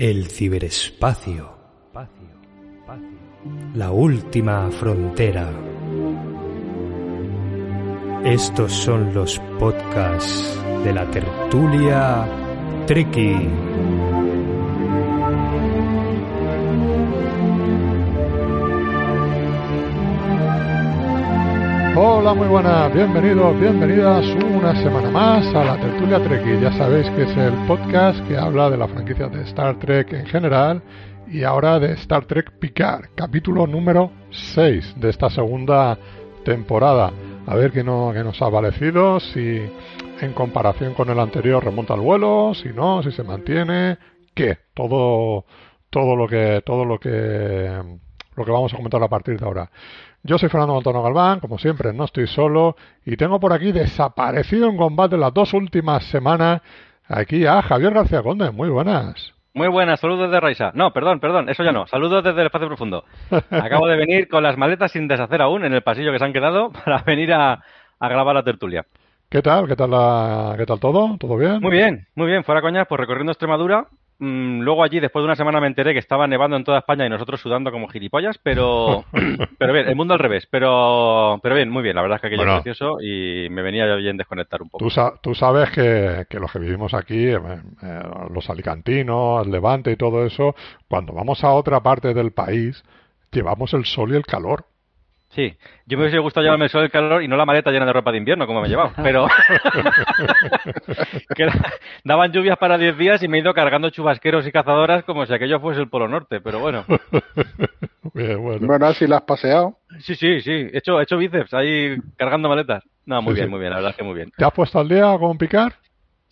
El ciberespacio. La última frontera. Estos son los podcasts de la tertulia Tricky. Hola, muy buenas, bienvenidos, bienvenidas una semana más a la Tertulia Trek. Ya sabéis que es el podcast que habla de la franquicia de Star Trek en general y ahora de Star Trek Picard, capítulo número 6 de esta segunda temporada. A ver qué, no, qué nos ha parecido, si en comparación con el anterior remonta al vuelo, si no, si se mantiene, qué, todo, todo lo que, todo lo que, lo que vamos a comentar a partir de ahora. Yo soy Fernando Antonio Galván, como siempre, no estoy solo y tengo por aquí desaparecido en combate las dos últimas semanas aquí a Javier García Conde. Muy buenas. Muy buenas, saludos desde Raiza. No, perdón, perdón, eso ya no. Saludos desde el espacio profundo. Acabo de venir con las maletas sin deshacer aún en el pasillo que se han quedado para venir a, a grabar la tertulia. ¿Qué tal? ¿Qué tal, la, ¿Qué tal todo? ¿Todo bien? Muy bien, muy bien. Fuera coñas, pues recorriendo Extremadura. Mm, luego allí, después de una semana, me enteré que estaba nevando en toda España y nosotros sudando como gilipollas, pero pero bien, el mundo al revés. Pero pero bien, muy bien. La verdad es que aquello Bueno. es precioso y me venía bien desconectar un poco. Tú, sa- tú sabes que, que los que vivimos aquí, eh, eh, los alicantinos, el Levante y todo eso, cuando vamos a otra parte del país, llevamos el sol y el calor. Sí, yo me hubiese gustado llevarme el sol del calor y no la maleta llena de ropa de invierno como me he llevado, pero que daban lluvias para 10 días y me he ido cargando chubasqueros y cazadoras como si aquello fuese el Polo Norte, pero bueno. Bien, bueno. Bueno, así la has paseado. Sí, sí, sí, he hecho, he hecho bíceps ahí cargando maletas. No, muy Sí, bien, sí. muy bien, la verdad es que muy bien. ¿Te has puesto al día con picar?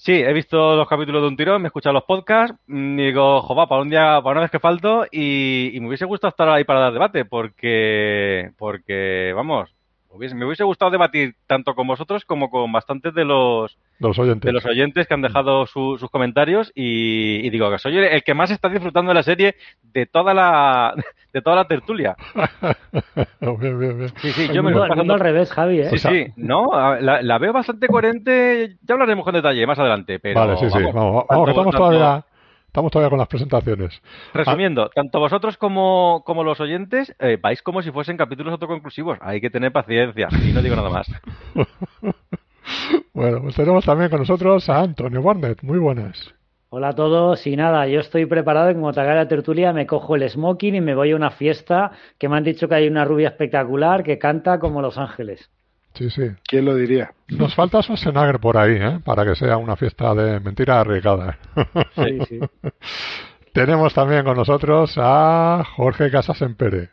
Sí, he visto los capítulos de un tirón, me he escuchado los podcasts, mm, y digo, jova, para un día, para una vez que falto, y, y me hubiese gustado estar ahí para dar debate, porque, porque, vamos, hubiese- me hubiese gustado debatir tanto con vosotros como con bastantes de los, De los oyentes. de los oyentes que han dejado su- sus comentarios, y, y digo que soy el, que más está disfrutando de la serie de toda la, de toda la tertulia. bien, bien, bien. Sí, sí, El yo me lo pasando al revés, Javi, ¿eh? Sí, sí, no, la, la veo bastante coherente, ya hablaremos con detalle más adelante, pero vale, sí, sí. vamos, Vamos, vamos, que estamos todavía, estamos todavía con las presentaciones. Resumiendo, tanto vosotros como, como los oyentes eh, vais como si fuesen capítulos autoconclusivos, hay que tener paciencia, y no digo nada más. Bueno, pues tenemos también con nosotros a Antonio Barnett. Muy buenas. Hola a todos y nada, yo estoy preparado y como te haga la tertulia me cojo el smoking y me voy a una fiesta que me han dicho que hay una rubia espectacular que canta como Los Ángeles. Sí, sí. ¿Quién lo diría? Nos falta Schwarzenegger por ahí, ¿eh? Para que sea una fiesta de mentira arriesgada. Sí, sí. Tenemos también con nosotros a Jorge Casas Empere.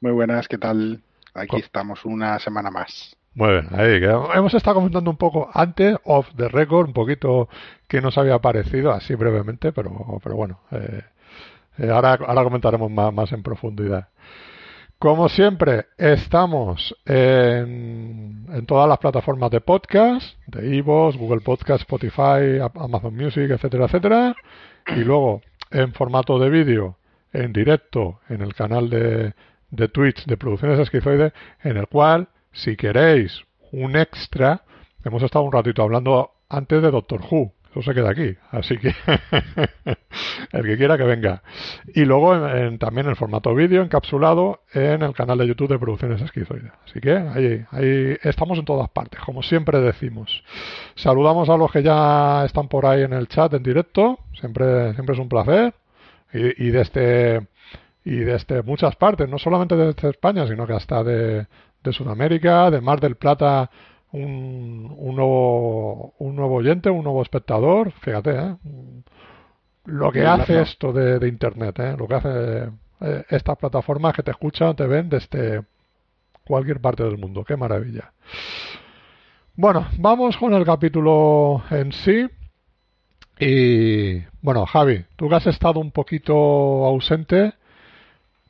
Muy buenas, ¿qué tal? Aquí Co- estamos una semana más. Muy bien, ahí hemos estado comentando un poco antes, off the record, un poquito que nos había parecido, así brevemente, pero, pero bueno, eh, eh, ahora, ahora comentaremos más, más en profundidad. Como siempre, estamos en, en todas las plataformas de podcast, de Ivos, Google Podcast, Spotify, Amazon Music, etcétera, etcétera. Y luego, en formato de vídeo, en directo, en el canal de, de Twitch de Producciones Esquizoide, en el cual, si queréis un extra, hemos estado un ratito hablando antes de Doctor Who. Se queda aquí. Así que el que quiera que venga. Y luego en- en- también en formato vídeo, encapsulado en el canal de YouTube de Producciones Esquizoide. Así que ahí, ahí estamos en todas partes, como siempre decimos. Saludamos a los que ya están por ahí en el chat en directo. Siempre, siempre es un placer. Y, y desde, y desde muchas partes, no solamente desde España, sino que hasta de, de Sudamérica, de Mar del Plata, un, un, nuevo, un nuevo oyente, un nuevo espectador. Fíjate, ¿eh? lo que hace esto de, de Internet, ¿eh? lo que hace eh, estas plataformas que te escuchan, te ven desde cualquier parte del mundo. Qué maravilla. Bueno, vamos con el capítulo en sí. Y bueno, Javi, tú que has estado un poquito ausente,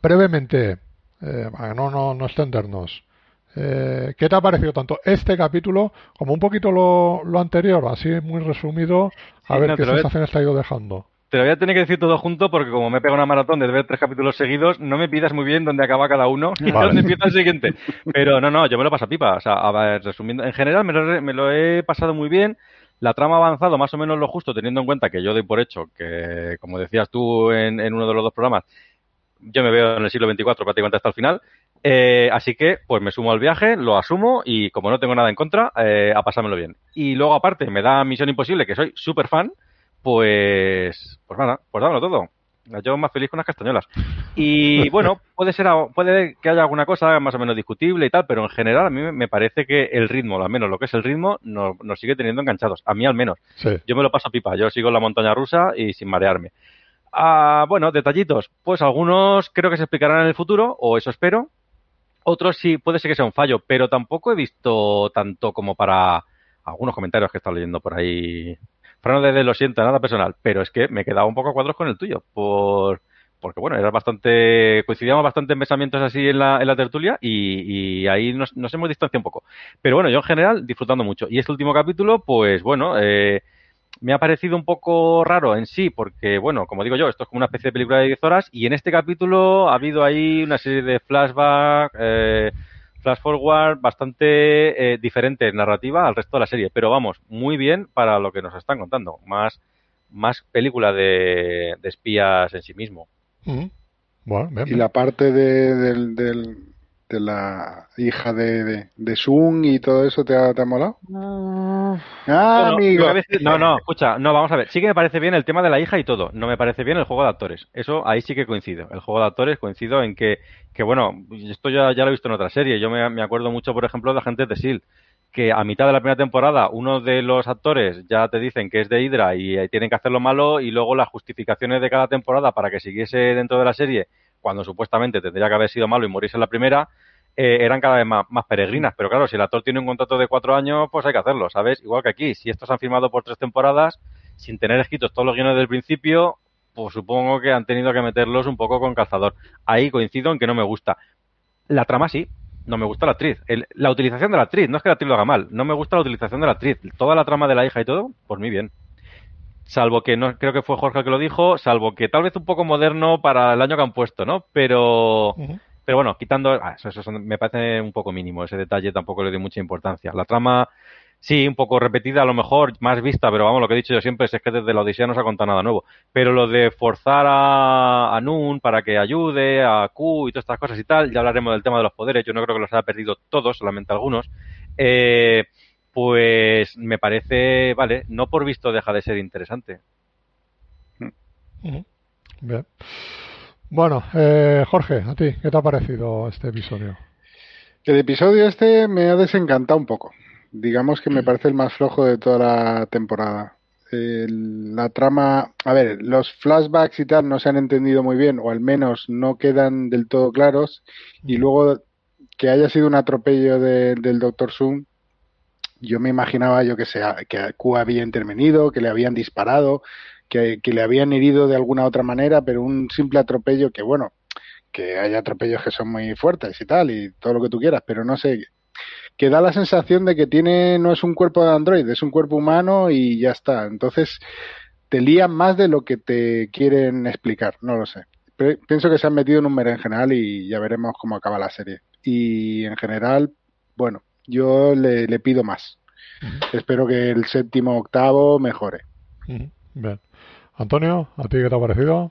brevemente, eh, para no, no, no extendernos, eh, ¿qué te ha parecido tanto este capítulo como un poquito lo, lo anterior? Así muy resumido, a Sí, ver no, qué sensaciones te ha ido dejando. Te lo voy a tener que decir todo junto porque como me he pegado una maratón de ver tres capítulos seguidos, no me pidas muy bien dónde acaba cada uno y Vale. dónde empieza el siguiente. Pero no, no, yo me lo paso a pipa. O sea, a ver, resumiendo, en general me lo, he- me lo he pasado muy bien. La trama ha avanzado más o menos lo justo, teniendo en cuenta que yo doy por hecho que, como decías tú en, en uno de los dos programas, yo me veo en el siglo XXIV prácticamente hasta el final. Eh, así que, pues me sumo al viaje, lo asumo y como no tengo nada en contra, eh, a pasármelo bien. Y luego, aparte, me da Misión Imposible, que soy súper fan, pues, pues nada, pues dámelo todo. Yo más feliz con las castañuelas. Y bueno, puede ser, puede que haya alguna cosa más o menos discutible y tal, pero en general a mí me parece que el ritmo, al menos lo que es el ritmo, nos, nos sigue teniendo enganchados. A mí al menos. Sí. Yo me lo paso pipa, yo sigo en la montaña rusa y sin marearme. Ah, bueno, detallitos. Pues algunos creo que se explicarán en el futuro, o eso espero. Otros sí, puede ser que sea un fallo, pero tampoco he visto tanto como para algunos comentarios que he estado leyendo por ahí. Fran desde lo siento, nada personal, pero es que me quedaba un poco a cuadros con el tuyo, por porque bueno, era bastante, coincidíamos bastante en pensamientos así en la, en la tertulia y, y ahí nos, nos, hemos distanciado un poco. Pero bueno, yo en general disfrutando mucho. Y este último capítulo, pues bueno, eh, me ha parecido un poco raro en sí, porque, bueno, como digo yo, esto es como una especie de película de 10 horas y en este capítulo ha habido ahí una serie de flashback, eh, flash forward bastante eh, diferente en narrativa al resto de la serie, pero vamos, muy bien para lo que nos están contando, más, más película de, de espías en sí mismo. Mm -hmm. Bueno, bien, y la parte de, del, del, de la hija de, de, de Sun y todo eso, ¿te ha, te ha molado? No, ah, amigo. No, no, escucha, no, vamos a ver. Sí que me parece bien el tema de la hija y todo. No me parece bien el juego de actores. Eso ahí sí que coincido. El juego de actores coincido en que, que bueno, esto ya, ya lo he visto en otra serie. Yo me, me acuerdo mucho, por ejemplo, de Agentes de S.H.I.E.L.D., que a mitad de la primera temporada uno de los actores ya te dicen que es de Hydra y eh, tienen que hacerlo malo y luego las justificaciones de cada temporada para que siguiese dentro de la serie cuando supuestamente tendría que haber sido malo y morirse en la primera, eh, eran cada vez más, peregrinas. Pero claro, si el actor tiene un contrato de cuatro años, pues hay que hacerlo, ¿sabes? Igual que aquí, si estos han firmado por tres temporadas, sin tener escritos todos los guiones del principio, pues supongo que han tenido que meterlos un poco con calzador. Ahí coincido en que no me gusta. La trama sí, no me gusta la actriz. El, la utilización de la actriz, no es que la actriz lo haga mal, no me gusta la utilización de la actriz. Toda la trama de la hija y todo, por mí bien salvo que no creo que fue Jorge el que lo dijo, salvo que tal vez un poco moderno para el año que han puesto, ¿no? Pero uh -huh. pero bueno, quitando ah, eso, eso, me parece un poco mínimo ese detalle, tampoco le doy mucha importancia. La trama sí, un poco repetida, a lo mejor más vista, pero vamos, lo que he dicho yo siempre es que desde la Odisea no se ha contado nada nuevo. Pero lo de forzar a, a Nun para que ayude, a Q y todas estas cosas y tal, ya hablaremos del tema de los poderes, yo no creo que los haya perdido todos, solamente algunos. Eh, pues me parece, vale, no por visto deja de ser interesante. Bien. Bueno, eh, Jorge, a ti, ¿qué te ha parecido este episodio? El episodio este me ha desencantado un poco. Digamos que me parece el más flojo de toda la temporada. La trama, a ver, los flashbacks y tal no se han entendido muy bien, o al menos no quedan del todo claros. Y luego que haya sido un atropello de, del Dr. Zoom, yo me imaginaba, yo que sé, que Q había intervenido, que le habían disparado, que, que, le habían herido de alguna otra manera, pero un simple atropello que, bueno, que hay atropellos que son muy fuertes y tal, y todo lo que tú quieras, pero no sé, que da la sensación de que tiene, no es un cuerpo de android, es un cuerpo humano y ya está. Entonces, te lían más de lo que te quieren explicar, no lo sé. Pienso que se han metido en un general y ya veremos cómo acaba la serie. Y en general, bueno, yo le, le pido más. Uh -huh. Espero que el séptimo octavo mejore. Uh -huh. Bien. Antonio, ¿a ti qué te ha parecido?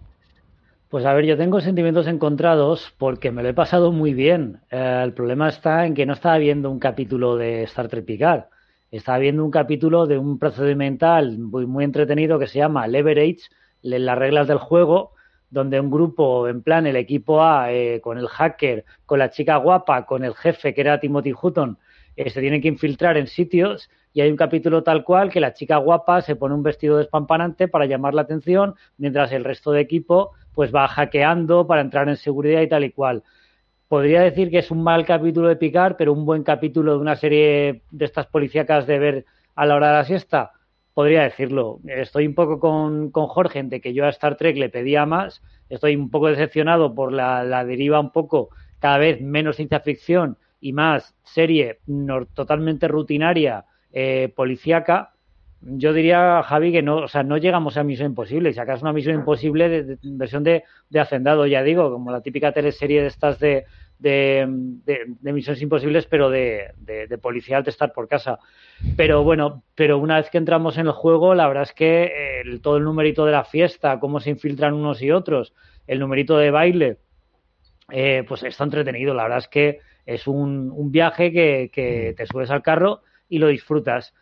Pues a ver, yo tengo sentimientos encontrados porque me lo he pasado muy bien. Eh, el problema está en que no estaba viendo un capítulo de Star Trek Picard. Estaba viendo un capítulo de un procedimental muy, muy entretenido que se llama Leverage, las reglas del juego, donde un grupo, en plan el equipo A, eh, con el hacker, con la chica guapa, con el jefe que era Timothy Hutton, eh, se tienen que infiltrar en sitios y hay un capítulo tal cual que la chica guapa se pone un vestido despampanante para llamar la atención, mientras el resto de equipo pues va hackeando para entrar en seguridad y tal y cual. Podría decir que es un mal capítulo de Picard, pero un buen capítulo de una serie de estas policíacas de ver a la hora de la siesta. Podría decirlo. Estoy un poco con, con Jorge de que yo a Star Trek le pedía más. Estoy un poco decepcionado por la, la deriva un poco cada vez menos ciencia ficción y más serie no, totalmente rutinaria, eh, policíaca, yo diría, Javi, que no, o sea, no llegamos a Misión Imposible. Si acaso una Misión Imposible de, de, versión de, de, Hacendado, ya digo, como la típica teleserie de estas de, de, Misiones Imposibles, pero de, de, policial de estar por casa. Pero bueno, pero una vez que entramos en el juego, la verdad es que todo el numerito de la fiesta, cómo se infiltran unos y otros, el numerito de baile, eh, pues está entretenido. La verdad es que es un, un viaje que, que, te subes al carro y lo disfrutas.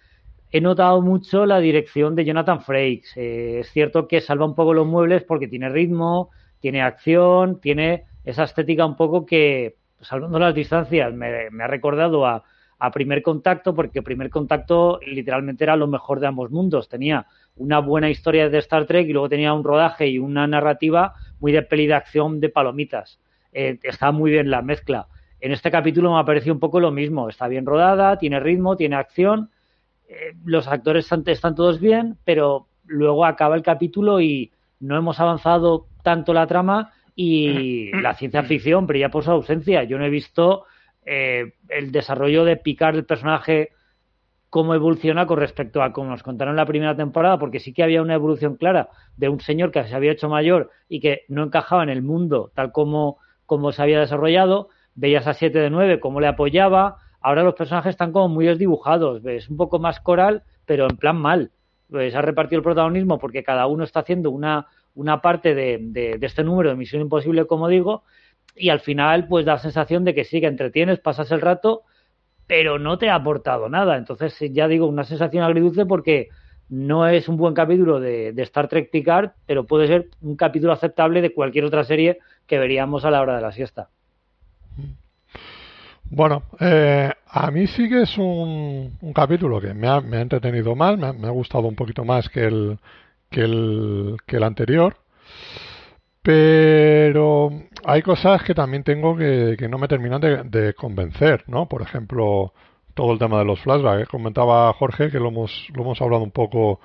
He notado mucho la dirección de Jonathan Frakes. Eh, es cierto que salva un poco los muebles porque tiene ritmo, tiene acción, tiene esa estética un poco que, salvando las distancias, me, ha recordado a, a, Primer Contacto, porque Primer Contacto literalmente era lo mejor de ambos mundos. Tenía una buena historia de Star Trek y luego tenía un rodaje y una narrativa muy de peli de acción de palomitas. Eh, está muy bien la mezcla. En este capítulo me ha parecido un poco lo mismo. Está bien rodada, tiene ritmo, tiene acción. Eh, los actores están, están todos bien, pero luego acaba el capítulo y no hemos avanzado tanto la trama y la ciencia ficción brilla por su ausencia. Yo no he visto eh, el desarrollo de picar el personaje cómo evoluciona con respecto a cómo nos contaron en la primera temporada, porque sí que había una evolución clara de un señor que se había hecho mayor y que no encajaba en el mundo tal como, como se había desarrollado. Veías a 7 de 9 cómo le apoyaba. Ahora los personajes están como muy desdibujados, ves un poco más coral, pero en plan mal. Pues ha repartido el protagonismo porque cada uno está haciendo una, una parte de, de, de este número de Misión Imposible, como digo, y al final pues da la sensación de que sí, que entretienes, pasas el rato, pero no te ha aportado nada. Entonces, ya digo, una sensación agridulce porque no es un buen capítulo de, Star Trek Picard, pero puede ser un capítulo aceptable de cualquier otra serie que veríamos a la hora de la siesta. Bueno, eh, a mí sí que es un, capítulo que me ha, entretenido más, me ha, gustado un poquito más que el, que el, que el anterior. Pero hay cosas que también tengo que, que no me terminan de, convencer, ¿no? Por ejemplo, todo el tema de los flashbacks. ¿eh? Comentaba Jorge que lo hemos, lo hemos hablado un poco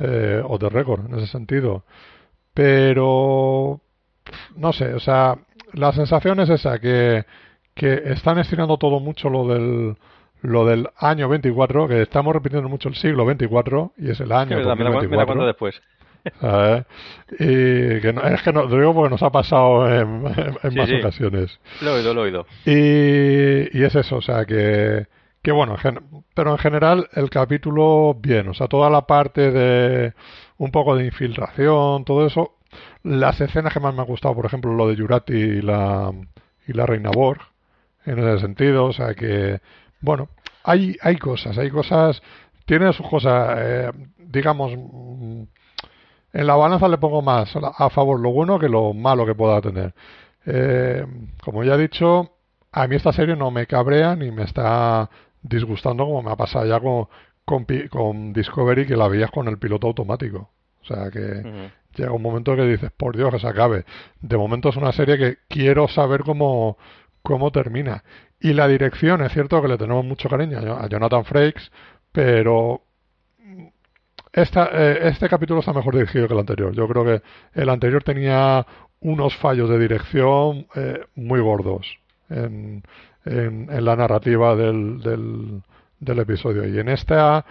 eh, o de récord en ese sentido. Pero, no sé, o sea, la sensación es esa, que, que están estirando todo mucho lo del, lo del año 24, que estamos repitiendo mucho el siglo 24 y es el año sí, 2024. Me después. Y que es que no, lo digo porque nos ha pasado en, más ocasiones. Lo he oído, lo he oído. Y, y es eso, o sea, que, que bueno, pero en general el capítulo bien, o sea, toda la parte de un poco de infiltración, todo eso, las escenas que más me han gustado, por ejemplo, lo de Yurati y la, y la Reina Borg, en ese sentido, o sea que, bueno, hay, hay cosas, hay cosas, tiene sus cosas, eh, digamos, en la balanza le pongo más a favor lo bueno que lo malo que pueda tener. Eh, como ya he dicho, a mí esta serie no me cabrea ni me está disgustando como me ha pasado ya con, con, Discovery que la veías con el piloto automático. O sea que llega un momento que dices, por Dios, que se acabe. De momento es una serie que quiero saber cómo, cómo termina. Y la dirección, es cierto que le tenemos mucho cariño a Jonathan Frakes, pero esta, eh, este capítulo está mejor dirigido que el anterior. Yo creo que el anterior tenía unos fallos de dirección eh, muy gordos en, en, la narrativa del, del, del, episodio. Y en esta,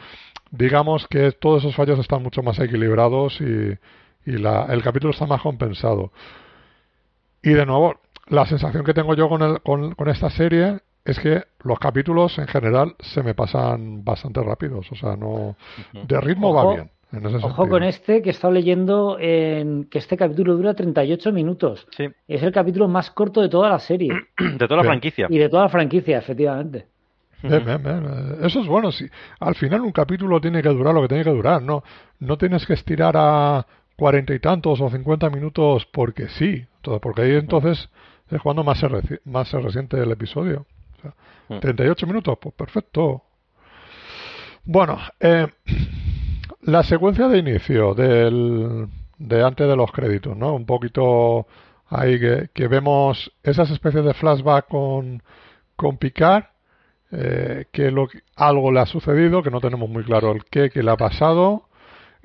digamos que todos esos fallos están mucho más equilibrados y, y la, el capítulo está más compensado. Y de nuevo, la sensación que tengo yo con, el, con, con esta serie es que los capítulos en general se me pasan bastante rápidos, o sea, no de ritmo va bien. ojo con este que he estado leyendo en que este capítulo dura 38 minutos. Sí. Es el capítulo más corto de toda la serie. De toda la franquicia. Y de toda la franquicia, efectivamente. Eso es bueno. Si, al final un capítulo tiene que durar lo que tiene que durar. No, no tienes que estirar a cuarenta y tantos o cincuenta minutos porque sí. Porque ahí entonces es cuando más se, más se resiente el episodio. 38 mm. minutos, pues perfecto. Bueno, eh, la secuencia de inicio del, de antes de los créditos, ¿no? Un poquito ahí que, vemos esas especies de flashback con, con Picard, eh, que lo, algo le ha sucedido, que no tenemos muy claro el qué, qué le ha pasado,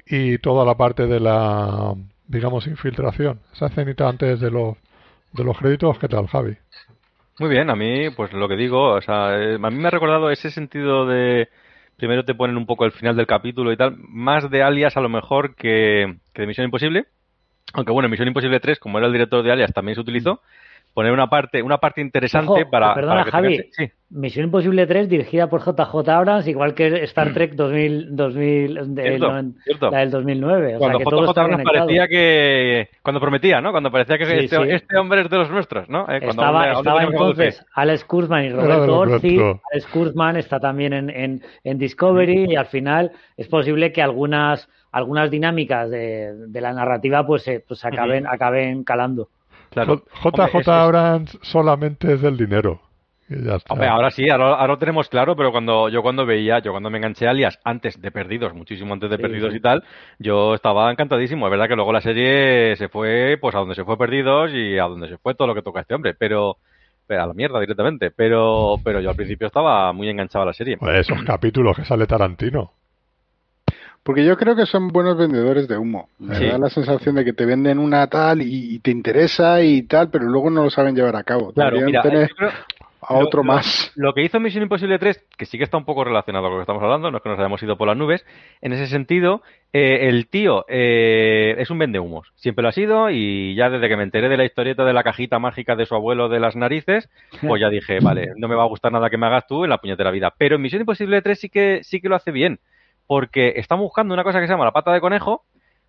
y toda la parte de la, digamos, infiltración. Esa escenita antes de los, de los créditos, ¿qué tal, Javi? Muy bien, a mí, pues lo que digo, o sea, eh, a mí me ha recordado ese sentido de primero te ponen un poco el final del capítulo y tal, más de Alias a lo mejor que, de Misión Imposible. Aunque bueno, Misión Imposible 3, como era el director de Alias, también se utilizó. Poner una parte, una parte interesante Ojo, para. perdona, para que Javi. tengas- sí. Misión Imposible 3 dirigida por JJ Abrams, igual que Star Trek 2000, 2000 del Cierto, cierto. la del 2009. O Cuando sea, que todo JJ Abrams parecía que. Cuando prometía, ¿no? Cuando parecía que Sí, este, sí. este hombre es de los nuestros, ¿no? Eh, Estaba, entonces Alex Kurzman y de Roberto Orci. Alex Kurzman está también en, en, en Discovery y al final es posible que algunas algunas dinámicas de, de la narrativa pues, se- pues acaben, acaben calando. Claro. J- Hombre, JJ es- es- Abrams solamente es del dinero. Y ya está. Hombre, ahora sí, ahora, ahora lo tenemos claro, pero cuando yo cuando veía, yo cuando me enganché a Alias, antes de Perdidos, muchísimo antes de Sí, Perdidos sí. y tal, yo estaba encantadísimo. Es verdad que luego la serie se fue, pues a donde se fue Perdidos y a donde se fue todo lo que toca este hombre, pero, pero a la mierda directamente. Pero, pero yo al principio estaba muy enganchado a la serie. Pues esos capítulos que sale Tarantino. Porque yo creo que son buenos vendedores de humo. Me Sí. da la sensación de que te venden una tal y, y te interesa y tal, pero luego no lo saben llevar a cabo. Claro, Deberían mira, tener creo- a otro lo- más. Lo que hizo Misión Imposible 3, que sí que está un poco relacionado con lo que estamos hablando, no es que nos hayamos ido por las nubes, en ese sentido, eh, el tío eh, es un vendehumos. Siempre lo ha sido y ya desde que me enteré de la historieta de la cajita mágica de su abuelo de las narices, pues ya dije, vale, no me va a gustar nada que me hagas tú en la puñetera vida. Pero en Misión Imposible 3 sí que, sí que lo hace bien, porque estamos buscando una cosa que se llama la pata de conejo,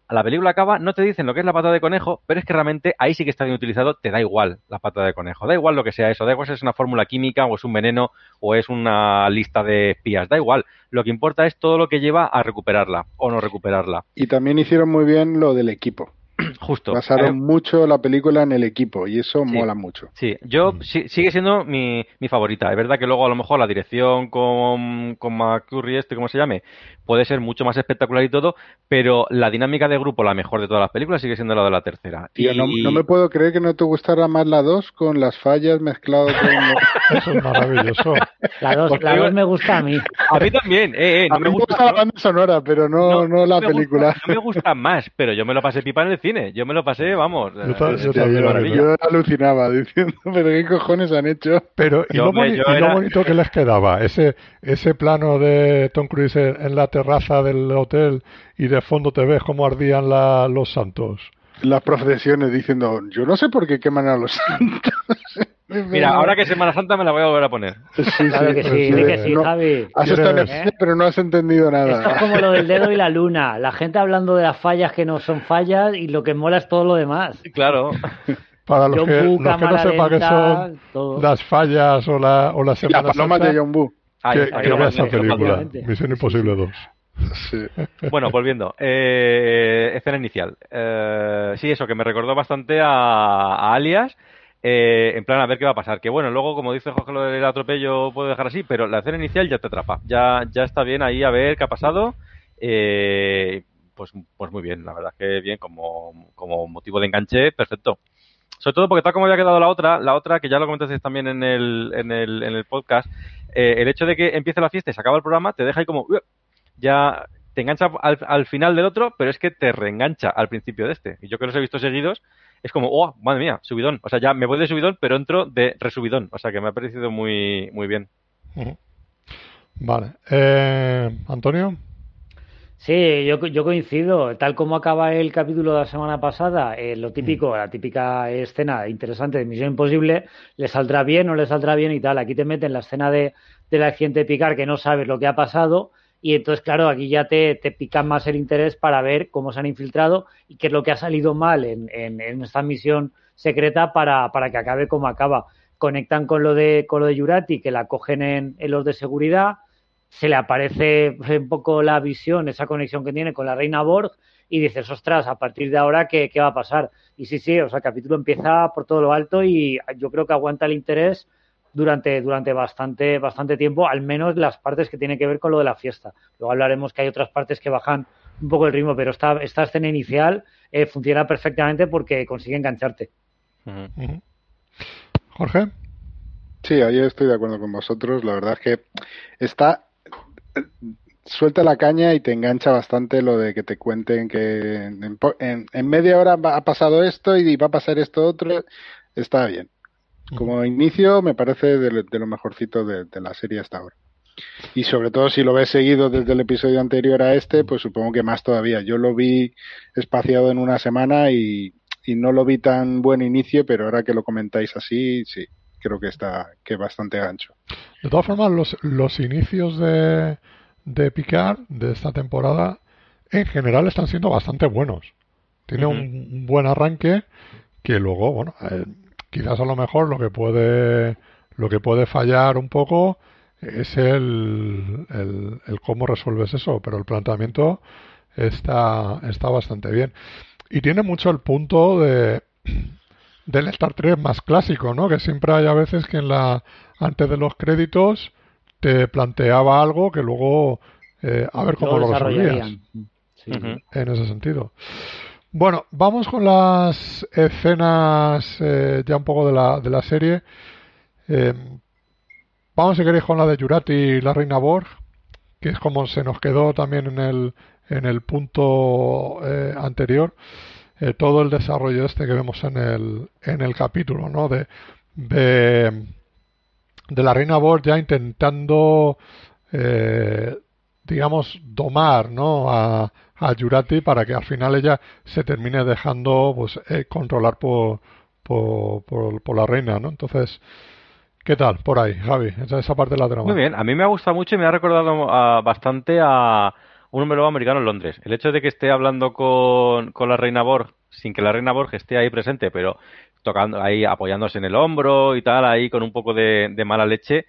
a la película acaba, no te dicen lo que es la pata de conejo, pero es que realmente ahí sí que está bien utilizado, te da igual la pata de conejo, da igual lo que sea eso, da igual si es una fórmula química o es un veneno o es una lista de espías, da igual, lo que importa es todo lo que lleva a recuperarla o no recuperarla. Y también hicieron muy bien lo del equipo. Justo. Basaron Eh, mucho la película en el equipo y eso Sí. mola mucho. Sí, yo sí- sigue siendo mi, mi favorita. Es verdad que luego a lo mejor la dirección con, con McCurry este, como se llame, puede ser mucho más espectacular y todo, pero la dinámica de grupo, la mejor de todas las películas, sigue siendo la de la tercera. Tío, no, Y- no me puedo creer que no te gustara más la 2 con las fallas mezclado con... Eso es maravilloso. La 2 Porque la dos me gusta a mí. A mí también, eh, eh, A no mí me gusta. gusta la banda sonora, pero no, no, la gusta- película. no me gusta más, pero yo me lo pasé pipa en el cine. Yo me lo pasé, vamos. Yo yo alucinaba diciendo, pero qué cojones han hecho. Pero, ¿y, Yo, lo, boni- yo y lo bonito que les quedaba? Ese, ese plano de Tom Cruise en, en la terraza del hotel y de fondo te ves cómo ardían la- los santos. Las procesiones diciendo, yo no sé por qué queman a los santos. Mira, ahora que es Semana Santa me la voy a volver a poner. Sí, Claro que sí, sí, di que sí, no- Javi. Has estado en el pero no has entendido Esto es nada. como lo del dedo y la luna. La gente hablando de las fallas que no son fallas y lo que mola es todo lo demás. Claro. Para los John que, los que no sepan qué lenta, son todo. las fallas o la, o la La Semana paloma Santa, de John que, que que no vea me- esa que película. Misión Imposible 2. Bueno, volviendo. Eh, escena inicial. Eh, sí, eso, que me recordó bastante a, Alias. eh, en plan, a ver qué va a pasar. Que bueno, luego, como dice Jorge, lo del atropello puedo dejar así, pero la escena inicial ya te atrapa. Ya, ya está bien ahí a ver qué ha pasado. Eh, pues, pues muy bien, la verdad que bien, como, como motivo de enganche, perfecto. Sobre todo porque tal como había quedado la otra, la otra que ya lo comentasteis también en el, en el, en el podcast, eh, el hecho de que empiece la fiesta y se acaba el programa te deja ahí como, ya te engancha al, al final del otro, pero es que te reengancha al principio de este. Y yo que los he visto seguidos, es como, oh, madre mía, subidón. O sea, ya me voy de subidón, pero entro de resubidón. O sea, que me ha parecido muy, muy bien. Vale. Eh, Antonio. Sí, yo, yo coincido. Tal como acaba el capítulo de la semana pasada, eh, lo típico, la típica escena interesante de Misión Imposible, le saldrá bien o le saldrá bien y tal. Aquí te meten la escena de, del accidente de Picar que no sabes lo que ha pasado y entonces, claro, aquí ya te, te pica más el interés para ver cómo se han infiltrado y qué es lo que ha salido mal en, en, en esta misión secreta para, para que acabe como acaba. Conectan con lo de, con lo de Yurati, que la cogen en, en los de seguridad se le aparece un poco la visión, esa conexión que tiene con la reina Borg y dices, ostras, a partir de ahora, ¿qué, qué va a pasar? Y sí, sí, o sea, el capítulo empieza por todo lo alto y yo creo que aguanta el interés durante, durante bastante, bastante tiempo, al menos las partes que tienen que ver con lo de la fiesta. Luego hablaremos que hay otras partes que bajan un poco el ritmo, pero esta, esta escena inicial eh, funciona perfectamente porque consigue engancharte. Jorge. Sí, ahí estoy de acuerdo con vosotros. La verdad es que está suelta la caña y te engancha bastante lo de que te cuenten que en, en- en media hora va- ha pasado esto y va a pasar esto otro. Está bien. Como inicio me parece de, lo- de lo mejorcito de, de la serie hasta ahora. Y sobre todo si lo ves seguido desde el episodio anterior a este, pues supongo que más todavía. Yo lo vi espaciado en una semana y, y no lo vi tan buen inicio, pero ahora que lo comentáis así, sí, creo que está que bastante gancho. De todas formas, los, los inicios de, de Picard de esta temporada en general están siendo bastante buenos. Tiene un, buen arranque que luego, bueno, eh, quizás a lo mejor lo que puede lo que puede fallar un poco es el, el, el cómo resuelves eso, pero el planteamiento está, está bastante bien. Y tiene mucho el punto de del Star Trek más clásico, ¿no? Que siempre hay a veces que en la antes de los créditos te planteaba algo que luego eh, a ver cómo lo, resolvías. En ese sentido. Bueno, vamos con las escenas eh, ya un poco de la, de la serie. Eh, vamos, si queréis, con la de Jurati y la Reina Borg, que es como se nos quedó también en el, en el punto anterior. todo el desarrollo este que vemos en el, en el capítulo, ¿no? De, de, de la Reina Borg ya intentando eh, digamos, domar ¿no? a, a Yurati para que al final ella se termine dejando pues, eh, controlar por, por, por, la reina. ¿no? Entonces, ¿qué tal por ahí, Javi? Esa, esa parte de la trama. Muy bien, a mí me ha gustado mucho y me ha recordado ah, bastante a un número americano en Londres. El hecho de que esté hablando con, con la reina Borg sin que la reina Borg esté ahí presente, pero tocando ahí, apoyándose en el hombro y tal, ahí con un poco de mala leche,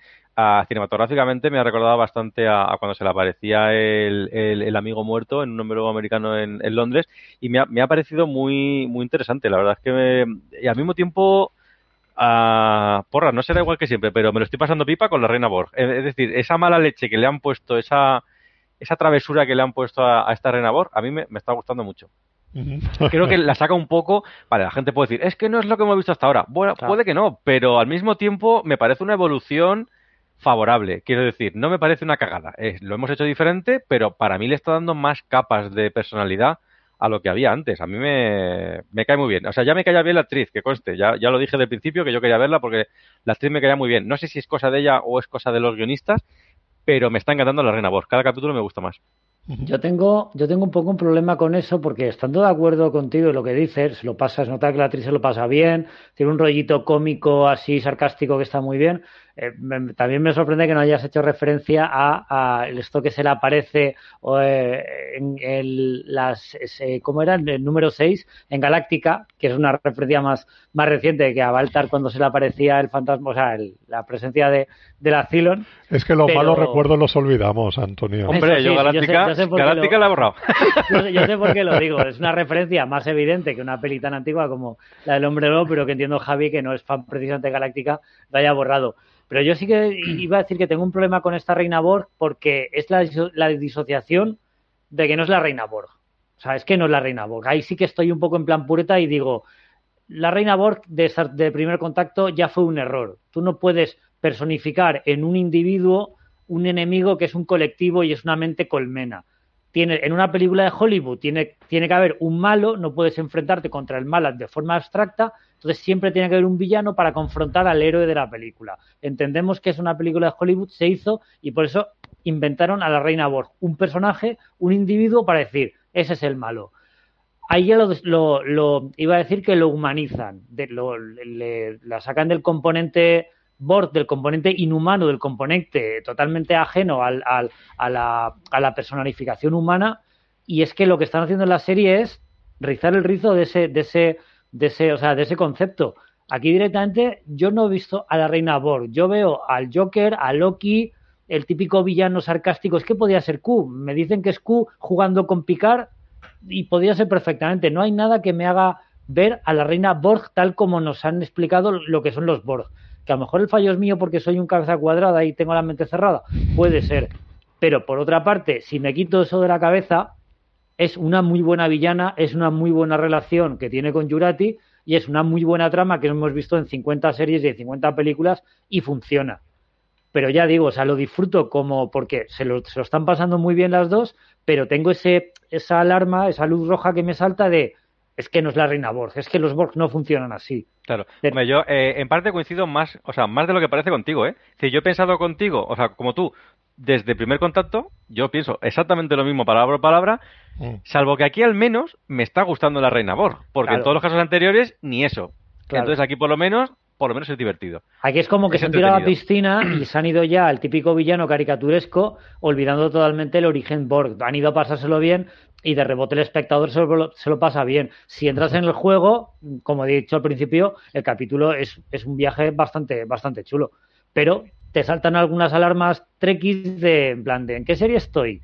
cinematográficamente me ha recordado bastante a, cuando se le aparecía el, el, amigo muerto en un número americano en, Londres y me ha, me ha, parecido muy, muy interesante. La verdad es que me, y al mismo tiempo, uh, porra, no será igual que siempre, pero me lo estoy pasando pipa con la Reina Borg. Es decir, esa mala leche que le han puesto, esa, esa travesura que le han puesto a, esta Reina Borg, a mí me, me está gustando mucho. Creo que la saca un poco. Vale, la gente puede decir, es que no es lo que hemos visto hasta ahora. Bueno, puede que no, pero al mismo tiempo me parece una evolución favorable. Quiero decir, no me parece una cagada. lo hemos hecho diferente, pero para mí le está dando más capas de personalidad a lo que había antes. A mí me, me cae muy bien. O sea, ya me caía bien la actriz, que conste. Ya, ya lo dije del principio que yo quería verla porque la actriz me caía muy bien. No sé si es cosa de ella o es cosa de los guionistas, pero me está encantando la Reina Borg. Cada capítulo me gusta más. Yo tengo, yo tengo un poco un problema con eso porque estando de acuerdo contigo en lo que dices, lo pasas, nota que la actriz se lo pasa bien, tiene un rollito cómico así sarcástico que está muy bien, eh, también me sorprende que no hayas hecho referencia a, esto que se le aparece eh, en el, las, ¿cómo era? El número 6 en Galáctica, que es una referencia más, más reciente que a Baltar cuando se le aparecía el fantasma, o sea, la presencia de, de la Cylon. Es que los malos recuerdos los olvidamos, Antonio. Hombre, yo Galáctica, Galáctica la he borrado. Yo sé, por qué lo digo, es una referencia más evidente que una peli tan antigua como la del Hombre Lobo, pero que entiendo Javi que no es fan precisamente de Galáctica, lo haya borrado. Pero yo sí que iba a decir que tengo un problema con esta Reina Borg porque es la, la disociación de que no es la Reina Borg. O sea, es que no es la Reina Borg. Ahí sí que estoy un poco en plan pureta y digo, la Reina Borg de, de primer contacto ya fue un error. Tú no puedes personificar en un individuo un enemigo que es un colectivo y es una mente colmena. Tiene, en una película de Hollywood tiene, tiene que haber un malo, no puedes enfrentarte contra el mal de forma abstracta, entonces siempre tiene que haber un villano para confrontar al héroe de la película. Entendemos que es una película de Hollywood, se hizo y por eso inventaron a la Reina Borg, un personaje, un individuo para decir, ese es el malo. Ahí ya lo, iba a decir que lo humanizan, la sacan del componente Borg, del componente inhumano, del componente totalmente ajeno a, la, a humana, y es que lo que están haciendo en la serie es rizar el rizo de ese, de ese de ese, o sea, de ese concepto. Aquí directamente yo no he visto a la reina Borg, yo veo al Joker, a Loki, el típico villano sarcástico, es que podía ser Q, me dicen que es Q jugando con Picard y podría ser perfectamente, no hay nada que me haga ver a la reina Borg tal como nos han explicado lo que son los Borg, que a lo mejor el fallo es mío porque soy un cabeza cuadrada y tengo la mente cerrada, puede ser, pero por otra parte, si me quito eso de la cabeza, es una muy buena villana, es una muy buena relación que tiene con Jurati y es una muy buena trama que hemos visto en 50 series y en 50 películas y funciona. Pero ya digo, o sea, lo disfruto como porque se lo, se lo están pasando muy bien las dos, pero tengo ese, esa alarma, esa luz roja que me salta de es que no es la reina Borg, es que los Borg no funcionan así. Claro, yo eh, en parte coincido más, o sea, más de lo que parece contigo, ¿eh? Si yo he pensado contigo, o sea, como tú, desde primer contacto, yo pienso exactamente lo mismo palabra por palabra, mm. salvo que aquí al menos me está gustando la Reina Borg, porque en todos los casos anteriores ni eso. Entonces aquí por lo menos por lo menos es divertido. Aquí es como que se han tirado a la piscina y se han ido ya al típico villano caricaturesco, olvidando totalmente el origen Borg. Han ido a pasárselo bien y de rebote el espectador se lo, pasa bien. Si entras en el juego, como he dicho al principio, el capítulo es, es un viaje bastante, bastante chulo. Pero te saltan algunas alarmas trekkies de, en plan, de ¿en qué serie estoy?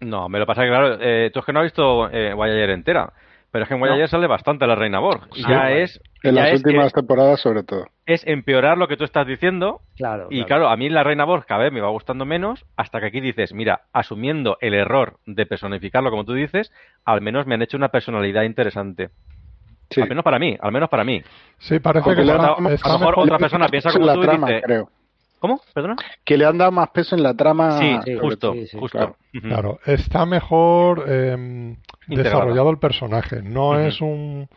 No, me lo pasa que, claro, eh, tú es que no has visto eh, Voyager entera. Pero es que en Voyager sale bastante la Reina Borg. ya es. En las últimas temporadas, sobre todo. Es empeorar lo que tú estás diciendo. Claro. Y claro. a mí la Reina Borg cada vez me va gustando menos. Hasta que aquí dices, mira, asumiendo el error de personificarlo como tú dices, al menos me han hecho una personalidad interesante. Al menos para mí, al menos para mí. Sí, parece que a, lo mejor otra persona piensa como tú y dice, creo. ¿Cómo? ¿Perdona? Que le han dado más peso en la trama. Sí, justo, justo. Claro. está mejor em, desarrollado el personaje. No es un.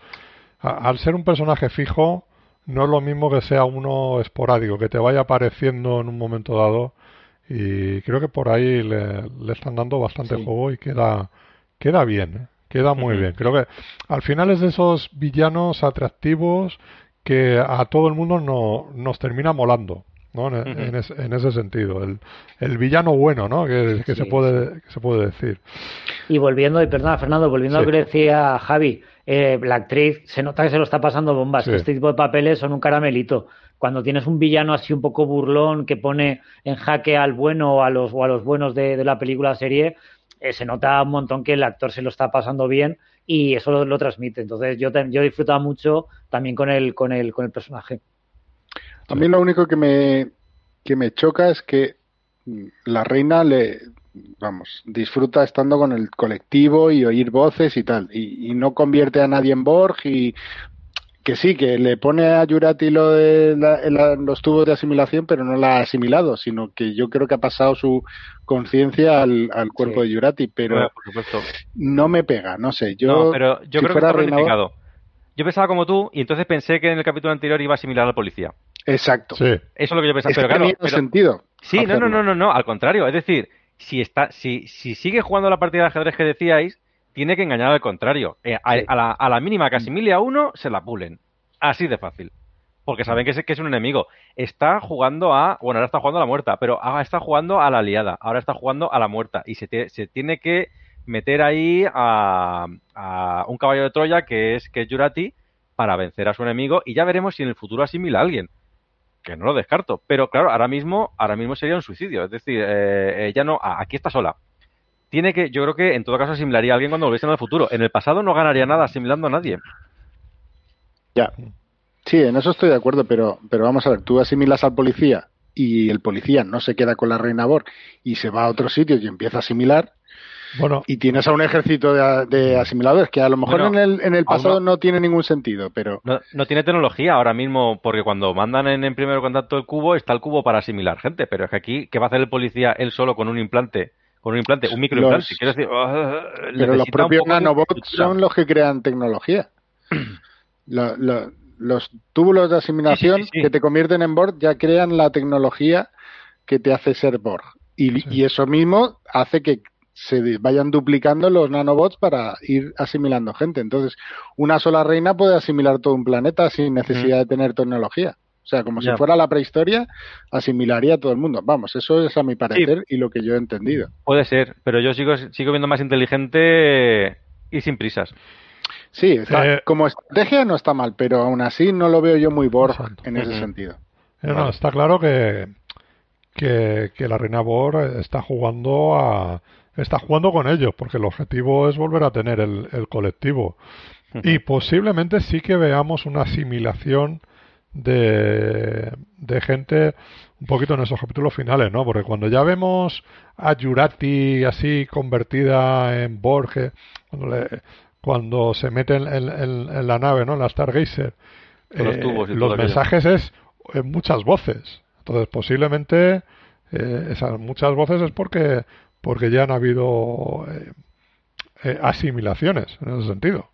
al ser un personaje fijo, no es lo mismo que sea uno esporádico, que te vaya apareciendo en un momento dado. Y creo que por ahí le, están dando bastante juego y queda, queda bien. ¿eh? Queda muy bien. Creo que al final es de esos villanos atractivos que a todo el mundo no, nos termina molando. ¿No? En, ese sentido, el, el, villano bueno, ¿no? Que, se puede, se puede decir. Y volviendo, y perdona Fernando, volviendo a lo que decía Javi, eh, la actriz se nota que se lo está pasando bombas, este tipo de papeles son un caramelito. Cuando tienes un villano así un poco burlón que pone en jaque al bueno o a los, o a los buenos de, la película serie, eh, se nota un montón que el actor se lo está pasando bien y eso lo, lo transmite. Entonces yo, yo he disfrutado mucho también con el, con el, con el personaje. A mí lo único que me, que me choca es que la reina le, vamos, disfruta estando con el colectivo y oír voces y tal, y, no convierte a nadie en Borg y que sí, que le pone a Yurati lo de los tubos de asimilación, pero no la ha asimilado, sino que yo creo que ha pasado su conciencia al, cuerpo de Yurati, pero no me pega, no sé. Yo, pero yo creo que está Yo pensaba como tú y entonces pensé que en el capítulo anterior iba a asimilar al policía. Exacto. Sí. Eso es lo que yo pensaba. pero claro, pero, sentido. Sí, no, no, no, no, no, al contrario. Es decir, si está, si, si sigue jugando la partida de ajedrez que decíais, tiene que engañar al contrario. Eh, a, la, a, la, mínima que asimile a uno, se la pulen. Así de fácil. Porque saben que es, que es un enemigo. Está jugando a. Bueno, ahora está jugando a la muerta, pero ahora está jugando a la aliada. Ahora está jugando a la muerta. Y se, se tiene que meter ahí a, a, un caballo de Troya que es, que es Jurati para vencer a su enemigo. Y ya veremos si en el futuro asimila a alguien que no lo descarto. Pero claro, ahora mismo, ahora mismo sería un suicidio. Es decir, eh, ella no, aquí está sola. Tiene que, yo creo que en todo caso asimilaría a alguien cuando en el futuro. En el pasado no ganaría nada asimilando a nadie. Ya. Sí, en eso estoy de acuerdo, pero, pero vamos a ver, tú asimilas al policía y el policía no se queda con la reina Bor y se va a otro sitio y empieza a asimilar, bueno, y tienes a un ejército de, asimiladores que a lo mejor en el, en el pasado no, tiene ningún sentido, pero... No, tiene tecnología ahora mismo, porque cuando mandan en, en primer contacto el cubo, está el cubo para asimilar gente, pero es que aquí, ¿qué va a hacer el policía él solo con un implante? Con un implante, un microimplante, quiero decir... Pero los propios nanobots son los que crean tecnología. los túbulos de asimilación que te convierten en Borg ya crean la tecnología que te hace ser Borg. Y, y, eso mismo hace que se vayan duplicando los nanobots para ir asimilando gente. Entonces, una sola reina puede asimilar todo un planeta sin necesidad de tener tecnología. O sea, como si fuera la prehistoria, asimilaría a todo el mundo. Vamos, eso es a mi parecer y lo que yo he entendido. Puede ser, pero yo sigo, sigo viendo más inteligente y sin prisas. Sí, eh, como estrategia no está mal, pero aún así no lo veo yo muy Borg en ese sentido. Eh, no, está claro que, que, que la reina Borg está jugando a está jugando con ellos, porque el objetivo es volver a tener el, colectivo. Y posiblemente sí que veamos una asimilación de, de gente un poquito en esos capítulos finales, ¿no? Porque cuando ya vemos a Jurati así convertida en Borges, cuando, cuando se mete en, la nave, ¿no? En la Stargazer, los, eh, los mensajes es en muchas voces. Entonces, posiblemente eh, esas muchas voces es porque porque ya han habido eh, eh, asimilaciones en ese sentido.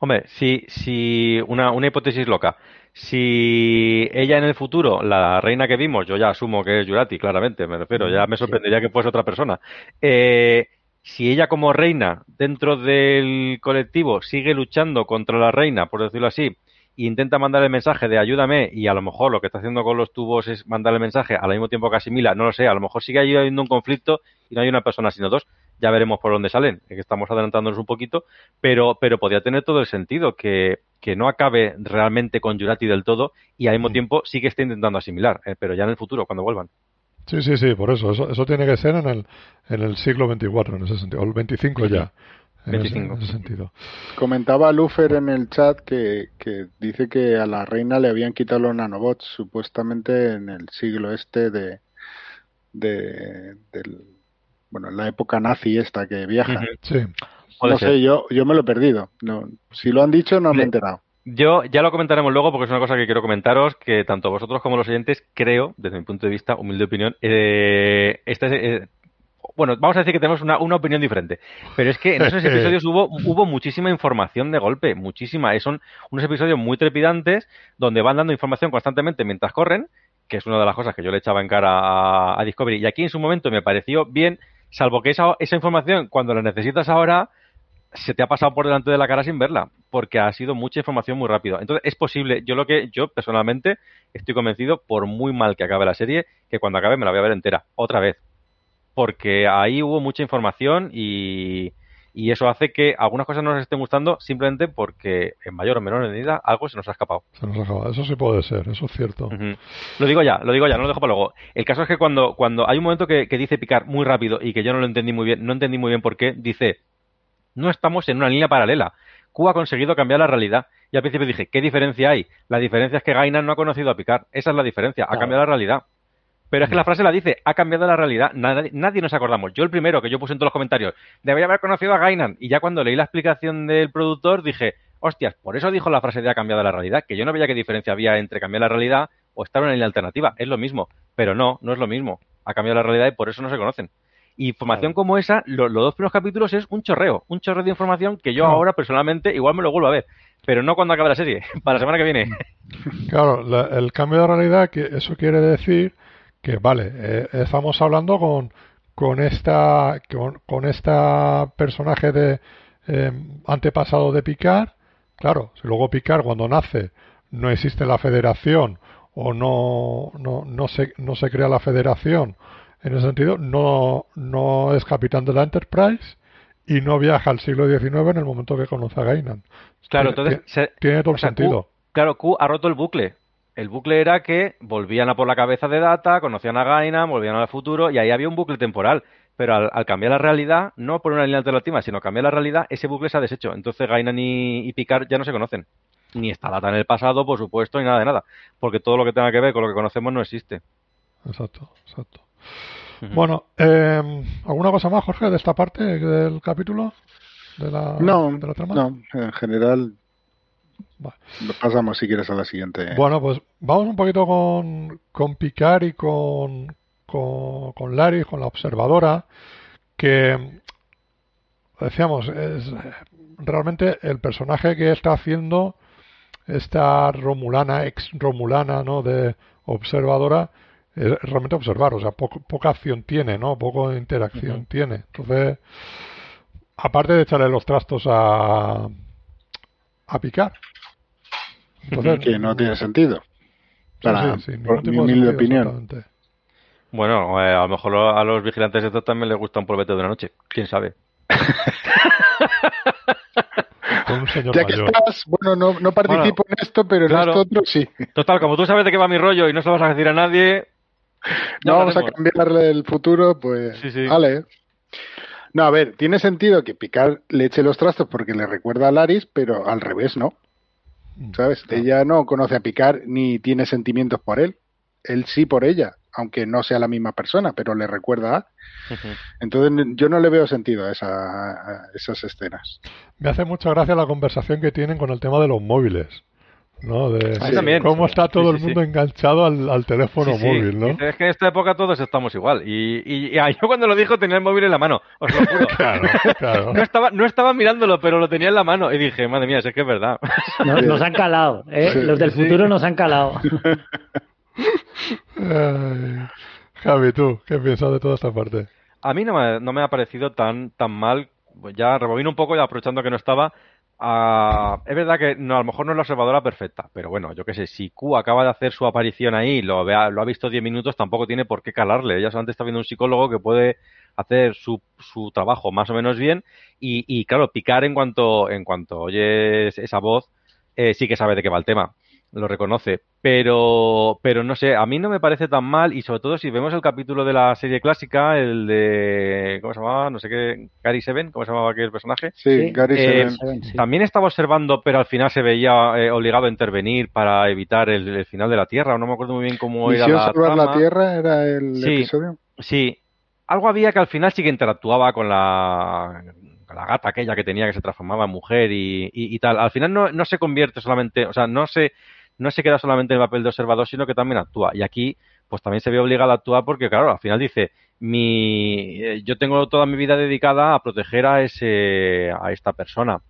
Hombre, si, si una, una hipótesis loca. Si ella en el futuro, la reina que vimos, yo ya asumo que es Yurati, claramente, me refiero, ya me sorprendería que fuese otra persona. Eh, si ella como reina dentro del colectivo sigue luchando contra la reina, por decirlo así, e intenta mandar el mensaje de ayúdame y a lo mejor lo que está haciendo con los tubos es mandar el mensaje al mismo tiempo que asimila, no lo sé, a lo mejor sigue habiendo un conflicto y no hay una persona sino dos, ya veremos por dónde salen, que estamos adelantándonos un poquito, pero, pero podría tener todo el sentido que, que no acabe realmente con Jurati del todo y al mismo tiempo sí que esté intentando asimilar, eh, pero ya en el futuro, cuando vuelvan. Sí, sí, sí, por eso. Eso, eso tiene que ser en el, en el siglo XXIV, en ese sentido, o el 25 ya. En, 25. Ese, en ese sentido. Comentaba Lufer en el chat que, que dice que a la reina le habían quitado los nanobots supuestamente en el siglo este de, de del, bueno, en la época nazi esta que viaja. Sí. No ser. sé, yo, yo me lo he perdido. No, si lo han dicho, no me he enterado. Yo ya lo comentaremos luego porque es una cosa que quiero comentaros que tanto vosotros como los oyentes creo, desde mi punto de vista, humilde opinión, eh, este es, eh, bueno, vamos a decir que tenemos una, una opinión diferente, pero es que en esos episodios hubo, hubo muchísima información de golpe, muchísima. Y son unos episodios muy trepidantes donde van dando información constantemente mientras corren, que es una de las cosas que yo le echaba en cara a, a Discovery. Y aquí en su momento me pareció bien, salvo que esa, esa información, cuando la necesitas ahora, se te ha pasado por delante de la cara sin verla, porque ha sido mucha información muy rápido. Entonces, es posible, yo lo que, yo personalmente estoy convencido, por muy mal que acabe la serie, que cuando acabe me la voy a ver entera, otra vez. Porque ahí hubo mucha información y, y eso hace que algunas cosas no nos estén gustando simplemente porque, en mayor o menor medida, algo se nos ha escapado. Se nos acaba. Eso sí puede ser, eso es cierto. Lo digo ya, lo digo ya, no lo dejo para luego. El caso es que cuando, cuando hay un momento que, que dice picar muy rápido y que yo no lo entendí muy bien, no entendí muy bien por qué, dice, no estamos en una línea paralela. Q ha conseguido cambiar la realidad. Y al principio dije, ¿qué diferencia hay? La diferencia es que Gainan no ha conocido a Picard. Esa es la diferencia, ha Claro. cambiado la realidad. Pero es que la frase la dice, ha cambiado la realidad. Nadie, nadie nos acordamos. Yo el primero que yo puse en todos los comentarios, debería haber conocido a Gainan. Y ya cuando leí la explicación del productor dije, hostias, por eso dijo la frase de ha cambiado la realidad, que yo no veía qué diferencia había entre cambiar la realidad o estar en una línea alternativa. Es lo mismo. Pero no, no es lo mismo. Ha cambiado la realidad y por eso no se conocen. Y información como esa, lo- los dos primeros capítulos es un chorreo, un chorreo de información que yo Claro. ahora personalmente igual me lo vuelvo a ver, pero no cuando acabe la serie, para la semana que viene. Claro, la- el cambio de realidad, que eso quiere decir que, vale, eh, estamos hablando con, con esta con, con esta personaje de eh, antepasado de Picard. Claro, si luego Picard cuando nace no existe la Federación o no no no se no se crea la Federación en ese sentido no no es capitán de la Enterprise y no viaja al siglo XIX en el momento que conoce a Gainan. Claro, Tiene- entonces, se- tiene todo el Q- sentido. claro, Q ha roto el bucle. El bucle era que volvían a por la cabeza de Data, conocían a Gainan, volvían al futuro y ahí había un bucle temporal. Pero al, al cambiar la realidad, no por una línea alternativa, sino cambiar la realidad, ese bucle se ha deshecho. Entonces Gainan y, y Picard ya no se conocen. Ni está Data en el pasado, por supuesto, ni nada de nada. Porque todo lo que tenga que ver con lo que conocemos no existe. Exacto, exacto. Bueno, eh, ¿alguna cosa más, Jorge, de esta parte del capítulo? De la, No, de la trama? no, en general. Vale. Pasamos si quieres a la siguiente. Bueno, pues vamos un poquito con, con Picard y con, con, con Laris, con la observadora, que decíamos, es realmente el personaje que está haciendo esta Romulana, ex Romulana, ¿no? De observadora, es realmente observar, o sea, poco- poca acción tiene, ¿no? Poco interacción tiene. Entonces, aparte de echarle los trastos a, a Picard. Entonces, que no tiene sentido. Para, Sí, sí, sí, por ningún mi humilde opinión. Bueno, eh, a lo mejor a los vigilantes estos también les gusta un polvete de una noche. ¿Quién sabe? Con un señor Ya que mayor. estás, bueno, no, no participo en esto, pero en claro. esto otro sí. Total, como tú sabes de qué va mi rollo y no se lo vas a decir a nadie, No vamos a hablaremos. cambiar el futuro, pues. Sí, sí. Vale. No, a ver, tiene sentido que Picard le eche los trastos porque le recuerda a Laris, pero al revés, ¿no? ¿Sabes? Claro. Ella no conoce a Picard ni tiene sentimientos por él. Él sí por ella, aunque no sea la misma persona, pero le recuerda a. Entonces yo no le veo sentido a, esa- a esas escenas. Me hace mucha gracia la conversación que tienen con el tema de los móviles. ¿No? De Sí, también. cómo Sí, está todo sí, el sí, mundo enganchado al, al teléfono Sí, sí. móvil, ¿no? Es que en esta época todos estamos igual. Y, y- y yo cuando lo dijo tenía el móvil en la mano, os lo juro. Claro, claro. No estaba, no estaba mirándolo, pero lo tenía en la mano. Y dije, madre mía, si es que es verdad. Nos, nos han calado, ¿eh? Sí, Los del sí. futuro nos han calado. Ay. Javi, ¿tú qué piensas de toda esta parte? A mí no me, no me ha parecido tan, tan mal. Pues ya rebobino un poco y aprovechando que no estaba. Ah, es verdad que no, a lo mejor no es la observadora perfecta, pero bueno, yo qué sé, si Q acaba de hacer su aparición ahí, lo, lo ha visto 10 minutos, tampoco tiene por qué calarle. Ella solamente está viendo un psicólogo que puede hacer su, su trabajo más o menos bien y, y, claro, picar en cuanto, en cuanto oyes esa voz, eh, sí que sabe de qué va el tema, lo reconoce, pero, pero no sé, a mí no me parece tan mal y sobre todo si vemos el capítulo de la serie clásica, el de, ¿cómo se llamaba? No sé qué, Gary Seven, ¿cómo se llamaba aquel personaje? Sí. Gary Eh, Seven. Sí. También estaba observando, pero al final se veía eh, obligado a intervenir para evitar el, el final de la Tierra, o no me acuerdo muy bien cómo era la Salvar la trama. Tierra era el Sí. episodio. Sí, algo había que al final sí que interactuaba con la, la gata aquella que tenía que se transformaba en mujer y, y- y tal. Al final no, no se convierte solamente, o sea, no se, no se queda solamente en el papel de observador, sino que también actúa. Y aquí, pues también se ve obligado a actuar porque, claro, al final dice, mi, eh, yo tengo toda mi vida dedicada a proteger a ese, a esta persona.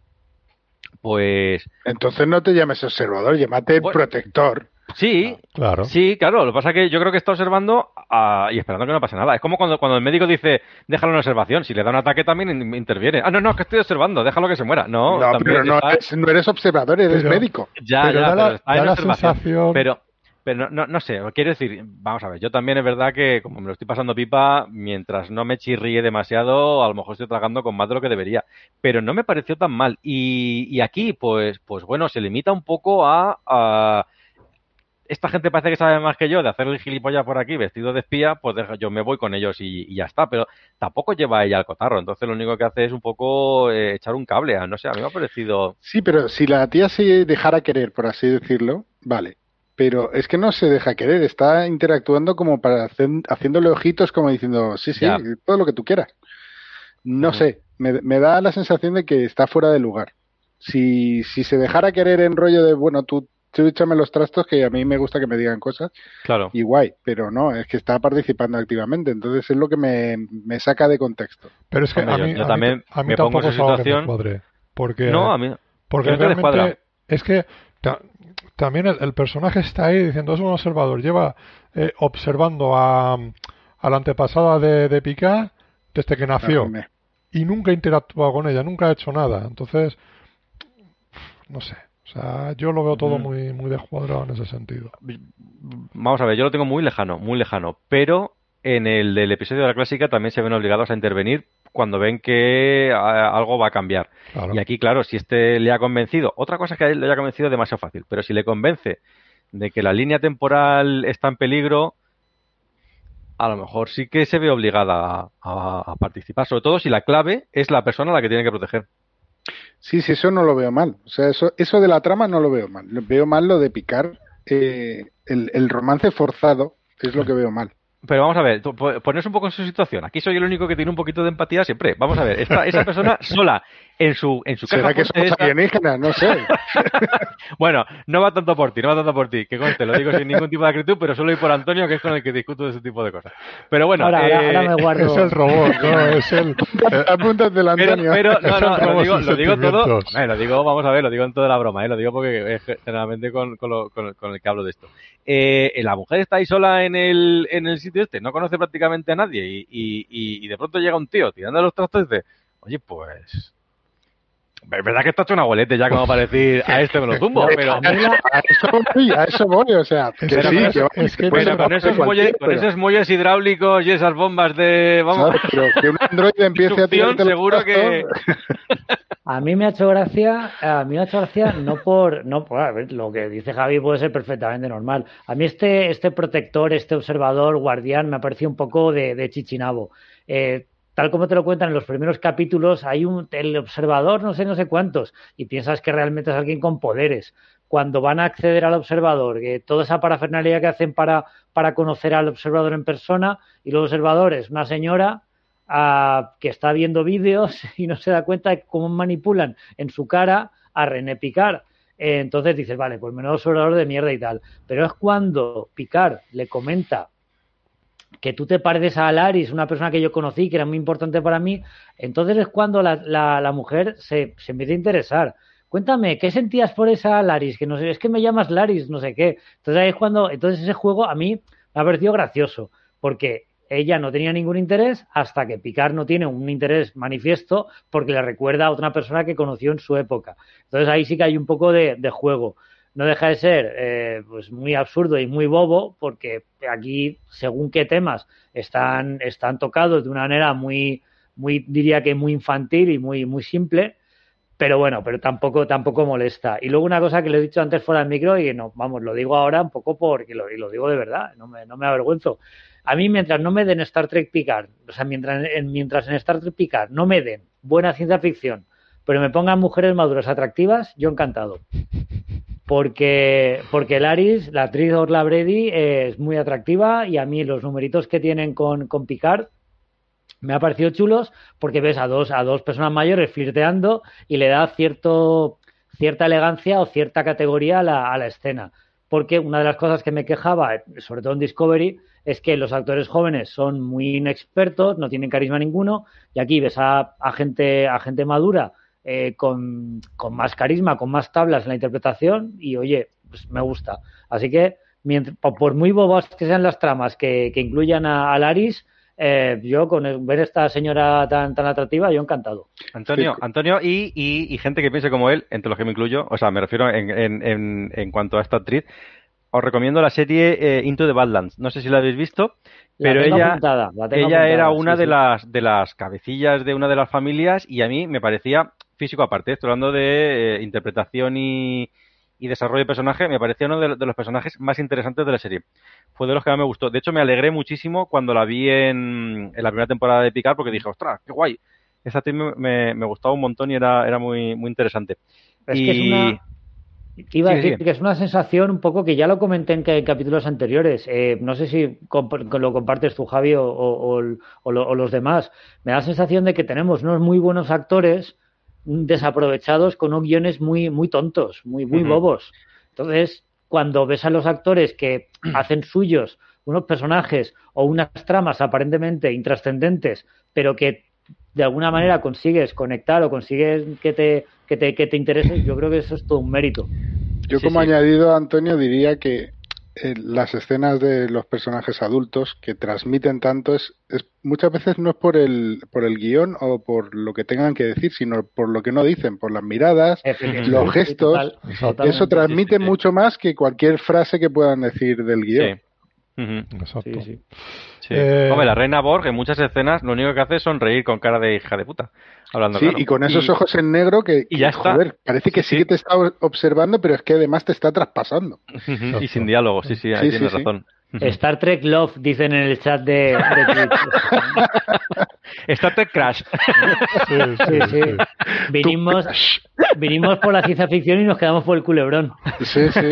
Pues Entonces no te llames observador, llámate Bueno. protector. Sí, Claro. Sí, claro. Lo que pasa es que yo creo que está observando ah, y esperando que no pase nada. Es como cuando, cuando el médico dice, déjalo en observación. Si le da un ataque también in- interviene. Ah, no, no, es que estoy observando, déjalo que se muera. No, No, también pero no no eres observador, eres Pero- médico. Ya, pero ya, da la, pero está en da la sensación... Pero, pero no, no, no sé, quiero decir, vamos a ver, yo también es verdad que como me lo estoy pasando pipa, mientras no me chirríe demasiado, a lo mejor estoy tragando con más de lo que debería. Pero no me pareció tan mal. Y, y aquí, pues, pues bueno, se limita un poco a, a- esta gente parece que sabe más que yo de hacer el gilipollas por aquí vestido de espía, pues deja- yo me voy con ellos y, y ya está. Pero tampoco lleva ella al cotarro. Entonces lo único que hace es un poco eh, echar un cable. a- No sé, a mí me ha parecido... Sí, pero si la tía se dejara querer, por así decirlo, vale. Pero es que no se deja querer, está interactuando como para hacer, haciéndole ojitos como diciendo, sí, sí, Ya. todo lo que tú quieras. No sé, me, me da la sensación de que está fuera de lugar. Si, si se dejara querer en rollo de, bueno, tú, tú échame los trastos que a mí me gusta que me digan cosas, Claro. y guay, pero no, es que está participando activamente, entonces es lo que me, me saca de contexto. Pero es que Hombre, a mí, yo a mí- también a mí me pongo tampoco en es esa situación. cuadre. Porque, No, a mí... porque realmente es que ta- también el, el personaje está ahí diciendo es un observador, lleva eh, observando a, a la antepasada de, de Picard desde que nació y nunca ha interactuado con ella, nunca ha hecho nada. Entonces, no sé. O sea, yo lo veo todo muy, muy descuadrado en ese sentido. Vamos a ver, yo lo tengo muy lejano, muy lejano, pero en el del episodio de la clásica también se ven obligados a intervenir cuando ven que ah, algo va a cambiar. Claro. Y aquí, claro, si este le ha convencido, otra cosa es que a él le haya convencido demasiado fácil, pero si le convence de que la línea temporal está en peligro, a lo mejor sí que se ve obligada a, a- a participar, sobre todo si la clave es la persona a la que tiene que proteger. Sí, sí, eso no lo veo mal. O sea, eso, eso de la trama no lo veo mal. Veo mal lo de picar eh, el, el romance forzado, es lo que veo mal. Pero vamos a ver, tú, po- poneros un poco en su situación. Aquí soy el único que tiene un poquito de empatía siempre. Vamos a ver, esta, esa persona sola en su, en su ¿Será caja que somos esa- alienígenas? No sé. Bueno, no va tanto por ti, no va tanto por ti, que conste, lo digo sin ningún tipo de acritud, pero solo y por Antonio, que es con el que discuto de ese tipo de cosas. Pero bueno, ahora, ahora- eh, ahora me guardo. Es el robot, ¿no? Es el... eh, Apúntate el pero, Antonio. pero, no, no, lo digo, sin lo digo todo, lo digo, vamos a ver, lo digo en toda la broma, ¿eh? lo digo porque es generalmente con, con, lo- con- con el que hablo de esto. Eh, la mujer está ahí sola en el, en el sitio este, no conoce prácticamente a nadie y, y, y- y de pronto llega un tío tirando los trastos y dice, oye, pues... Es verdad que está hecho un abuelete ya como para decir, a este me lo zumbo, pero... a, eso, a eso voy, a eso voy, o sea, que Pero sí, con eso- es que Pero no con esos, muelles, con esos muelles hidráulicos y esas bombas de... Vamos, ¿sabes? Pero que un androide empiece a los seguro que- A mí me ha hecho gracia, a mí me ha hecho gracia no por, no por, a ver, lo que dice Javi puede ser perfectamente normal. A mí este, este protector, este observador, guardián, me ha parecido un poco de, de chichinabo. Eh, tal como te lo cuentan en los primeros capítulos, hay un, el observador, no sé, no sé cuántos, y piensas que realmente es alguien con poderes. Cuando van a acceder al observador, que toda esa parafernalia que hacen para, para conocer al observador en persona, y los observadores, una señora a- que está viendo vídeos y no se da cuenta de cómo manipulan en su cara a René Picard. eh, entonces dices, vale, pues menos orador de mierda y tal. Pero es cuando Picard le comenta que tú te pareces a Alaris, una persona que yo conocí, que era muy importante para mí, entonces es cuando la, la, mujer se, se empieza a interesar. Cuéntame, ¿qué sentías por esa Laris? Que no sé, es que me llamas Laris, no sé qué. Entonces ahí es cuando, entonces ese juego a mí me ha parecido gracioso, porque ella no tenía ningún interés hasta que Picard no tiene un interés manifiesto porque le recuerda a otra persona que conoció en su época. Entonces ahí sí que hay un poco de, juego. No deja de ser eh, pues muy absurdo y muy bobo porque aquí, según qué temas, están, están tocados de una manera muy, muy, diría que muy infantil y muy, muy simple. Pero bueno, pero tampoco, tampoco molesta. Y luego una cosa que le he dicho antes fuera del micro y no, vamos, lo digo ahora un poco porque lo, y lo digo de verdad, no me, no me avergüenzo. A mí, mientras no me den Star Trek Picard, o sea, mientras en, mientras en Star Trek Picard no me den buena ciencia ficción, pero me pongan mujeres maduras atractivas, yo encantado. Porque, porque Laris, la actriz Orla Brady, es muy atractiva y a mí los numeritos que tienen con, con Picard me ha parecido chulos porque ves a dos, a dos personas mayores flirteando y le da cierto, cierta elegancia o cierta categoría a la, a la escena. Porque una de las cosas que me quejaba, sobre todo en Discovery, es que los actores jóvenes son muy inexpertos, no tienen carisma ninguno, y aquí ves a, gente, a gente madura eh, con, más carisma, con más tablas en la interpretación, y oye, pues me gusta. Así que, por muy bobas que sean las tramas que, incluyan a, Laris, eh, yo con ver esta señora tan tan atractiva, yo encantado. Antonio, Antonio y, y, gente que piense como él, entre los que me incluyo, o sea, me refiero en, en, en cuanto a esta actriz, os recomiendo la serie eh, Into the Badlands. No sé si la habéis visto, pero ella, ella era una de las de las cabecillas de una de las familias y a mí me parecía físico aparte. Estoy hablando de eh, interpretación y, desarrollo de personaje. Me parecía uno de, los personajes más interesantes de la serie. Fue de los que más me gustó. De hecho, me alegré muchísimo cuando la vi en, la primera temporada de Picar porque dije, ostras, qué guay. Esa actriz me, me, gustaba un montón y era, era muy, muy interesante. y... Iba a decir que es una sensación un poco que ya lo comenté en, capítulos anteriores. Eh, no sé si lo compartes tú, Javi, o, los demás. Me da la sensación de que tenemos unos muy buenos actores desaprovechados con unos guiones muy, muy tontos, muy, muy bobos. Entonces, cuando ves a los actores que hacen suyos unos personajes o unas tramas aparentemente intrascendentes, pero que de alguna manera consigues conectar o consigues que te, que te, que te interese, yo creo que eso es todo un mérito. Yo como añadido, Antonio, diría que eh, las escenas de los personajes adultos que transmiten tanto es, muchas veces no es por el por el guion o por lo que tengan que decir sino por lo que no dicen por las miradas los gestos. eso transmite mucho más que cualquier frase que puedan decir del guion. Exacto. Eh, Hombre, la reina Borg en muchas escenas lo único que hace es sonreír con cara de hija de puta. Hablando sí, y con esos ojos en negro que, y ya joder, parece que sí. que te está observando, pero es que además te está traspasando. y sin diálogo, sí, sí, ahí tienes razón. Star Trek Love, dicen en el chat de, de Star Trek Crash. Sí, sí. Vinimos, vinimos por la ciencia ficción y nos quedamos por el culebrón. Sí, sí.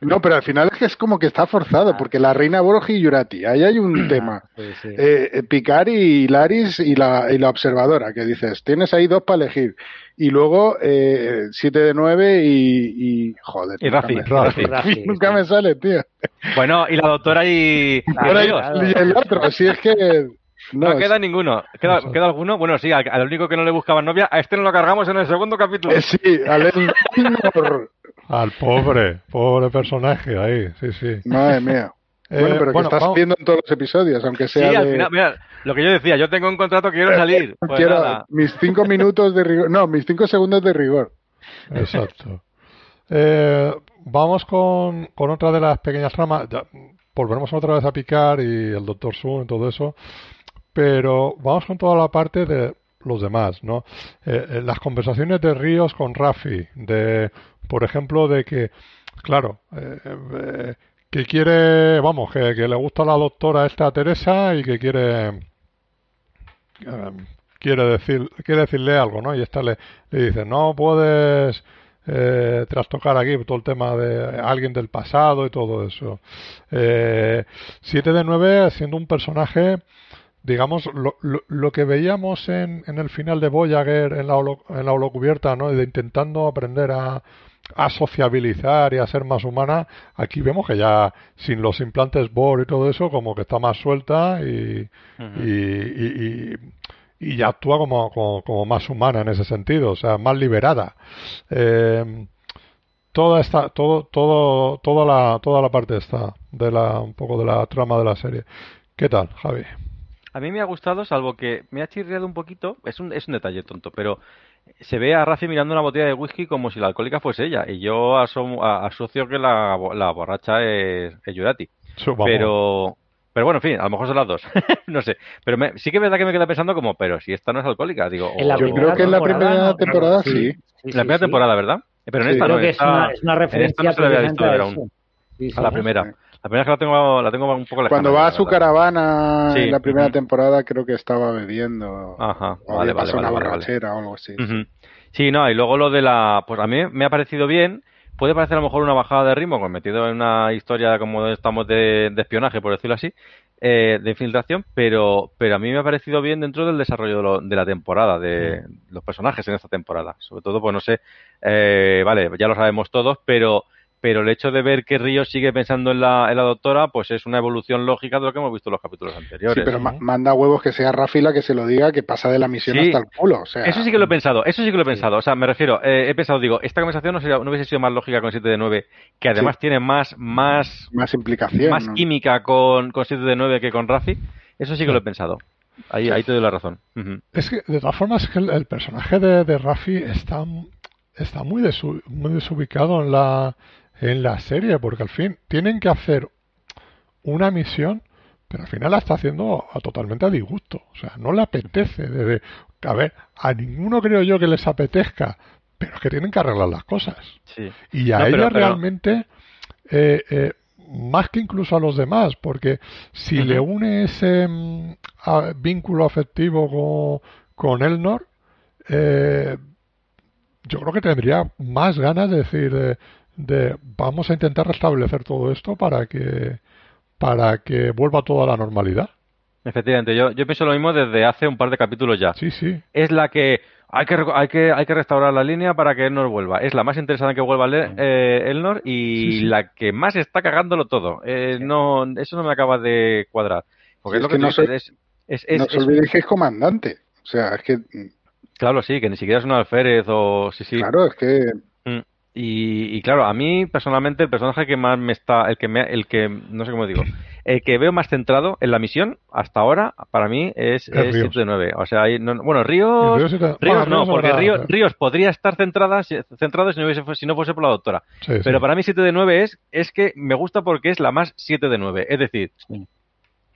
No, pero al final es que es como que está forzado, ah. porque la reina Borg y Yurati, ahí hay un tema. Eh, eh, Picard y Laris y la, y la observadora, que dices, tienes ahí dos para elegir y luego eh, 7 de 9 y, y joder. Y Rafi, Nunca me sale, tío. Bueno, y la doctora y, y, el otro, si es que... No, queda ninguno. ¿Queda, ¿Queda, alguno? Bueno, sí, al, único que no le buscaban novia, a este no lo cargamos en el segundo capítulo. Eh, sí, al Al pobre, pobre personaje ahí, sí, sí. Madre mía. Eh, bueno, pero que estás viendo en todos los episodios, aunque sea. Sí, al final, mira, lo que yo decía, yo tengo un contrato que quiero eh, salir. Pues quiero mis cinco minutos de rigor, no, mis cinco segundos de rigor. Exacto. Eh, vamos con, con, otra de las pequeñas tramas. Ya, volveremos otra vez a picar y el Doctor Sun y todo eso. Pero vamos con toda la parte de los demás, ¿no? las conversaciones de Ríos con Rafi, de, por ejemplo, de que, claro, eh, que quiere, vamos, que, le gusta la doctora esta Teresa y que quiere eh, quiere decir quiere decirle algo, ¿no? Y esta le, le dice, no puedes eh, trastocar aquí todo el tema de alguien del pasado y todo eso. Eh, siete de nueve siendo un personaje digamos, lo, lo, que veíamos en, en, el final de Voyager en la, en la holocubierta, ¿no? De intentando aprender a, a sociabilizar y a ser más humana, aquí vemos que ya sin los implantes Bohr y todo eso, como que está más suelta y, y, y, y, ya actúa como, como, más humana en ese sentido, o sea, más liberada. Eh, toda esta, todo, todo, toda la, toda la parte esta de la, un poco de la trama de la serie. ¿Qué tal, Javi? A mí me ha gustado, salvo que me ha chirriado un poquito, es un, es un detalle tonto, pero se ve a Rafi mirando una botella de whisky como si la alcohólica fuese ella. Y yo asocio que la, la borracha es, es Yurati. Pero, pero bueno, en fin, a lo mejor son las dos. no sé. Pero sí que es verdad que me queda pensando como, pero si esta no es alcohólica, digo. yo creo que en la primera temporada sí. la primera temporada, ¿verdad? Pero en esta no. Que es, una, es una referencia no se le había visto a, la primera. La primera que la tengo, la tengo un poco lejana. Cuando va a su caravana en la primera temporada, creo que estaba bebiendo. Ajá, vale, vale, una borrachera o algo así. Sí, no, y luego lo de la. Pues a mí me ha parecido bien. Puede parecer a lo mejor una bajada de ritmo, pues metido en una historia como estamos de, espionaje, por decirlo así, eh, de infiltración, pero, pero a mí me ha parecido bien dentro del desarrollo de, la temporada, de los personajes en esta temporada. Sobre todo, pues no sé, eh, vale, ya lo sabemos todos, pero pero el hecho de ver que Ríos sigue pensando en la, en la doctora, pues es una evolución lógica de lo que hemos visto en los capítulos anteriores. Sí, pero manda huevos que sea Rafila que se lo diga, que pasa de la misión hasta el culo. O sea... Eso sí que lo he pensado, eso sí que lo he pensado. O sea, me refiero, eh, he pensado, digo, esta conversación no, no hubiese sido más lógica con 7 de 9, que además tiene más, más, más implicación, más química con, con 7 de 9 que con Rafi. Eso sí que lo he pensado. Ahí, ahí te doy la razón. Es que, de todas formas, es que el, personaje de, de Rafi está, está muy, muy desubicado en la en la serie, porque al fin tienen que hacer una misión, pero al final la está haciendo a, totalmente a disgusto. O sea, no le apetece. A ver, a ninguno creo yo que les apetezca, pero es que tienen que arreglar las cosas. Y a ella realmente, eh, eh, más que incluso a los demás, porque si le une ese mm, vínculo afectivo con, con Elnor, eh, yo creo que tendría más ganas de decir, de vamos a intentar restablecer todo esto para que para que vuelva toda la normalidad. Efectivamente, yo, yo pienso lo mismo desde hace un par de capítulos ya. Sí, sí. Es la que hay que, hay que, hay que restaurar la línea para que Elnor vuelva. Es la más interesante que vuelva eh, Elnor y la que más está cagándolo todo. Eh, no, eso no me acaba de cuadrar. Porque es, lo que, no, es, es, no se olvide que es comandante. O sea, es que. Claro, sí, que ni siquiera es un alférez o. Sí, sí. Claro, es que. Mm. Y, claro, a mí personalmente el personaje que más me está, el que me, el que, no sé cómo digo, el que veo más centrado en la misión hasta ahora, para mí es, es 7 de 9. O sea, bueno, Ríos, Ríos, no, porque Ríos, Ríos, podría estar centrada, centrado si no, hubiese, si no fuese por la doctora. Pero para mí 7 de 9 es, es que me gusta porque es la más 7 de 9. Es decir,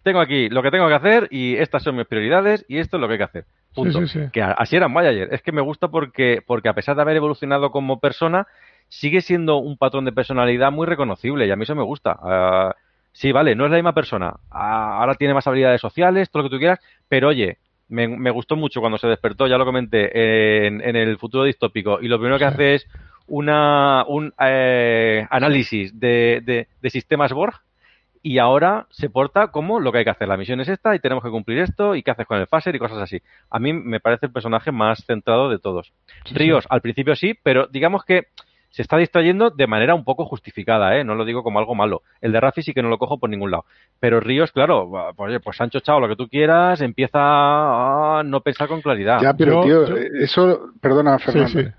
tengo aquí lo que tengo que hacer y estas son mis prioridades y esto es lo que hay que hacer. Punto. que así era ayer. Es que me gusta porque, porque a pesar de haber evolucionado como persona, sigue siendo un patrón de personalidad muy reconocible y a mí eso me gusta. Uh, sí, vale, no es la misma persona. Ah, ahora tiene más habilidades sociales, todo lo que tú quieras, pero oye, me, me gustó mucho cuando se despertó, ya lo comenté, en, en el futuro distópico y lo primero que hace es una, un eh, análisis de, de, de sistemas Borg y ahora se porta como lo que hay que hacer. La misión es esta y tenemos que cumplir esto y qué haces con el phaser y cosas así. A mí me parece el personaje más centrado de todos. Ríos, al principio sí, pero digamos que se está distrayendo de manera un poco justificada, ¿eh? No lo digo como algo malo. El de Rafi sí que no lo cojo por ningún lado. Pero Ríos, claro, pues, pues Sancho Chao, lo que tú quieras, empieza a no pensar con claridad. Ya, pero tío, eso, perdona, Fernando. Eh,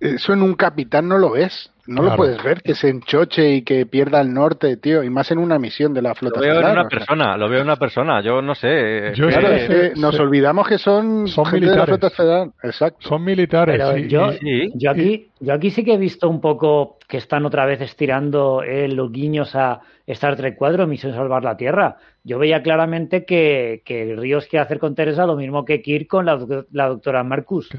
eso en un capitán no lo ves. No lo puedes ver, que se enchoche y que pierda el norte, tío. Y más en una misión de la flota. Lo veo en una persona, lo veo en una persona. Yo no sé. claro, es que nos olvidamos que son, son militares. de la flota federal. Exacto. Son militares. yo, yo, aquí, yo aquí sí que he visto un poco que están otra vez estirando eh, los guiños a Star Trek 4, Misión Salvar la Tierra. Yo veía claramente que, que Ríos quiere hacer con Teresa lo mismo que Kirk con la, doctora Marcus.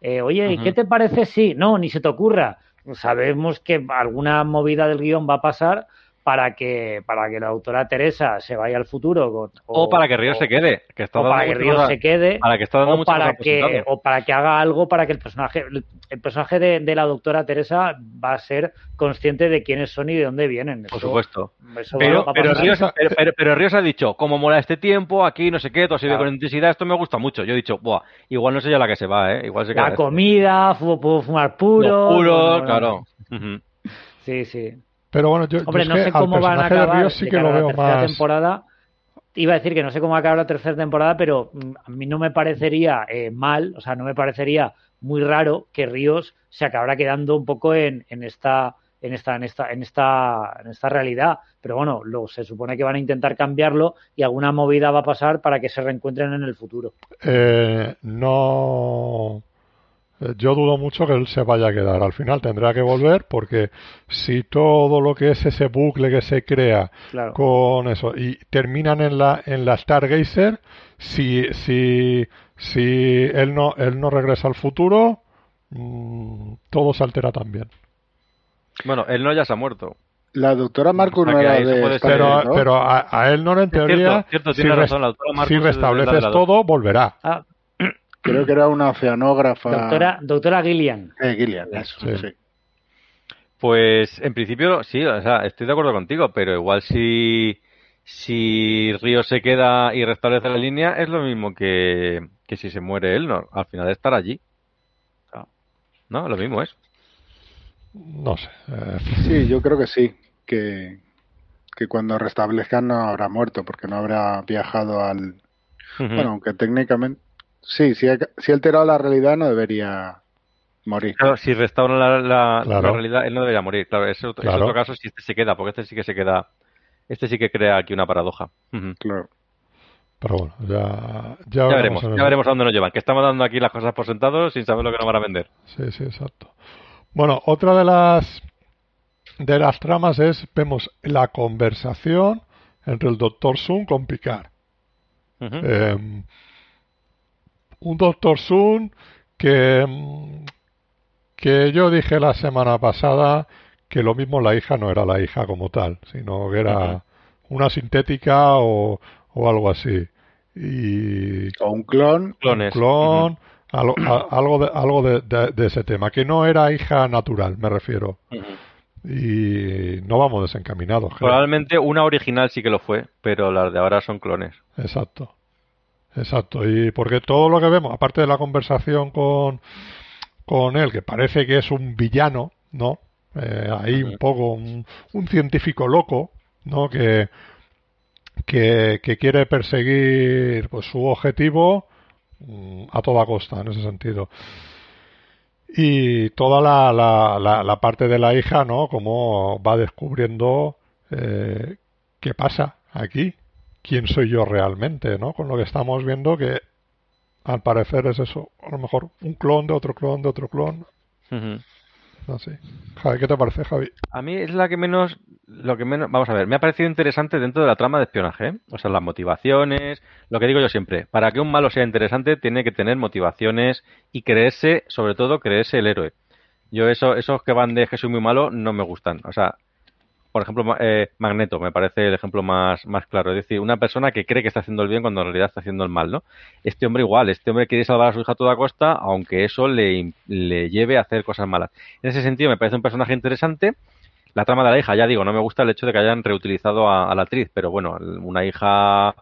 Eh, oye, ¿y qué te parece si? No, ni se te ocurra sabemos que alguna movida del guion va a pasar para que para que la autora Teresa se vaya al futuro o, para que Río se quede que está o para que Río se quede para que está dando o para que o para que haga algo para que el personaje el personaje de, la doctora Teresa va a ser consciente de quiénes son y de dónde vienen. Por supuesto. pero, pero, Ríos, pero, Ríos, ha dicho como mola este tiempo aquí no sé qué todo así de con intensidad esto me gusta mucho yo he dicho igual no sé ya la que se va eh igual se la comida puedo fumar puro puro claro. Sí, sí. Pero bueno, yo, Hombre, no sé cómo van a acabar Ríos sí que lo a la veo tercera más. temporada. Iba a decir que no sé cómo acabar la tercera temporada, pero mm, a mí no me parecería eh, mal, o sea, no me parecería muy raro que Ríos se acabara quedando un poco en, en esta en esta en esta en esta en esta realidad pero bueno lo, se supone que van a intentar cambiarlo y alguna movida va a pasar para que se reencuentren en el futuro Eh, no. Eh, Yo dudo mucho que él se vaya a quedar. Al final tendrá que volver porque si todo lo que es ese bucle que se crea claro con eso y terminan en la en la Stargazer, si si si él no él no regresa al futuro, mm, todo se altera también. Bueno, él no ya se ha muerto. La doctora Marcus O sea, no era de ser, Pero pero a, a él no en teoría cierto, cierto, si, tiene razón, la doctora Marcus si es la de restableces la todo volverá. Ah, Creo que era una oceanógrafa. doctora doctora Gillian Eh, Gillian, eso, Sí. sí. Pues en principio sí, o sea, estoy de acuerdo contigo, pero igual si, si Río se queda y restablece la línea es lo mismo que, que si se muere él, ¿no? Al final estar allí. ¿No? Lo mismo es. No sé. eh, Sí, yo creo que sí. Que, que cuando restablezcan no habrá muerto porque no habrá viajado al. Bueno, aunque técnicamente. Sí, si ha, si ha alterado la realidad no debería morir. Claro, si restauran la, la- Claro. la realidad, él no debería morir. Claro, es otro, es otro caso si este se queda, porque este sí que se queda. Este sí que crea aquí una paradoja. Claro. pero bueno, ya ya, Ya veremos, ya veremos a dónde nos llevan. Que estamos dando aquí las cosas por sentado sin saber lo que nos van a vender. Sí, sí, exacto. Bueno, otra de las de las tramas es vemos la conversación entre el Doctor Sun con Picard. Eh, un Doctor Sun que mm, que yo dije la semana pasada que lo mismo la hija no era la hija como tal, sino que era una sintética o, o algo así. Y O un clon. Clones. clon, algo, a- algo, de, algo de, de- de ese tema, que no era hija natural, me refiero. Y no vamos desencaminados. creo. Probablemente una original sí que lo fue, pero las de ahora son clones. Exacto. Exacto. Y porque todo lo que vemos, aparte de la conversación con, con él, que parece que es un villano, ¿no? Eh, ahí un poco un, un científico loco, ¿no? Que, que, que quiere perseguir pues, su objetivo mm, a toda costa, en ese sentido. Y toda la, la, la, la parte de la hija, ¿no? Como va descubriendo eh, qué pasa aquí, quién soy yo realmente, ¿no? Con lo que estamos viendo que al parecer es eso, a lo mejor un clon de otro clon de otro clon, así. Javi, ¿qué te parece, Javi? A mí es la que menos, lo que menos, vamos a ver, me ha parecido interesante dentro de la trama de espionaje, ¿eh? o sea, las motivaciones, lo que digo yo siempre, para que un malo sea interesante tiene que tener motivaciones y creerse, sobre todo creerse el héroe. Yo eso, esos que van de que soy muy malo no me gustan, o sea, por ejemplo, eh, Magneto me parece el ejemplo más, más claro, es decir, una persona que cree que está haciendo el bien cuando en realidad está haciendo el mal, ¿no? Este hombre igual, este hombre quiere salvar a su hija a toda costa, aunque eso le, le lleve a hacer cosas malas. En ese sentido me parece un personaje interesante. La trama de la hija, ya digo, no me gusta el hecho de que hayan reutilizado a, a la actriz, pero bueno, una hija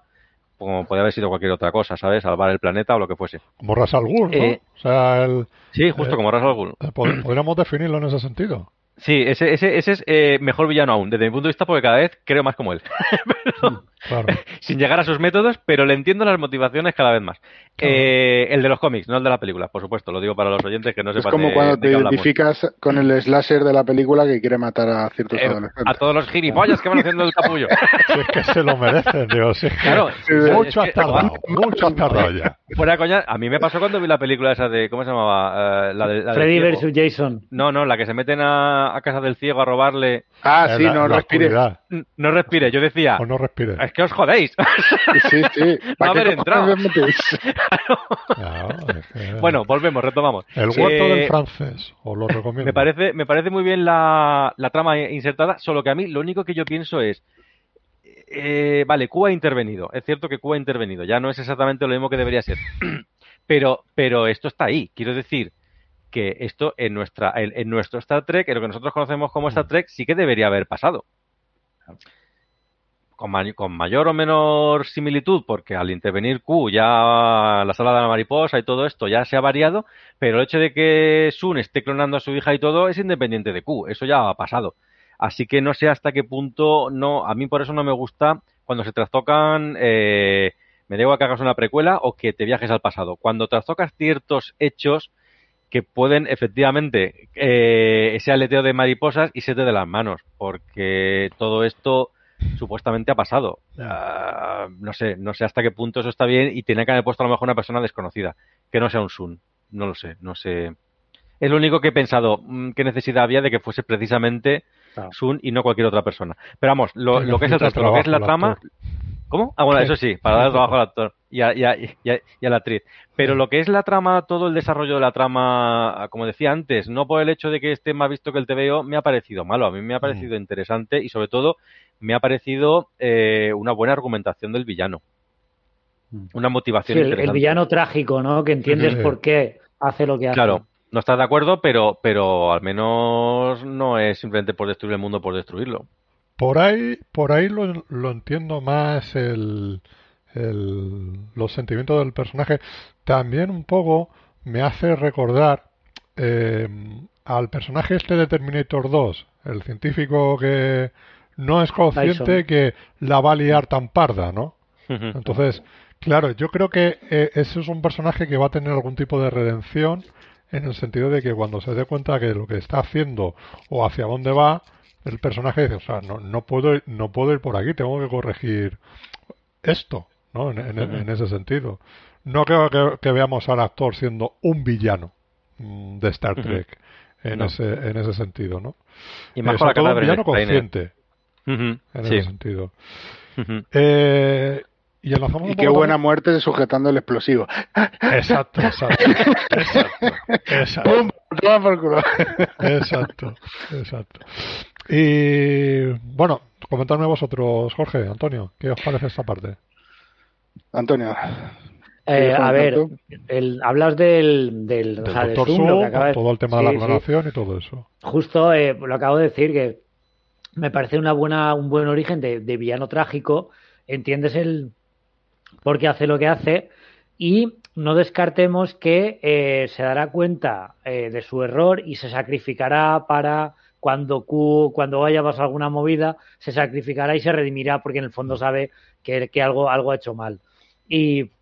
como podría haber sido cualquier otra cosa, ¿sabes? Salvar el planeta o lo que fuese. Como Ras Al Ghul, ¿no? Eh, o sea, el, Sí, justo Eh, como Ra's al Ghul. eh, pod- podríamos definirlo en ese sentido. Sí, ese, ese, ese es eh, mejor villano aún, desde mi punto de vista, porque cada vez creo más como él. Pero- Claro. sin llegar a sus métodos, pero le entiendo las motivaciones cada vez más. Eh, el de los cómics, no el de la película, por supuesto, lo digo para los oyentes que no Es sepan como de- cuando de te identificas con el slasher de la película que quiere matar a ciertos Eh, adolescentes. a todos los gilipollas que van haciendo el capullo. Si es que se lo merecen, digo, si es que Claro, mucho es has que- tardado, mucho has tardado ya. Fuera coña, a mí me pasó cuando vi la película esa de, ¿cómo se llamaba? Eh, la de, la del Freddy versus Jason No, no, la que se meten a, a casa del ciego a robarle. Ah, sí, la- no. N- No respire, yo decía, O no respires. es que os jodéis. Sí, sí. ¿Para haber entrado. que- bueno, volvemos, retomamos. el huerto Eh, del francés, os lo recomiendo. Me parece, me parece muy bien la, la trama insertada, solo que a mí lo único que yo pienso es, eh, vale, Cuba ha intervenido, es cierto que Cuba ha intervenido, ya no es exactamente lo mismo que debería ser, pero, pero esto está ahí, quiero decir que esto en nuestra, en, en nuestro Star Trek, en lo que nosotros conocemos como Star Trek, sí que debería haber pasado. con, con, mayor o menor similitud, porque al intervenir Q ya la sala de la mariposa y todo esto ya se ha variado, pero el hecho de que Sun esté clonando a su hija y todo es independiente de Q, eso ya ha pasado. Así que no sé hasta qué punto, no, a mí por eso no me gusta cuando se trastocan, eh, me digo que hagas una precuela o que te viajes al pasado. Cuando trastocas ciertos hechos, que pueden efectivamente eh, ese aleteo de mariposas y se te de las manos, porque todo esto supuestamente ha pasado. Uh, no sé, no sé hasta qué punto eso está bien y tiene que haber puesto a lo mejor una persona desconocida, que no sea un Sun. No lo sé, no sé. Es lo único que he pensado, mm, qué necesidad había de que fuese precisamente claro. Sun y no cualquier otra persona. Pero vamos, lo, lo que es el resto, lo que es la trama, ¿Cómo? Ah, bueno, eso sí, para dar trabajo al actor y a, y, a, y, a, y a, la actriz. Pero lo que es la trama, todo el desarrollo de la trama, como decía antes, no por el hecho de que esté más visto que el TVO, me ha parecido malo. A mí me ha parecido mm. interesante y sobre todo me ha parecido eh, una buena argumentación del villano. Una motivación sí, interesante. El villano trágico, ¿no? Que entiendes por qué hace lo que hace. Claro, no estás de acuerdo, pero, pero al menos no es simplemente por destruir el mundo por destruirlo. Por ahí, por ahí lo, lo entiendo más el, el, los sentimientos del personaje. También un poco me hace recordar eh, al personaje este de Terminator 2, el científico que no es consciente Dyson. que la va a liar tan parda, ¿no? Entonces, claro, yo creo que eh, ese es un personaje que va a tener algún tipo de redención en el sentido de que cuando se dé cuenta que lo que está haciendo o hacia dónde va, el personaje dice, o sea, no, no puedo no puedo ir por aquí, tengo que corregir esto, ¿no? En, en, en ese sentido. No creo que, que, veamos al actor siendo un villano mm, de Star Trek en no. ese en ese sentido, ¿no? Y más eh, con la todo un villano consciente en ese sentido. Eh, y, y qué buena muerte sujetando el explosivo. Exacto, exacto. exacto, exacto. ¡Pum! Toma por culo. Exacto, exacto. Y bueno, comentadme vosotros, Jorge, Antonio, ¿qué os parece esta parte? Antonio. Eh, a ver, el, hablas del, del, del o sea, de Zoom, lo que acaba de... todo el tema sí, de la clonación sí. y todo eso. Justo eh, lo acabo de decir que me parece una buena, un buen origen de, de villano trágico. Entiendes el por qué hace lo que hace y no descartemos que eh, se dará cuenta eh, de su error y se sacrificará para cuando Q, cuando vaya a pasar alguna movida, se sacrificará y se redimirá porque en el fondo sabe que, que algo, algo ha hecho mal. Y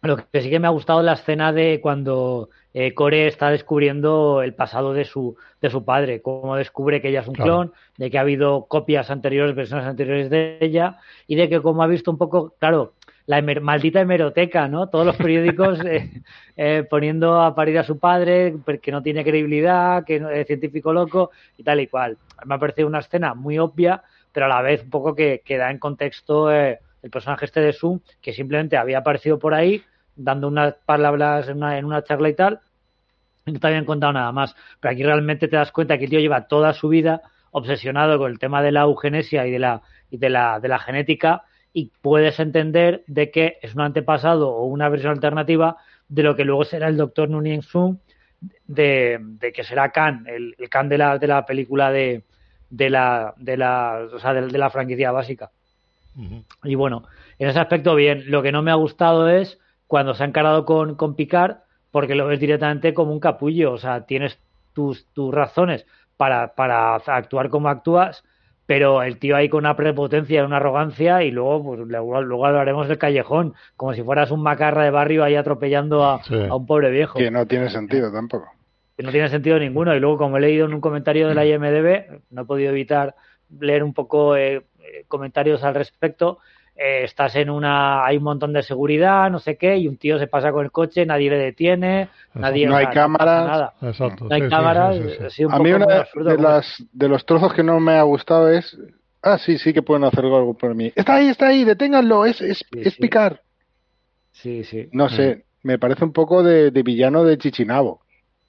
lo que sí que me ha gustado es la escena de cuando eh, Core está descubriendo el pasado de su, de su padre, cómo descubre que ella es un claro. clon, de que ha habido copias anteriores, versiones anteriores de ella, y de que como ha visto un poco, claro, la hemer maldita hemeroteca, ¿no? Todos los periódicos eh, eh, poniendo a parir a su padre, que no tiene credibilidad, que es científico loco y tal y cual. Me ha parecido una escena muy obvia, pero a la vez un poco que, que da en contexto eh, el personaje este de Zoom, que simplemente había aparecido por ahí dando unas palabras en una, en una charla y tal, y no te habían contado nada más. Pero aquí realmente te das cuenta que el tío lleva toda su vida obsesionado con el tema de la eugenesia y de la, y de la, de la genética y puedes entender de que es un antepasado o una versión alternativa de lo que luego será el doctor Nunien Sun, de, de, que será Khan, el, el Khan de la, de la película de, de la, de la, o sea, de, de la franquicia básica. Uh -huh. Y bueno, en ese aspecto bien. Lo que no me ha gustado es cuando se ha encarado con, con Picard, porque lo ves directamente como un capullo. O sea, tienes tus, tus razones para, para actuar como actúas, pero el tío ahí con una prepotencia, una arrogancia y luego pues luego, luego hablaremos del callejón, como si fueras un macarra de barrio ahí atropellando a, sí. a un pobre viejo. Que no tiene sentido tampoco. Que no tiene sentido ninguno y luego como he leído en un comentario de la IMDB, no he podido evitar leer un poco eh, comentarios al respecto, eh, estás en una, hay un montón de seguridad, no sé qué, y un tío se pasa con el coche, nadie le detiene, Exacto. nadie no hay cámaras, nada. Exacto. no hay sí, cámaras. sí, sí, sí. Un a mí una de, las, de los trozos que no me ha gustado es, ah, sí, sí que pueden hacer algo por mí. Está ahí, está ahí, deténganlo, es, es, es picar. Sí, sí. No sé, me parece un poco de, de villano de Chichinabo.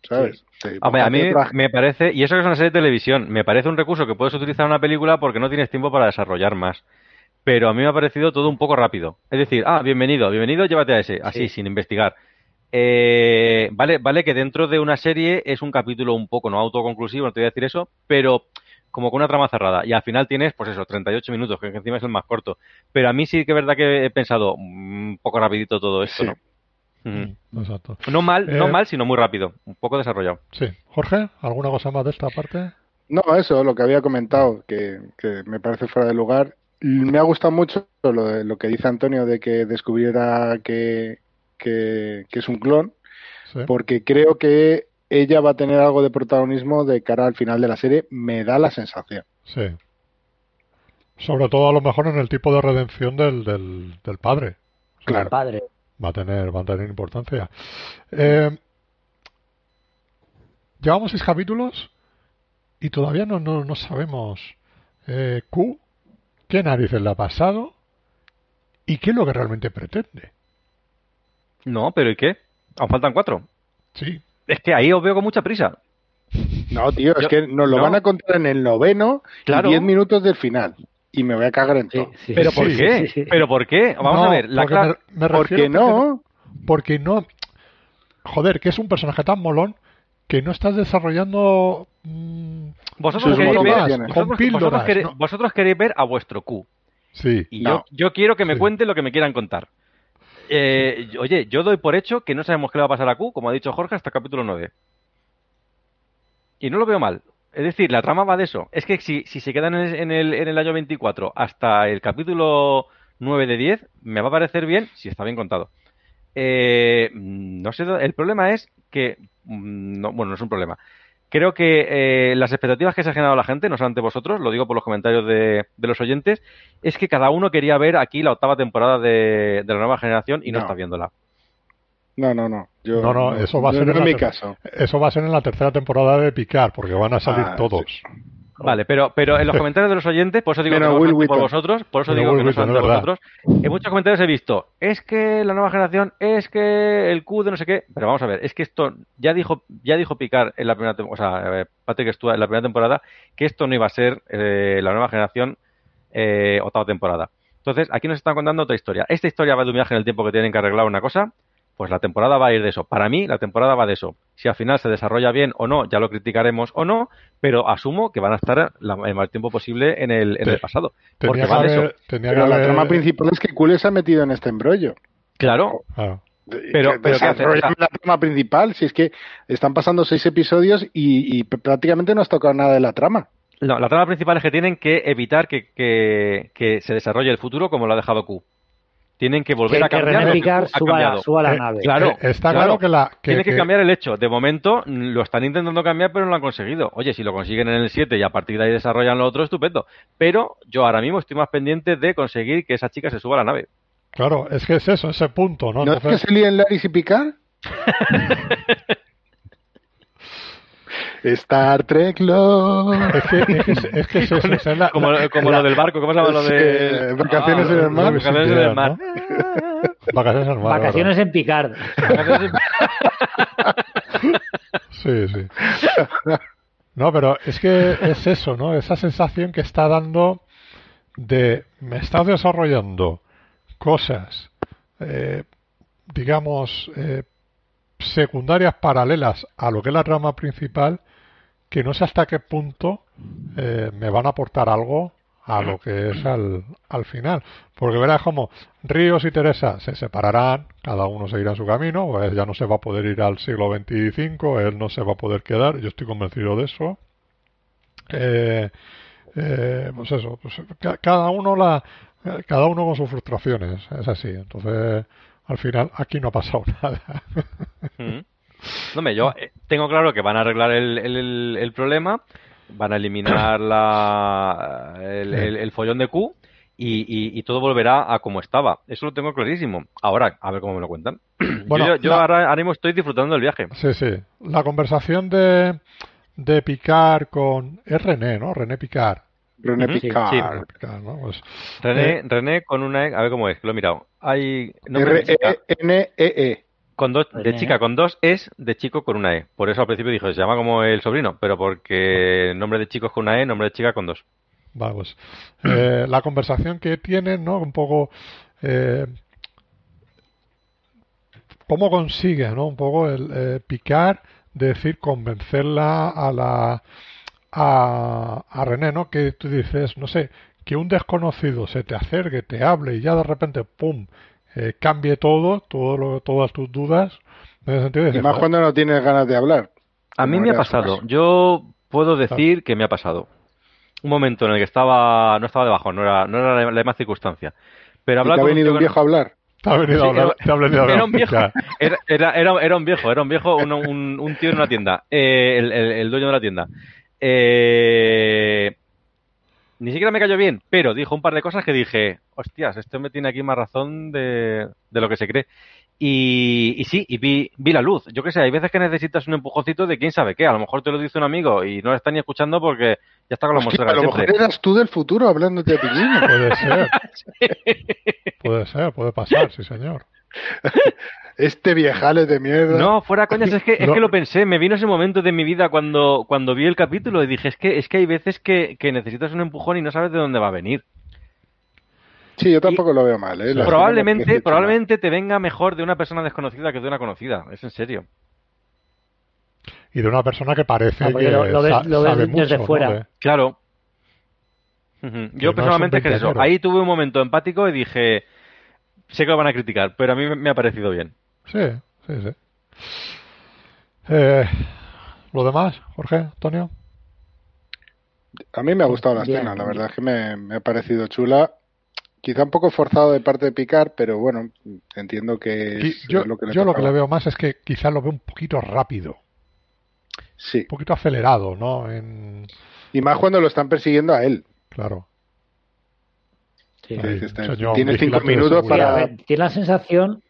¿Sabes? Sí. Hombre, a mí me parece, y eso que es una serie de televisión, me parece un recurso que puedes utilizar en una película porque no tienes tiempo para desarrollar más pero a mí me ha parecido todo un poco rápido. Es decir, ah, bienvenido, bienvenido, llévate a ese, así, sí. sin investigar. Eh, vale, vale que dentro de una serie es un capítulo un poco no autoconclusivo, no te voy a decir eso, pero como con una trama cerrada. Y al final tienes, pues eso, 38 minutos, que encima es el más corto. Pero a mí sí que es verdad que he pensado mm, un poco rapidito todo esto, Sí. ¿no? Mm, Exacto. No mal, no Eh, mal, sino muy rápido. Un poco desarrollado. Sí. Jorge, ¿alguna cosa más de esta parte? No, eso, lo que había comentado, que, que me parece fuera de lugar. Me ha gustado mucho lo, de- lo que dice Antonio de que descubriera que, que, que es un clon, Sí. porque creo que ella va a tener algo de protagonismo de cara al final de la serie, me da la sensación. Sí. Sobre todo a lo mejor en el tipo de redención del, del, del padre. O sea, Claro. Padre. Va a tener, va a tener importancia. Eh, llevamos seis capítulos y todavía no, no, no sabemos eh, Q, qué narices le ha pasado y qué es lo que realmente pretende. No, pero ¿y qué? Aún faltan cuatro. Sí, Es que ahí os veo con mucha prisa. No, tío, es que nos lo no. van a contar en el noveno Claro. y diez minutos del final. Y me voy a cagar en todo. sí, ¿Pero sí, por sí, qué? sí, sí. ¿Pero por qué? Vamos No, a ver. La porque me, me ¿Por refiero qué no? Porque no. Joder, que es un personaje tan molón que no estás desarrollando. mm, Vosotros queréis, ver, vosotros, vosotros queréis- ¿no? vosotros queréis ver a vuestro Q. sí, Y No. yo, yo quiero que me Sí. cuente lo que me quieran contar. Eh, oye, yo doy por hecho que no sabemos qué le va a pasar a Q, como ha dicho Jorge, hasta el capítulo 9. Y no lo veo mal. Es decir, la trama va de eso. Es que si, si se quedan en el, en, el, en el año 24 hasta el capítulo 9 de 10, me va a parecer bien si está bien contado. Eh, no sé, el problema es que. mm, No, bueno, no es un problema. Creo que eh, las expectativas que se ha generado la gente, no solamente vosotros, lo digo por los comentarios de, de los oyentes, es que cada uno quería ver aquí la octava temporada de, de la nueva generación y no, No. está viéndola. No, no, no. Yo, No, no, eso va a ser no en es la mi ter- caso. Eso va a ser en la tercera temporada de Picar, porque van a salir Ah, todos. Vale, pero, pero en los comentarios de los oyentes, por eso digo que no solamente por vosotros, por eso digo Will que no es por verdad. vosotros. En muchos comentarios he visto, es que la nueva generación, es que el Q de no sé qué, pero vamos a ver, es que esto ya dijo, ya dijo Picar en la primera temporada, o sea, eh, Patrick Stewart en la primera temporada, que esto no iba a ser eh, la nueva generación eh, octava temporada. Entonces, aquí nos están contando otra historia. Esta historia va de un viaje en el tiempo que tienen que arreglar una cosa, pues la temporada va a ir de eso. Para mí, la temporada va de eso. Si al final se desarrolla bien o no, ya lo criticaremos o no, pero asumo que van a estar la- el mayor tiempo posible en el, en Te- el pasado. Tenía Porque que va de eso. tenía Pero que la haber- trama principal es que Cule se ha metido en este embrollo. Claro, Claro. Pero- la trama principal, si es que están pasando seis episodios y, y prácticamente no has tocado nada de la trama. No, la trama principal es que tienen que evitar que, que- que se desarrolle el futuro como lo ha dejado Q. Tienen que volver que, a cambiar René que ha suba, suba la Eh, nave. Claro, Eh, está claro. claro que la. Que, Tienen que, que- cambiar el hecho. De momento lo están intentando cambiar, pero no lo han conseguido. Oye, si lo consiguen en el 7 y a partir de ahí desarrollan lo otro, estupendo. Pero yo ahora mismo estoy más pendiente de conseguir que esa chica se suba a la nave. Claro, es que es eso, ese punto, ¿no? ¿No es que se líen Laris y Picard? Star Trek Love. es que es, que es, es que es eso, es la- Como, la- como la- lo del barco, ¿cómo se llama lo de...? Eh, vacaciones en el mar. Vacaciones en el mar. Vacaciones en el mar, Vacaciones en Picard. Sí, sí. No, pero es que es eso, ¿no? Esa sensación que está dando de me estás desarrollando cosas, eh, digamos, eh, secundarias paralelas a lo que es la trama principal, que no sé hasta qué punto eh, me van a aportar algo a lo que es al, al final. Porque verás como Ríos y Teresa se separarán, cada uno seguirá su camino, ya no se va a poder ir al siglo XXV, él no se va a poder quedar, yo estoy convencido de eso. Eh, eh, pues eso, pues ca- cada uno la, cada uno con sus frustraciones, es así. Entonces, al final aquí no ha pasado nada. Mm. No, me, yo eh, tengo claro que van a arreglar el, el- el- el problema, van a eliminar la, el, el- el follón de Q y, y- y todo volverá a como estaba. Eso lo tengo clarísimo. Ahora, a ver cómo me lo cuentan. Bueno, yo yo la- ahora, ahora mismo estoy disfrutando del viaje. Sí, sí. La conversación de, de Picard con... Es René, ¿no? René Picard. René Ujú, Picard. sí. René Picard, ¿no? Pues, René, Eh, René con una E, a ver cómo es, que lo he mirado. Hay chica R-E-N-E-E. Con dos, de René. chica con dos es de chico con una E. Por eso al principio dijo, se llama como el sobrino, pero porque nombre de chico es con una E, nombre de chica con dos. Vale, pues, eh, la conversación que tienen, ¿no? Un poco... eh, ¿Cómo consigue, ¿no? Un poco el eh, Picard de decir, convencerla a la, a, a René, ¿no? Que tú dices, no sé, que un desconocido se te acerque, te hable y ya de repente, ¡pum!, eh, cambie todo, todo lo, todas tus dudas. En ese sentido, Y dices, más "Joder, cuando no tienes ganas de hablar. A mí me ha pasado. Yo puedo decir que me ha pasado. Un momento en el que estaba, no estaba debajo, no era, no era la, la misma circunstancia. Pero ¿Y hablar te ha con venido un viejo a hablar? te ha venido a Sí, hablar, era- te ha venido a hablar. Era un viejo, era, era, era, era un viejo, era un viejo, un, un, un tío en una tienda, eh, el, el- el dueño de la tienda. Eh, ni siquiera me cayó bien, pero dijo un par de cosas que dije, hostias, este me tiene aquí más razón de, de lo que se cree. Y, y sí, y vi, vi la luz. Yo qué sé, hay veces que necesitas un empujoncito de quién sabe qué. A lo mejor te lo dice un amigo y no lo está ni escuchando porque ya está con la Hostia, mosquera a lo mejor eras tú del futuro hablándote a ti mismo. Puede ser. Puede ser, puede pasar, sí, señor. Este viejales de mierda. No, fuera coñas, es que, es No. que lo pensé, me vino ese momento de mi vida cuando, cuando vi el capítulo y dije, es que, es que hay veces que, que necesitas un empujón y no sabes de dónde va a venir. Sí, yo tampoco lo veo mal. ¿eh? Probablemente, probablemente te venga mejor de una persona desconocida que de una conocida, es en serio. Y de una persona que parece Ah, que lo- lo ves- desde ¿no? fuera. Claro. Yo personalmente es que es eso, ahí tuve un momento empático y dije, sé que lo van a criticar, pero a mí me- ha parecido bien. Sí, sí, sí. Eh, ¿Lo demás, Jorge, Antonio? A mí me ha gustado la Bien. escena, la verdad es que me, me ha parecido chula. Quizá un poco forzado de parte de Picar, pero bueno, entiendo que es yo lo que le yo lo que le veo más es que quizás lo veo un poquito rápido, Sí, un poquito acelerado, ¿no? En... y más cuando lo están persiguiendo a él. Claro. Sí. Señor, Tienes cinco minutos para... ver, tiene la sensación.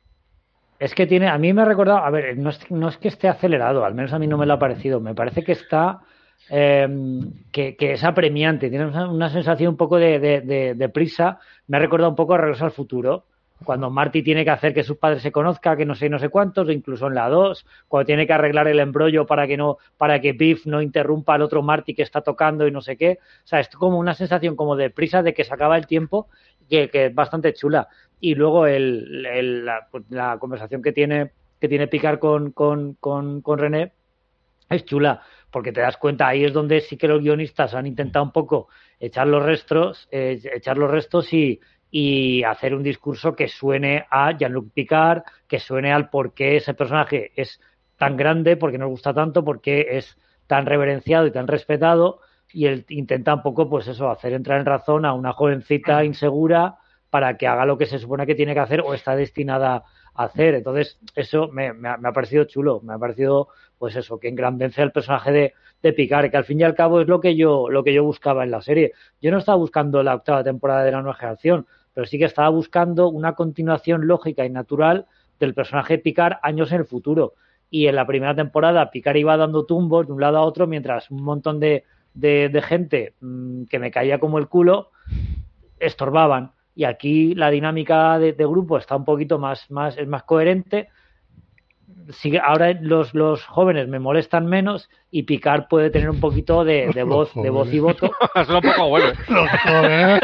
Es que tiene. A mí me ha recordado. A ver, no es, no es que esté acelerado, al menos a mí no me lo ha parecido. Me parece que está. Eh, que, que es apremiante. Tiene una, sensación un poco de, prisa. Me ha recordado un poco a Regreso al Futuro. Cuando Marty tiene que hacer que sus padres se conozcan, que no sé, no sé cuántos, incluso en la 2, cuando tiene que arreglar el embrollo para que no, para que Biff no interrumpa al otro Marty que está tocando y no sé qué. O sea, es como una sensación como de prisa de que se acaba el tiempo, que, es bastante chula. Y luego el, el- la, pues, la conversación que tiene, que tiene Picard con, con, con, con René es chula, porque te das cuenta, ahí es donde sí que los guionistas han intentado un poco echar los restos, eh, echar los restos y, y hacer un discurso que suene a Jean-Luc Picard, que suene al por qué ese personaje es tan grande, porque nos gusta tanto, porque es tan reverenciado y tan respetado, y él intenta un poco, pues eso, hacer entrar en razón a una jovencita insegura para que haga lo que se supone que tiene que hacer o está destinada a hacer. Entonces, eso me, me ha, me ha parecido chulo, me ha parecido, pues eso, que engrandece al personaje de, de Picard, que al fin y al cabo es lo que yo, lo que yo buscaba en la serie. Yo no estaba buscando la octava temporada de la nueva generación, pero sí que estaba buscando una continuación lógica y natural del personaje de Picard años en el futuro. Y en la primera temporada Picard iba dando tumbos de un lado a otro mientras un montón de, de, gente mmm, que me caía como el culo estorbaban. Y aquí la dinámica de, de, grupo está un poquito más, más, es más coherente. Sigue, ahora los, los jóvenes me molestan menos y Picard puede tener un poquito de, de voz, de voz y voto. es un poco bueno. Los jóvenes.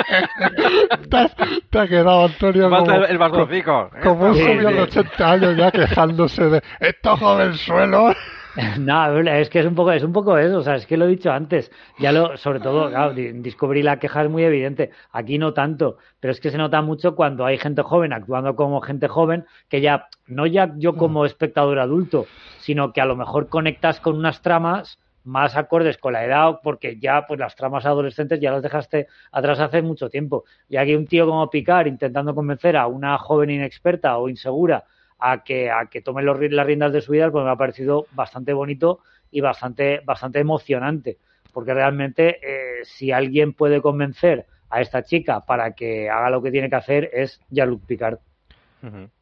te, has, te, ha quedado Antonio como, el, el bastoncico. como un Sí, sí. de 80 años ya quejándose de estos jovenzuelos. No, es que es un poco, es un poco eso, o sea, es que lo he dicho antes, ya lo, sobre todo, claro, Discovery la queja es muy evidente, aquí no tanto, pero es que se nota mucho cuando hay gente joven actuando como gente joven, que ya, no ya yo como espectador adulto, sino que a lo mejor conectas con unas tramas más acordes con la edad, porque ya pues las tramas adolescentes ya las dejaste atrás hace mucho tiempo. Y aquí un tío como Picard intentando convencer a una joven inexperta o insegura a que, a que tome los, las riendas de su vida, pues me ha parecido bastante bonito y bastante, bastante emocionante. Porque realmente, eh, si alguien puede convencer a esta chica para que haga lo que tiene que hacer, es Jean-Luc Picard.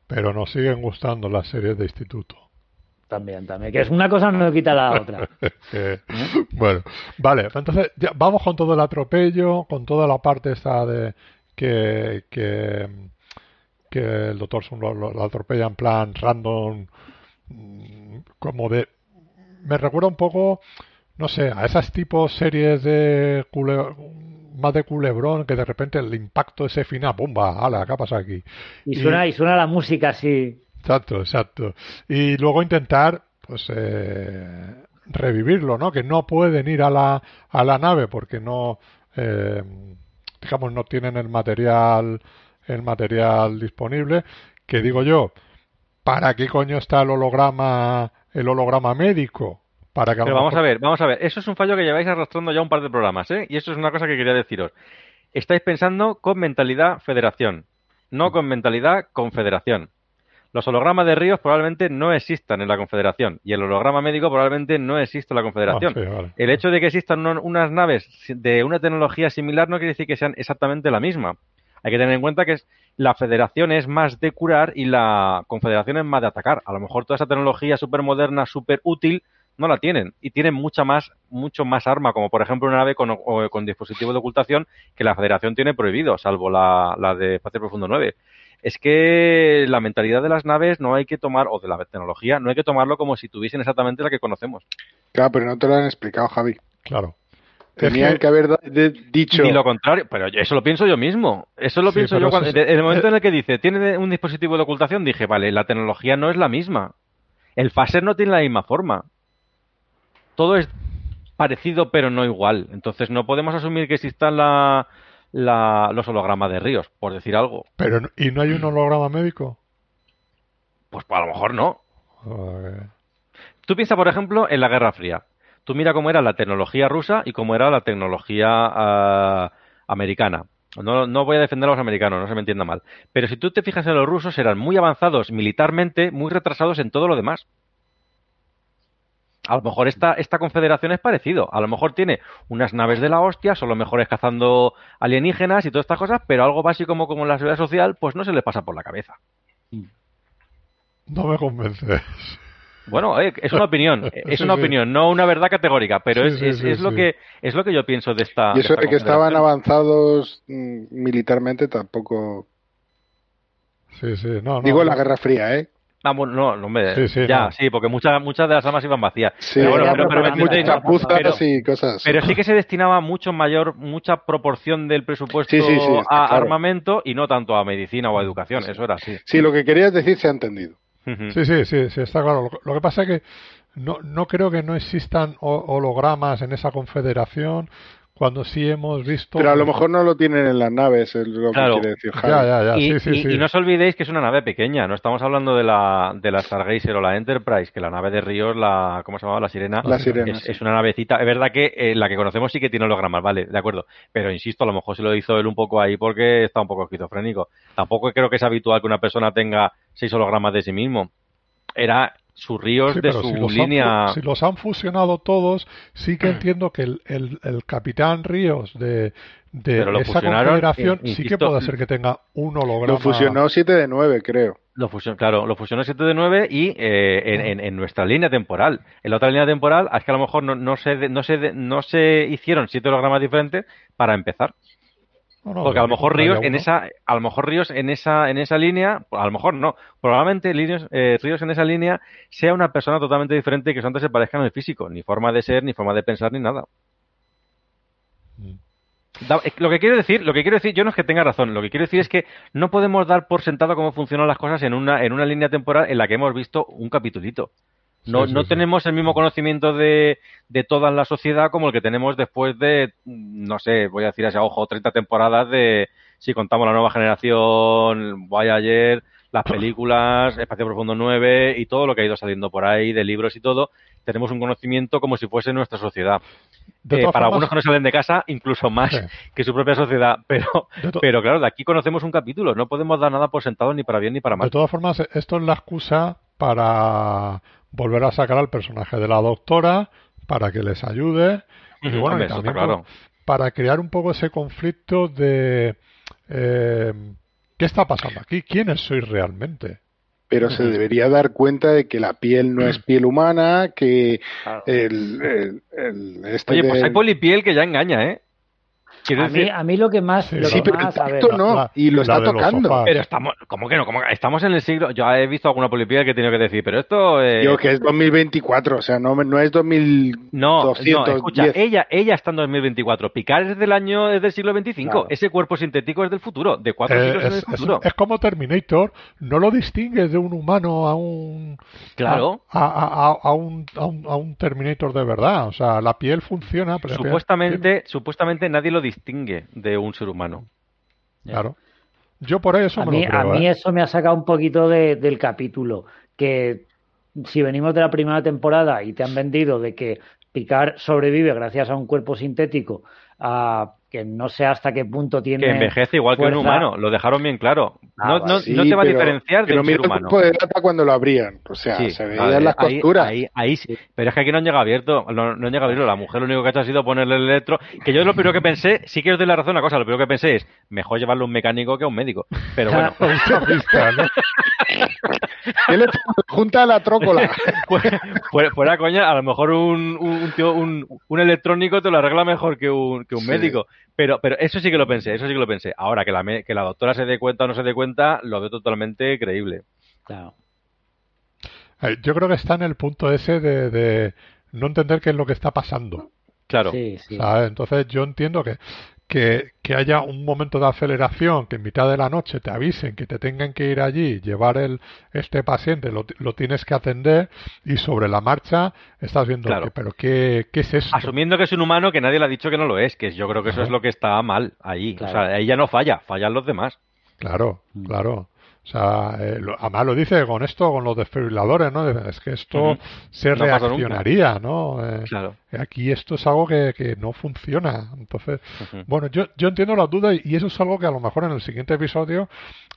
Pero nos siguen gustando las series de instituto. También, también. Que es una cosa no quita la otra. eh, bueno, vale. Entonces, ya, vamos con todo el atropello, con toda la parte esta de que, que que el doctor Sun lo, lo, lo, atropella en plan random, como de... Me recuerda un poco, no sé, a esas tipos series de cule, más de culebrón que de repente el impacto ese final, ¡bomba! ¡Hala! ¿Qué pasa aquí? Y suena, y, y suena la música así. Exacto, exacto. Y luego intentar, pues, eh, revivirlo, ¿no? Que no pueden ir a la, a la nave porque no, eh, digamos, no tienen el material, el material disponible. Que digo yo, ¿para qué coño está el holograma, el holograma médico? Para que a vamos mejor- a ver, vamos a ver. Eso es un fallo que lleváis arrastrando ya un par de programas, ¿eh? Y eso es una cosa que quería deciros. Estáis pensando con mentalidad federación, no con mentalidad confederación. Los hologramas de ríos probablemente no existan en la confederación y el holograma médico probablemente no existe en la confederación. Ah, sí, vale. El hecho de que existan un- unas naves de una tecnología similar no quiere decir que sean exactamente la misma. Hay que tener en cuenta que es, la federación es más de curar y la confederación es más de atacar. A lo mejor toda esa tecnología súper moderna, súper útil, no la tienen. Y tienen mucha más, mucho más arma, como por ejemplo una nave con, o- con dispositivo de ocultación que la federación tiene prohibido, salvo la, la de Espacio Profundo 9. Es que la mentalidad de las naves no hay que tomar, o de la tecnología, no hay que tomarlo como si tuviesen exactamente la que conocemos. Claro, pero no te lo han explicado, Javi. Claro. Tenían que- haber dicho. Ni lo contrario, pero eso lo pienso yo mismo. Eso lo Sí, pienso yo cuando, es- en el momento en el que dice, tiene un dispositivo de ocultación, dije, vale, la tecnología no es la misma. El phaser no tiene la misma forma. Todo es parecido pero no igual. Entonces no podemos asumir que existan la, la- los hologramas de ríos, por decir algo. Pero, ¿y no hay un holograma médico? Pues a lo mejor no. Joder. Tú piensa, por ejemplo, en la Guerra Fría. Tú mira cómo era la tecnología rusa y cómo era la tecnología ah, americana. No, no voy a defender a los americanos, no se me entienda mal. Pero si tú te fijas en los rusos, eran muy avanzados militarmente, muy retrasados en todo lo demás. A lo mejor esta, esta confederación es parecido. A lo mejor tiene unas naves de la hostia, son los mejores cazando alienígenas y todas estas cosas, pero algo básico como, como la seguridad social, pues no se les pasa por la cabeza. No me convences. Bueno, eh, es una opinión, es una sí. opinión, no una verdad categórica, pero Sí, es, sí, es, sí, es lo sí. que es lo que yo pienso de esta. y eso esta de que estaban avanzados mm, militarmente tampoco. Sí, sí. No, no, Digo en la no. Guerra Fría, ¿eh? Ah, bueno, no, no, hombre, Sí, sí, ya, no. sí, porque muchas muchas de las armas iban vacías. Sí, Pero bueno, pero, pero me muchas ¿no? chapuzas Pero- y cosas. pero sí que se destinaba mucho mayor, mucha proporción del presupuesto Sí, sí, sí, está a claro. armamento y no tanto a medicina o a educación, eso era así. Sí, lo que querías decir se ha entendido. Sí, sí, sí, sí, está claro. Lo, que- lo que pasa es que no, no creo que no existan ho- hologramas en esa confederación cuando sí hemos visto. Pero a lo mejor no lo tienen en las naves, es lo Claro. que quiere decir Javi. Ya, ya, ya. y, sí, sí, y- sí. y no os olvidéis que es una nave pequeña, no estamos hablando de la, de la Stargazer o la Enterprise, que la nave de Ríos, la, ¿cómo se llamaba? La Sirena. La Sirena, Es, sí. es una navecita. Es verdad que eh, la que conocemos sí que tiene hologramas, vale, de acuerdo. Pero insisto, a lo mejor se lo hizo él un poco ahí porque está un poco esquizofrénico. Tampoco creo que es habitual que una persona tenga seis hologramas de sí mismo. Era sus ríos Sí, de su si línea. han, si los han fusionado todos, sí que entiendo que el, el, el capitán Ríos de, de esa confederación eh, sí que puede ser que tenga un holograma. Lo fusionó 7 de 9, creo. Lo fusionó, claro, lo fusionó 7 de 9 y eh, en, en- en nuestra línea temporal. En la otra línea temporal es que a lo mejor no, no, se, de- no, se, de- no se hicieron siete hologramas diferentes para empezar. No, no, Porque a lo mejor Ríos en esa, a lo mejor Ríos en esa, en esa línea, a lo mejor no, probablemente Ríos, eh, Ríos en esa línea sea una persona totalmente diferente y que solamente se parezcan en el físico, ni forma de ser, ni forma de pensar, ni nada. Mm. Da- eh, Lo que quiero decir, lo que quiero decir, yo no es que tenga razón, lo que quiero decir es que no podemos dar por sentado cómo funcionan las cosas en una, en una línea temporal en la que hemos visto un capitulito. No, Sí, no sí. tenemos el mismo conocimiento de, de toda la sociedad como el que tenemos después de, no sé, voy a decir así a ojo, 30 temporadas de, si contamos la nueva generación, Voyager, las películas, Espacio Profundo 9 y todo lo que ha ido saliendo por ahí, de libros y todo, tenemos un conocimiento como si fuese nuestra sociedad. De Eh, para formas- algunos que no salen de casa, incluso más que su propia sociedad. Pero, De pero claro, de aquí conocemos un capítulo. No podemos dar nada por sentado ni para bien ni para De mal. todas formas, esto es la excusa para volver a sacar al personaje de la doctora, para que les ayude. Y bueno, hombre, y eso también está claro. para crear un poco ese conflicto de eh, ¿qué está pasando aquí? ¿Quiénes sois realmente? Pero se debería dar cuenta de que la piel no es piel humana, que Claro. el, el- el- este Oye, pues de- hay polipiel que ya engaña, ¿eh? Quiero A mí, a mí lo que más. Sí, lo Sí, que pero el más a ver, tacto no, la- y lo está tocando. pero estamos, ¿cómo que no? ¿Cómo que- estamos en el siglo. Yo he visto alguna polipía que he tenido que decir, pero esto. eh, Digo que es 2024, o sea, no, no es 2210. No, no, escucha, ella, ella está en 2024. Picard es del año, es del siglo 25. Claro. Ese cuerpo sintético es del futuro, de cuatro Eh, siglos en es, el es- futuro. es como Terminator, no lo distingues de un humano a un Claro. a, a- a- a un, a, un, a un Terminator de verdad. O sea, la piel funciona, pero piel- Supuestamente, supuestamente nadie lo distingue de un ser humano. claro. Yo por eso a me mí, lo creo. a mí ¿eh? eso me ha sacado un poquito de- del capítulo. Que si venimos de la primera temporada y te han vendido de que Picard sobrevive gracias a un cuerpo sintético, a que no sé hasta qué punto tiene. Que envejece igual que un humano, lo dejaron bien claro. Ah, no, no, Sí, no te va a diferenciar de un ser mira el humano. cuerpo de data cuando lo abrían, o sea, Sí, se a veían ver, las ahí- costuras. Ahí, ahí sí. Pero es que aquí no han llegado abierto, no, no han llegado abierto. La mujer lo único que ha hecho ha sido ponerle el electro. Que yo lo primero que pensé, sí que os doy la razón una cosa, lo primero que pensé es, mejor llevarlo a un mecánico que a un médico. Pero bueno. ¿Qué le junta a la trócola? fuera, coña, a lo mejor un, un, tío- un- un electrónico te lo arregla mejor que un, que un Sí. médico. Pero, pero eso sí que lo pensé, eso sí que lo pensé. Ahora, que la, que la doctora se dé cuenta o no se dé cuenta, lo veo totalmente creíble. Claro. Eh, Yo creo que está en el punto ese de, de no entender qué es lo que está pasando. Claro. Sí, sí. ¿sabes? Entonces yo entiendo que, que, que haya un momento de aceleración, que en mitad de la noche te avisen que te tengan que ir allí, llevar el, este paciente, lo, lo tienes que atender y sobre la marcha estás viendo, Claro. que, pero ¿qué, ¿qué es esto? Asumiendo que es un humano que nadie le ha dicho que no lo es, que yo creo que eso es lo que está mal ahí. Claro. O sea, ahí ya no falla, fallan los demás. Claro, Mm. claro. O sea, eh, lo- además lo dice con esto, con los desfibriladores, ¿no? Es que esto se No reaccionaría, ¿no? Eh, Claro. Aquí esto es algo que, que no funciona. Entonces, bueno, yo, yo entiendo las dudas y eso es algo que a lo mejor en el siguiente episodio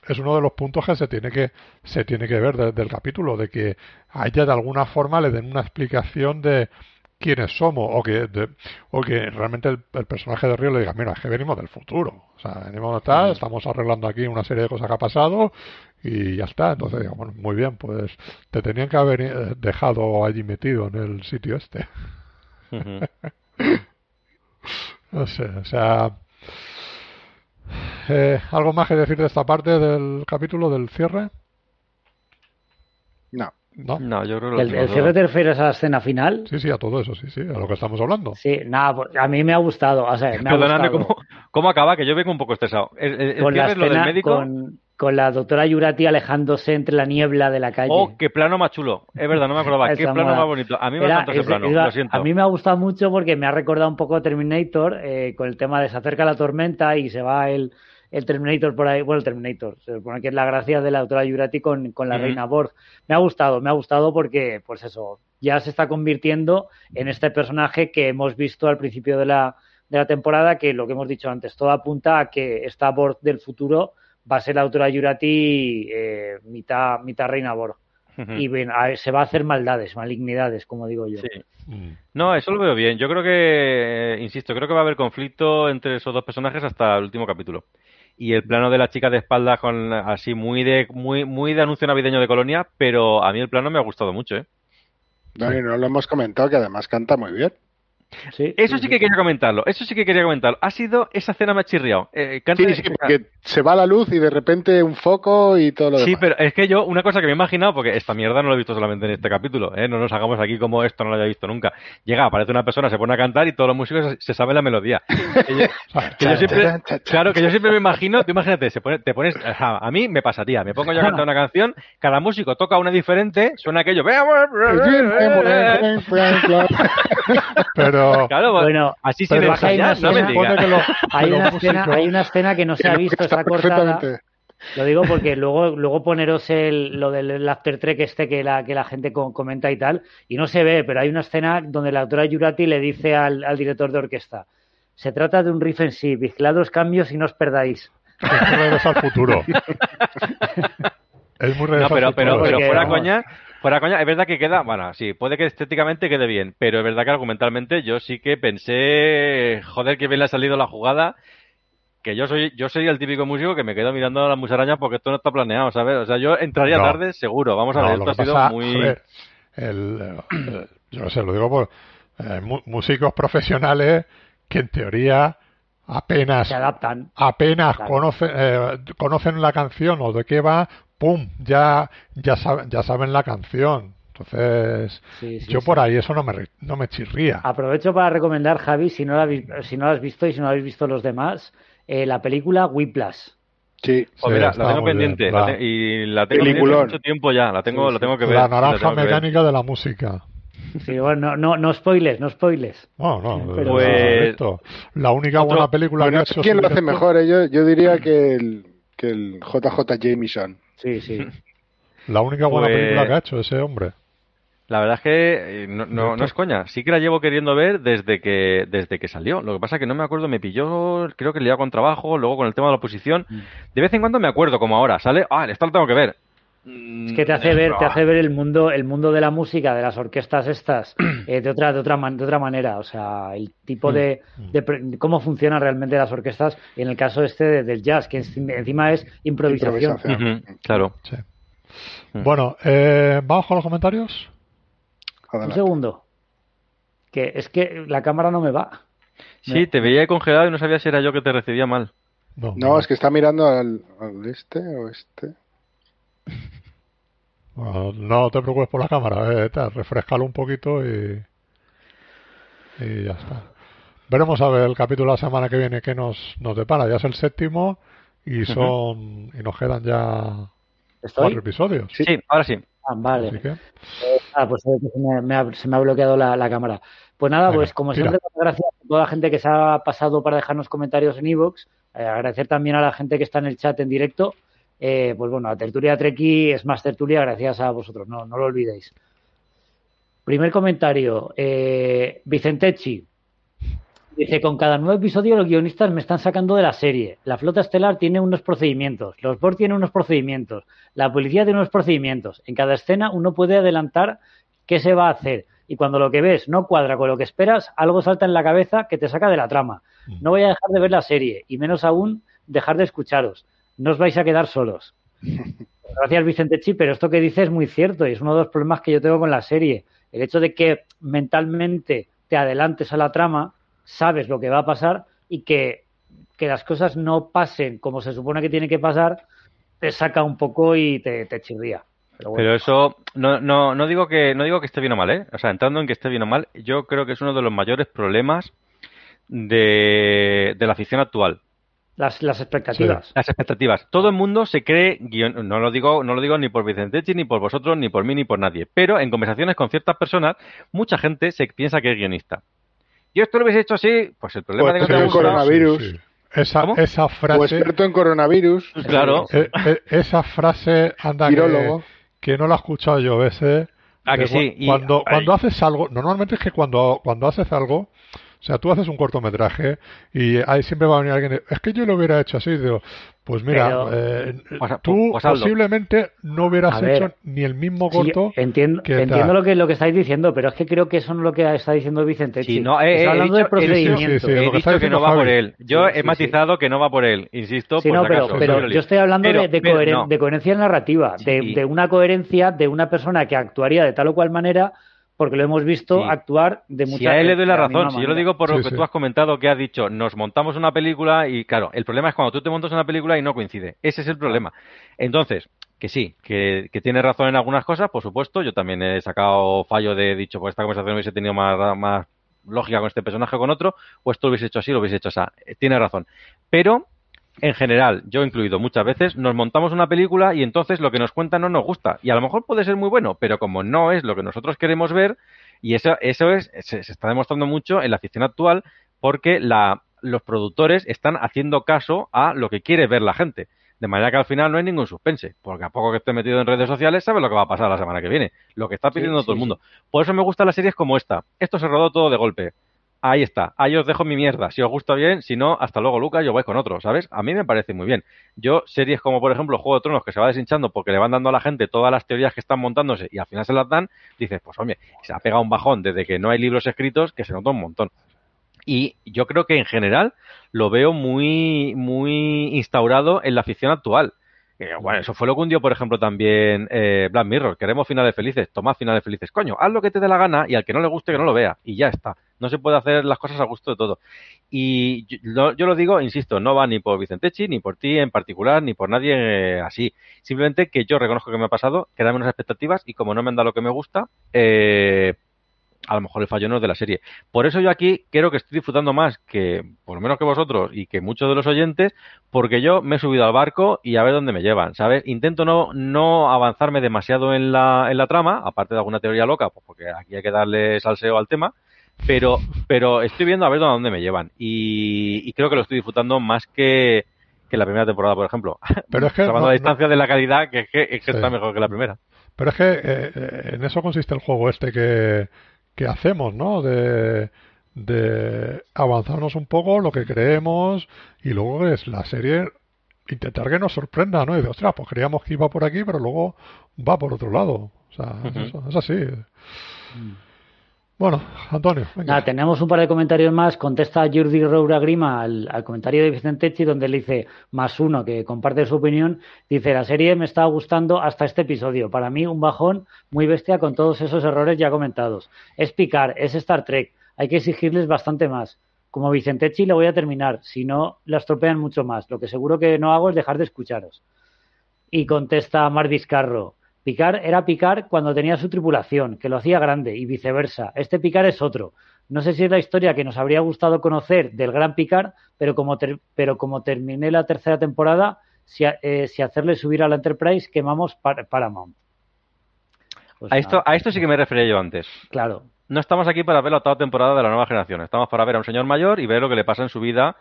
es uno de los puntos que se tiene que se tiene que ver desde el capítulo, de que a ella de alguna forma le den una explicación de quiénes somos o que de- o que realmente el, el personaje de Río le diga, mira, es que venimos del futuro. O sea, venimos de tal, estamos arreglando aquí una serie de cosas que ha pasado y ya está. Entonces digo, bueno, muy bien, pues te tenían que haber eh, dejado allí metido en el sitio este. No sé, o sea... eh, ¿Algo más que decir de esta parte del capítulo del cierre? No. ¿No? No, yo creo que lo ¿El, el cierre te refieres a la escena final? Sí, sí, a todo eso, sí, sí, a lo que estamos hablando. Sí, nada, pues, a mí me ha gustado. O sea, me ha Perdonadme, gustado. ¿cómo, ¿cómo acaba? Que yo vengo un poco estresado. ¿El, el- el con la lo del médico? con, con la doctora Yurati alejándose entre la niebla de la calle. Oh, qué plano más chulo. Es verdad, no me acordaba. Qué plano mola. más bonito. A mí me Era- encanta ese es- plano, iba- lo siento. A mí me ha gustado mucho porque me ha recordado un poco Terminator eh, con el tema de se acerca la tormenta y se va el, el Terminator por ahí. Bueno, el Terminator, se supone que es la gracia de la doctora Yurati con, con la reina Borg. Me ha gustado, me ha gustado porque, pues eso, ya se está convirtiendo en este personaje que hemos visto al principio de la, de la temporada, que lo que hemos dicho antes, todo apunta a que esta Borg del futuro va a ser la doctora Yurati eh, mitad, mitad reina Borg. Y bien, a- se va a hacer maldades, malignidades, como digo yo. Sí. Mm. No, eso lo veo bien. Yo creo que, eh, insisto, creo que va a haber conflicto entre esos dos personajes hasta el último capítulo. Y el plano de la chica de espaldas con así muy de muy muy de anuncio navideño de Colonia, pero a mí el plano me ha gustado mucho, ¿eh? No, y no lo hemos comentado, que además canta muy bien. Sí, Eso sí que quería comentarlo, eso sí que quería comentarlo. Ha sido esa escena me ha chirriado. Eh, Sí, sí, porque se va la luz y de repente un foco y todo lo Sí, demás. pero es que yo, una cosa que me he imaginado, porque esta mierda no lo he visto solamente en este capítulo, ¿eh? no nos hagamos aquí como esto no lo haya visto nunca. Llega, aparece una persona, se pone a cantar y todos los músicos se, se saben la melodía. Que yo, que yo siempre, claro, que yo siempre me imagino, tú imagínate, se pone- te pones, sea, a mí me pasaría, me pongo yo a cantar una canción, cada músico toca una diferente, suena aquello, Pero, claro, Pero- Bueno, así pero es que hay una no escena- lo- hay una, escena, músicos- hay una escena que no se ha visto, está cortada. Lo digo porque luego, luego poneros el, lo del after trek este que la, que la gente co- comenta y tal, y no se ve, pero hay una escena donde la doctora Yurati le dice al, al director de orquesta, se trata de un riff en sí, vigilad los cambios y no os perdáis. Es muy regreso al futuro. es muy No, regreso pero, al pero, futuro. pero Porque, fuera coña, fuera coña, es verdad que queda, bueno, sí, puede que estéticamente quede bien, pero es verdad que argumentalmente yo sí que pensé, joder, que bien le ha salido la jugada, que yo soy, yo sería el típico músico que me quedo mirando a las musarañas porque esto no está planeado, ¿sabes? O sea, yo entraría No. tarde seguro, vamos a No, ver, lo esto que ha sido pasa, muy... el, eh, yo no sé, lo digo por eh, músicos profesionales que en teoría apenas se adaptan. apenas Claro. conocen eh, conocen la canción o de qué va, pum, ya ya saben ya saben la canción. Entonces, Sí, sí, yo sí. por ahí eso no me no me chirría. Aprovecho para recomendar, Javi, si no la, habéis- si no la has visto y si no la habéis visto los demás, eh, la película Whiplash. Sí, Pues mira, la tengo muy bien, pendiente la- te- y la tengo pendiente mucho tiempo ya. La tengo, Sí, la tengo que ver. La sí, la naranja mecánica de la música. Sí, bueno, no, no, no spoiles, no spoiles. No, no, Pero- Pues- la única Otro- buena película Bueno, que ha hecho quién lo hace mejor, eh, yo, yo diría que el, que el JJ Jameson. Sí, sí. La única buena Pues- película que ha hecho ese hombre. La verdad es que eh, no, no, no es coña. Sí que la llevo queriendo ver desde que desde que salió. Lo que pasa es que no me acuerdo, me pilló, creo que le con trabajo, luego con el tema de la oposición. Mm. De vez en cuando me acuerdo, como ahora, sale, ah, esto lo tengo que ver. Es que te hace ver, te hace ver el mundo, el mundo de la música, de las orquestas estas, eh, de otra, de otra, man- de otra manera. O sea, el tipo de, de pre- cómo funcionan realmente las orquestas. En el caso este de- del jazz, que en- encima es improvisación. Claro. Sí. Mm. Bueno, eh, vamos con los comentarios. Un segundo. Que es que la cámara no me va. Sí, te veía congelado y no sabía si era yo que te recibía mal. No, No, es que está mirando al, al este o este. Bueno, no te preocupes por la cámara, eh, tal, refrescalo un poquito y, y ya está. Veremos a ver el capítulo la semana que viene que nos, nos depara. Ya es el séptimo y son y nos quedan ya ¿Estoy? cuatro episodios. Sí, ahora sí. Ah, vale. Así que, Ah, pues eh, se me, me ha, se me ha bloqueado la, la cámara. Pues nada, Venga, pues como tira. siempre, gracias a toda la gente que se ha pasado para dejarnos comentarios en iVoox. Eh, agradecer también a la gente que está en el chat en directo. Eh, pues bueno, la tertulia Treki es más tertulia gracias a vosotros, no, no lo olvidéis. Primer comentario, eh, Vicentechi. Dice, con cada nuevo episodio los guionistas me están sacando de la serie. La flota estelar tiene unos procedimientos, los Borg tienen unos procedimientos, la policía tiene unos procedimientos. En cada escena uno puede adelantar qué se va a hacer. Y cuando lo que ves no cuadra con lo que esperas, algo salta en la cabeza que te saca de la trama. No voy a dejar de ver la serie, y menos aún dejar de escucharos. No os vais a quedar solos. Gracias, Vicente Chi, pero esto que dice es muy cierto y es uno de los problemas que yo tengo con la serie. El hecho de que mentalmente te adelantes a la trama, sabes lo que va a pasar y que, que las cosas no pasen como se supone que tiene que pasar, te saca un poco y te, te chirría. Pero bueno. Pero eso no, no, no digo que no digo que esté bien o mal, ¿eh? O sea, entrando en que esté bien o mal, yo creo que es uno de los mayores problemas de, de la ficción actual. Las, las expectativas. Las expectativas. Todo el mundo se cree guion- no lo digo, no lo digo ni por Vicentechi, ni por vosotros, ni por mí, ni por nadie. Pero en conversaciones con ciertas personas, mucha gente se piensa que es guionista. Yo esto lo hubiese hecho así, pues el problema Pues de que sí, el coronavirus. sí. Esa, ¿Cómo? esa O frase, experto en coronavirus. Claro. eh, eh, esa frase, anda que, no la he escuchado yo veces. Ah, que sí, cu- y- Cuando, ay. cuando haces algo, normalmente es que cuando, cuando haces algo, o sea, tú haces un cortometraje y ahí siempre va a venir alguien, es que yo lo hubiera hecho así, digo, pues mira, Pero- eh, Pues- tú pues hazlo. posiblemente no hubieras ver. hecho ni el mismo Sí, corto. entiendo que entiendo tal. lo que, lo que estáis diciendo, pero es que creo que eso no es lo que está diciendo Vicente. Sí, no, está eh, he hablando dicho- de procedimiento. sí, sí, sí, He lo que está dicho que no va por él. Yo Sí, he sí, matizado que no va por él, insisto, Sí, por no, si pero, pero yo estoy hablando Pero- de, de, pero coheren- no. de coherencia narrativa, de, de una coherencia de una persona que actuaría de tal o cual manera, porque lo hemos visto Sí. actuar de muchas Si a él le doy la razón, si yo lo digo por lo Sí, que sí. tú has comentado, que has dicho, nos montamos una película y claro, el problema es cuando tú te montas una película y no coincide. Ese es el problema. Entonces, que sí, que, que tiene razón en algunas cosas, por supuesto. Yo también he sacado fallo de dicho, pues esta conversación hubiese tenido más, más lógica con este personaje o con otro, o esto lo hubiese hecho así, lo hubiese hecho así. Tiene razón. Pero, en general, yo incluido muchas veces, nos montamos una película y entonces lo que nos cuentan no nos gusta. Y a lo mejor puede ser muy bueno, pero como no es lo que nosotros queremos ver, y eso, eso es, se, se está demostrando mucho en la ficción actual, porque la, los productores están haciendo caso a lo que quiere ver la gente. De manera que al final no hay ningún suspense, porque a poco que esté metido en redes sociales sabe lo que va a pasar la semana que viene, lo que está pidiendo Sí, todo el mundo. Por eso me gustan las series como esta. Esto se rodó todo de golpe. Ahí está, ahí os dejo mi mierda. Si os gusta bien, si no, hasta luego, Lucas, yo vais con otro, ¿sabes? A mí me parece muy bien. Yo, series como por ejemplo Juego de Tronos, que se va deshinchando porque le van dando a la gente todas las teorías que están montándose y al final se las dan, dices, pues oye, se ha pegado un bajón desde que no hay libros escritos que se nota un montón. Y yo creo que en general lo veo muy, muy instaurado en la ficción actual. Bueno, eso fue lo que hundió, por ejemplo, también eh, Black Mirror. Queremos finales felices, toma finales felices. Coño, haz lo que te dé la gana y al que no le guste que no lo vea. Y ya está. No se puede hacer las cosas a gusto de todo. Y yo, yo lo digo, insisto, no va ni por Vicentechi, ni por ti en particular, ni por nadie eh, así. Simplemente que yo reconozco que me ha pasado, que unas expectativas y como no me han dado lo que me gusta, eh, a lo mejor el fallo no es de la serie. Por eso yo aquí creo que estoy disfrutando más que, por lo menos que vosotros y que muchos de los oyentes, porque yo me he subido al barco y a ver dónde me llevan, ¿sabes? Intento no, no avanzarme demasiado en la, en la trama, aparte de alguna teoría loca, pues porque aquí hay que darle salseo al tema, pero, pero estoy viendo a ver dónde me llevan y, creo que lo estoy disfrutando más que, que la primera temporada, por ejemplo. Pero es que... la distancia de la calidad, que, que, que está mejor que la primera. Pero es que eh, eh, en eso consiste el juego este que, que hacemos, ¿no? De, de avanzarnos un poco lo que creemos y luego es la serie intentar que nos sorprenda, ¿no? Y de, ostras, pues creíamos que iba por aquí, pero luego va por otro lado. O sea, es, así. Mm. Bueno, Antonio. Nada, tenemos un par de comentarios más. Contesta Jordi Roura Grima al, comentario de Vicente donde le dice más uno, que comparte su opinión. Dice: La serie me está gustando hasta este episodio. Para mí, un bajón muy bestia con todos esos errores ya comentados. Es picar, es Star Trek. Hay que exigirles bastante más. Como Vicente Chi, le voy a terminar. Si no, la estropean mucho más. Lo que seguro que no hago es dejar de escucharos. Y contesta Mar Vizcarro. Picar era Picar cuando tenía su tripulación, que lo hacía grande, y viceversa. Este Picar es otro. No sé si es la historia que nos habría gustado conocer del gran Picar, pero como, pero como terminé la tercera temporada, si, eh, si, hacerle subir a la Enterprise, quemamos Paramount. Pues a, esto, a esto sí que me refería yo antes. Claro. No estamos aquí para ver la octava temporada de la nueva generación. Estamos para ver a un señor mayor y ver lo que le pasa en su vida,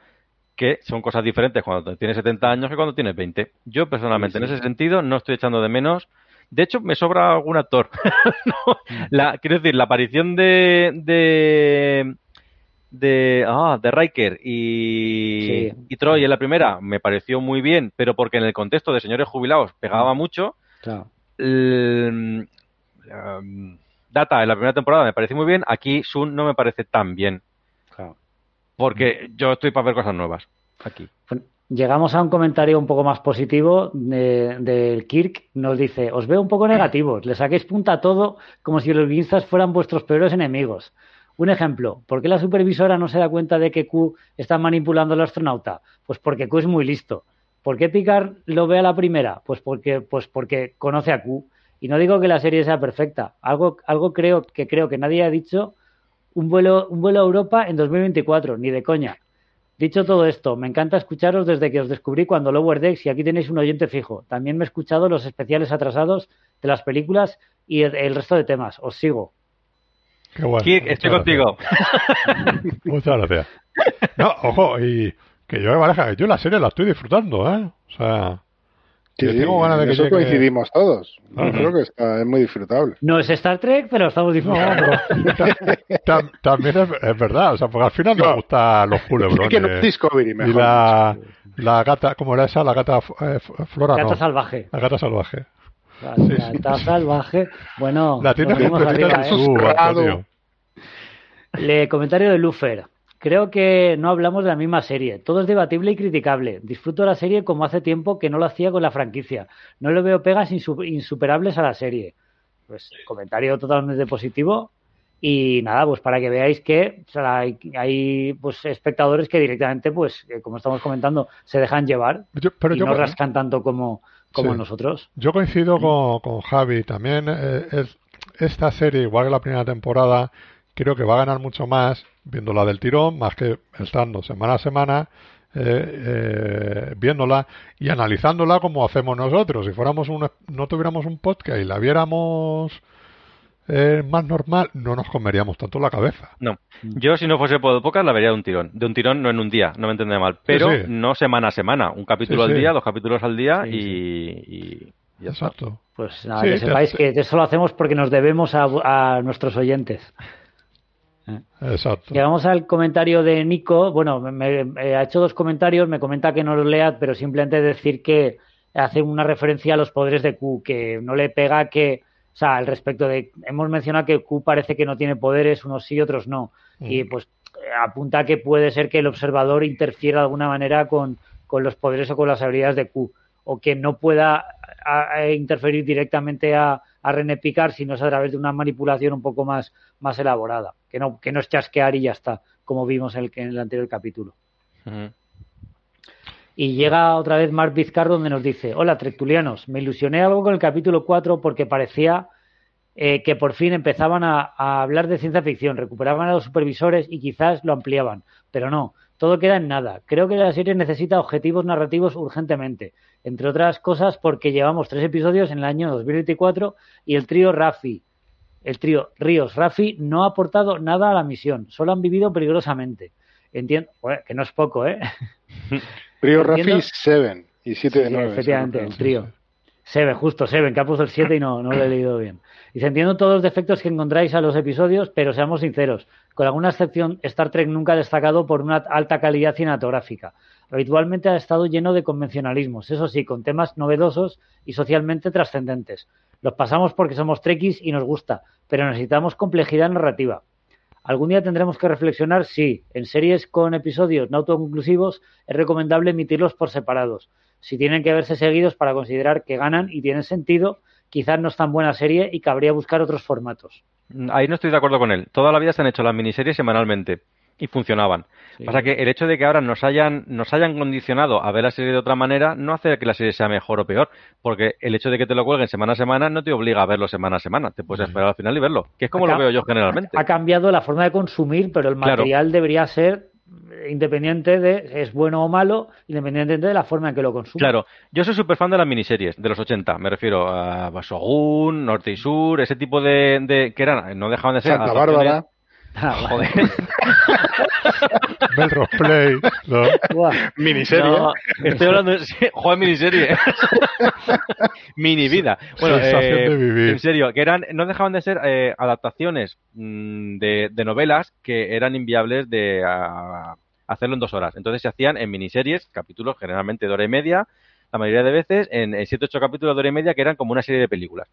que son cosas diferentes cuando tiene 70 años que cuando tiene 20. Yo personalmente, en ese sentido, no estoy echando de menos de hecho, me sobra algún actor. la, quiero decir, la aparición de, de de, ah, de Riker y, y, Troy en la primera me pareció muy bien, pero porque en el contexto de señores jubilados pegaba mm. mucho. Um, Data en la primera temporada me pareció muy bien, aquí Sun no me parece tan bien. Porque yo estoy para ver cosas nuevas aquí. Llegamos a un comentario un poco más positivo del Kirk. Nos dice: Os veo un poco negativos, le saquéis punta a todo como si los guinistas fueran vuestros peores enemigos. Un ejemplo: ¿por qué la supervisora no se da cuenta de que Q está manipulando al astronauta? Pues porque Q es muy listo. ¿Por qué Picard lo ve a la primera? Pues porque, pues porque conoce a Q. Y no digo que la serie sea perfecta. Algo, algo creo que creo que nadie ha dicho un vuelo, un vuelo a Europa en 2024, ni de coña. Dicho todo esto, me encanta escucharos desde que os descubrí cuando Lower Decks y aquí tenéis un oyente fijo. También me he escuchado los especiales atrasados de las películas y el, resto de temas. Os sigo. Qué bueno. estoy contigo. Muchas gracias. No, ojo, y que yo, yo la serie la estoy disfrutando, ¿eh? O sea, Sí, tengo ganas de que eso coincidimos todos. creo que está, es muy disfrutable. No es Star Trek, pero estamos disfrutando. también es, verdad, o sea, porque al final nos gustan los culebrones. Es que no es Discovery, mejor. Y la, la gata, ¿cómo era esa? La gata eh, Flora, Gata salvaje. La gata salvaje. La gata salvaje. Bueno, la tienes que arriba, ¿eh? su, Le comentario de Lufer. Creo que no hablamos de la misma serie. Todo es debatible y criticable. Disfruto la serie como hace tiempo que no lo hacía con la franquicia. No le veo pegas insuperables a la serie. Pues comentario totalmente positivo. Y nada, pues para que veáis que hay, pues espectadores que directamente, pues eh, como estamos comentando, se dejan llevar y no rascan tanto como, como nosotros. Yo coincido con, con Javi. También eh, es, esta serie, igual que la primera temporada, creo que va a ganar mucho más viéndola del tirón, más que estando semana a semana eh, eh, viéndola y analizándola como hacemos nosotros. Si fuéramos un, no tuviéramos un podcast y la viéramos eh, más normal, no nos comeríamos tanto la cabeza. No, yo si no fuese por podcast la vería de un tirón. De un tirón no en un día, no me entiende mal, pero no semana a semana, un capítulo al día, dos capítulos al día y, Exacto. Pues nada, que sepáis que eso lo hacemos porque nos debemos a nuestros oyentes. Exacto. Llegamos al comentario de Nico. Bueno, me, ha hecho dos comentarios. Me comenta que no los lea, pero simplemente decir que hace una referencia a los poderes de Q, que no le pega que. O sea, al respecto de. Hemos mencionado que Q parece que no tiene poderes, unos sí, otros no. Y mm. pues apunta que puede ser que el observador interfiera de alguna manera con, con los poderes o con las habilidades de Q. O que no pueda interferir directamente a, a René Picard si no es a través de una manipulación un poco más, más elaborada, que no, que no es chasquear y ya está, como vimos en el, en el anterior capítulo. Y llega otra vez Mark Vizcarro donde nos dice, hola Tertulianos, me ilusioné algo con el capítulo 4 porque parecía eh, que por fin empezaban a, a hablar de ciencia ficción, recuperaban a los supervisores y quizás lo ampliaban, pero no, todo queda en nada. Creo que la serie necesita objetivos narrativos urgentemente, entre otras cosas porque llevamos tres episodios en el año 2024 y el trío Rafi, el trío Ríos Rafi no ha aportado nada a la misión, solo han vivido peligrosamente. Entiendo, que no es poco, ¿eh? Río Entiendo- Rafi 7 y 7 de Sí, 9. efectivamente, el trío. Seven, justo, Seven, que ha puesto el 7 y no, lo he leído bien. Y se entiendo todos los defectos que encontráis a los episodios, pero seamos sinceros, con alguna excepción, Star Trek nunca ha destacado por una alta calidad cinematográfica. Habitualmente ha estado lleno de convencionalismos, eso sí, con temas novedosos y socialmente trascendentes. Los pasamos porque somos trekkies y nos gusta, pero necesitamos complejidad narrativa. Algún día tendremos que reflexionar si, en series con episodios no autoconclusivos, es recomendable emitirlos por separados. Si tienen que verse seguidos para considerar que ganan y tienen sentido, quizás no es tan buena serie y cabría buscar otros formatos. Ahí no estoy de acuerdo con él. Toda la vida se han hecho las miniseries semanalmente y funcionaban. Sí. Pasa que el hecho de que ahora nos hayan, nos hayan condicionado a ver la serie de otra manera no hace que la serie sea mejor o peor, porque el hecho de que te lo cuelguen semana a semana no te obliga a verlo semana a semana. Te puedes esperar al final y verlo, que es como Acá- lo veo yo generalmente. Ha cambiado la forma de consumir, pero el Claro. material debería ser independiente de es bueno o malo, independientemente de la forma en que lo consume. Claro, yo soy súper fan de las miniseries de los 80, me refiero a Shogun, Norte y Sur, ese tipo de, de que eran, no dejaban de ser Santa Bárbara. Ah, Joder, Melrose Play, ¿no? Buah. Miniserie. No, estoy hablando de joder, miniserie. Mini vida. Bueno, eh, de vivir. en serio, que eran, no dejaban de ser eh, adaptaciones mm, de, de novelas que eran inviables de hacerlo en dos horas. Entonces se hacían en miniseries, capítulos generalmente de hora y media, la mayoría de veces en 7-8 capítulos de hora y media que eran como una serie de películas.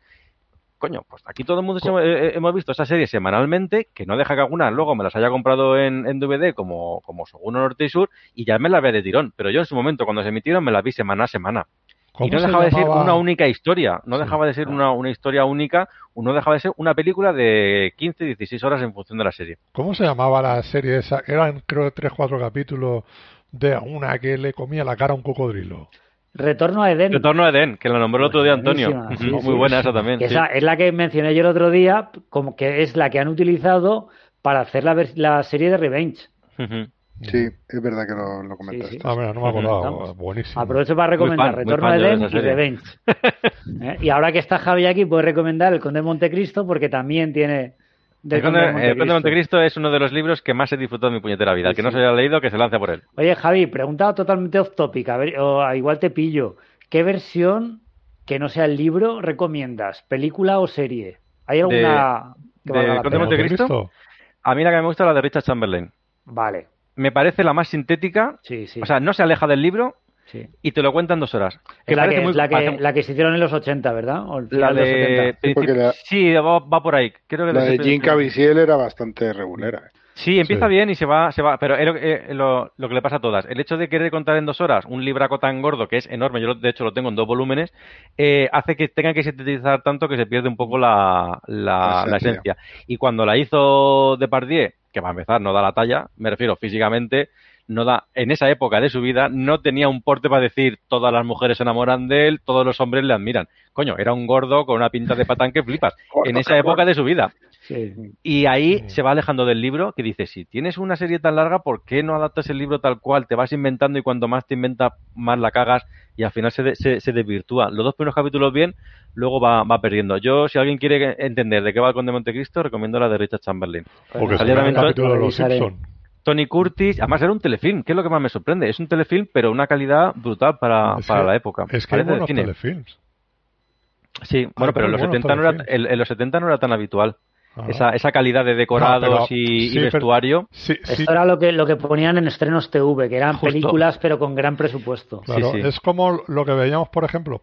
Coño, pues aquí todo el mundo se- eh, hemos visto esa serie semanalmente, que no deja que algunas luego me las haya comprado en, en DVD como, como o Norte y Sur, y ya me las ve de tirón. Pero yo en su momento, cuando se emitieron, me las vi semana a semana. Y ¿Cómo no se dejaba de ser una única historia, no Sí. dejaba de ser una, una historia única, no dejaba de ser una película de 15, 16 horas en función de la serie. ¿Cómo se llamaba la serie esa? Eran creo tres, cuatro capítulos de una que le comía la cara a un cocodrilo. Retorno a Edén. Retorno a Edén, que la nombró el otro día Antonio. Sí, sí, Muy buena sí. esa también. sí. esa es la que mencioné yo el otro día, como que es la que han utilizado para hacer la, serie de Revenge. Sí, es verdad que lo, lo comentaste. Sí, sí. Ah, mira, no me acordaba. Buenísimo. Aprovecho para recomendar fan, Retorno a Edén y. Revenge. ¿Eh? Y ahora que está Javi aquí, puede recomendar El Conde de Montecristo porque también tiene... del El Conde, de el Conde de Montecristo. Es uno de los libros que más he disfrutado en mi puñetera vida. El Sí, que no se haya leído, que se lance por él. Oye, Javi, pregunta totalmente off topic, a ver, o a igual te pillo. ¿Qué versión que no sea el libro recomiendas? ¿Película o serie? ¿Hay alguna que de valga la Conde de? Montecristo? A mí la que me gusta es la de Richard Chamberlain. Vale, Me parece la más sintética, sí, sí. o sea, no se aleja del libro sí. y te lo cuenta en dos horas. La, que, muy- la, que, parece- la que se hicieron en los 80, ¿verdad? O el La final de los de... 70. Sí, la- Sí, va, va por ahí. Creo que La de Jim Caviezel era bastante regulera. ¿eh? Sí, empieza Sí. bien y se va, se va, pero es lo, eh, lo- lo que le pasa a todas. El hecho de querer contar en dos horas un libraco tan gordo, que es enorme, yo lo- de hecho lo tengo en dos volúmenes, eh, hace que tenga que sintetizar tanto que se pierde un poco la, la, esencia. Y cuando la hizo Depardieu, que para empezar no da la talla, me refiero físicamente, no da, en esa época de su vida, no tenía un porte para decir todas las mujeres se enamoran de él, todos los hombres le admiran. Coño, era un gordo con una pinta de patán que flipas. En esa época de su vida. Sí. Y ahí se va alejando del libro, que dice, si tienes una serie tan larga, ¿por qué no adaptas el libro tal cual? Te vas inventando y cuanto más te inventas, más la cagas y al final se, de- se, se desvirtúa. Los dos primeros capítulos bien, luego va, va perdiendo. Yo, si alguien quiere entender de qué va el Conde de Montecristo, recomiendo la de Richard Chamberlain. Porque el todo- capítulo de los revisaré. Simpsons. Tony Curtis, además era un telefilm, que es lo que más me sorprende. Es un telefilm, pero una calidad brutal para, Es para que- la época. Es que hay de telefilms. Sí, bueno, pero en los, buenos 70 no era, en, en los 70 no era tan habitual. Ah. Esa, esa calidad de decorados No, pero- y, y sí, pero- vestuario. Sí, sí, Esto era lo que, lo que ponían en estrenos TV, que eran Justo. películas pero con gran presupuesto. Claro, Sí, sí. es como lo que veíamos, por ejemplo,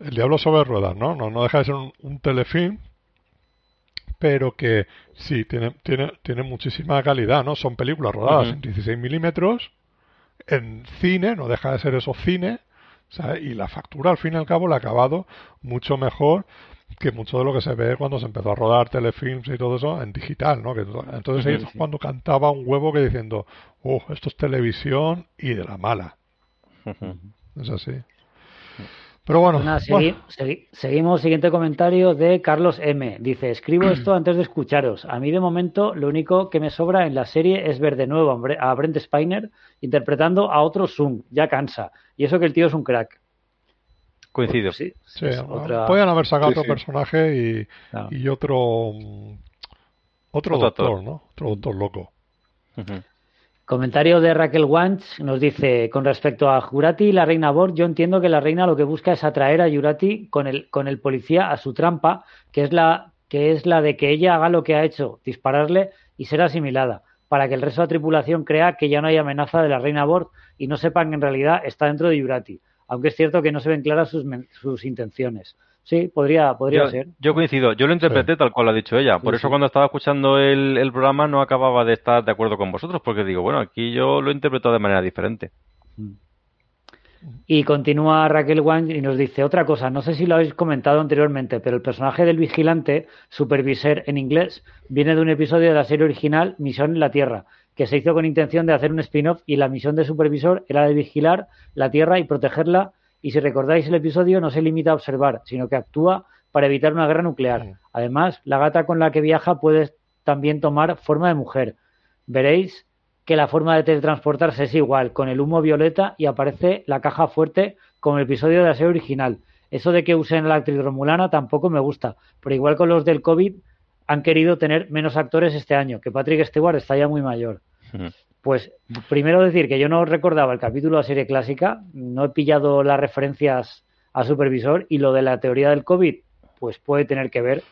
El Diablo sobre Ruedas, ¿no? No, no deja de ser un, un telefilm, pero que sí, tiene, tiene, tiene muchísima calidad, ¿no? Son películas rodadas en 16 milímetros, en cine, no deja de ser eso cine, ¿sabes? Y la factura, al fin y al cabo, el acabado mucho mejor que mucho de lo que se ve cuando se empezó a rodar telefilms y todo eso en digital, ¿no? Que, entonces ahí es cuando cantaba un huevo que diciendo, oh, esto es televisión y de la mala. Es así. Pero bueno, seguimos. Siguiente comentario de Carlos M. Dice: Escribo esto antes de escucharos. A mí, de momento, lo único que me sobra en la serie es ver de nuevo a Brent Spiner interpretando a otro Zoom. Ya cansa. Y eso que el tío es un crack. Coincido. Sí, Pueden haber sacado otro personaje y, otro. Otro, doctor, ¿no? Otro doctor loco. Comentario de Raquel Wanch nos dice, con respecto a Jurati y la reina Borg, yo entiendo que la reina lo que busca es atraer a Jurati con el, con el policía a su trampa, que es, la, que es la de que ella haga lo que ha hecho, dispararle y ser asimilada, para que el resto de la tripulación crea que ya no hay amenaza de la reina Borg y no sepan que en realidad está dentro de Jurati, aunque es cierto que no se ven claras sus, sus intenciones. Sí, podría, podría ser. Yo coincido, yo lo interpreté tal cual lo ha dicho ella. Por eso cuando estaba escuchando el, el, programa no acababa de estar de acuerdo con vosotros, porque digo, bueno, aquí yo lo he interpretado de manera diferente. Y continúa Raquel Wang y nos dice otra cosa, no sé si lo habéis comentado anteriormente, pero el personaje del vigilante, supervisor en inglés, viene de un episodio de la serie original Misión en la Tierra, que se hizo con intención de hacer un spin-off y la misión de supervisor era de vigilar la Tierra y protegerla y si recordáis el episodio, no se limita a observar, sino que actúa para evitar una guerra nuclear. Además, la gata con la que viaja puede también tomar forma de mujer. Veréis que la forma de teletransportarse es igual, con el humo violeta y aparece la caja fuerte como el episodio de la serie original. Eso de que usen a la actriz romulana tampoco me gusta, pero igual con los del COVID han querido tener menos actores este año, que Patrick Stewart está ya muy mayor. Pues primero decir que yo no recordaba el capítulo de la serie clásica, no he pillado las referencias a Supervisor y lo de la teoría del COVID, pues puede tener que ver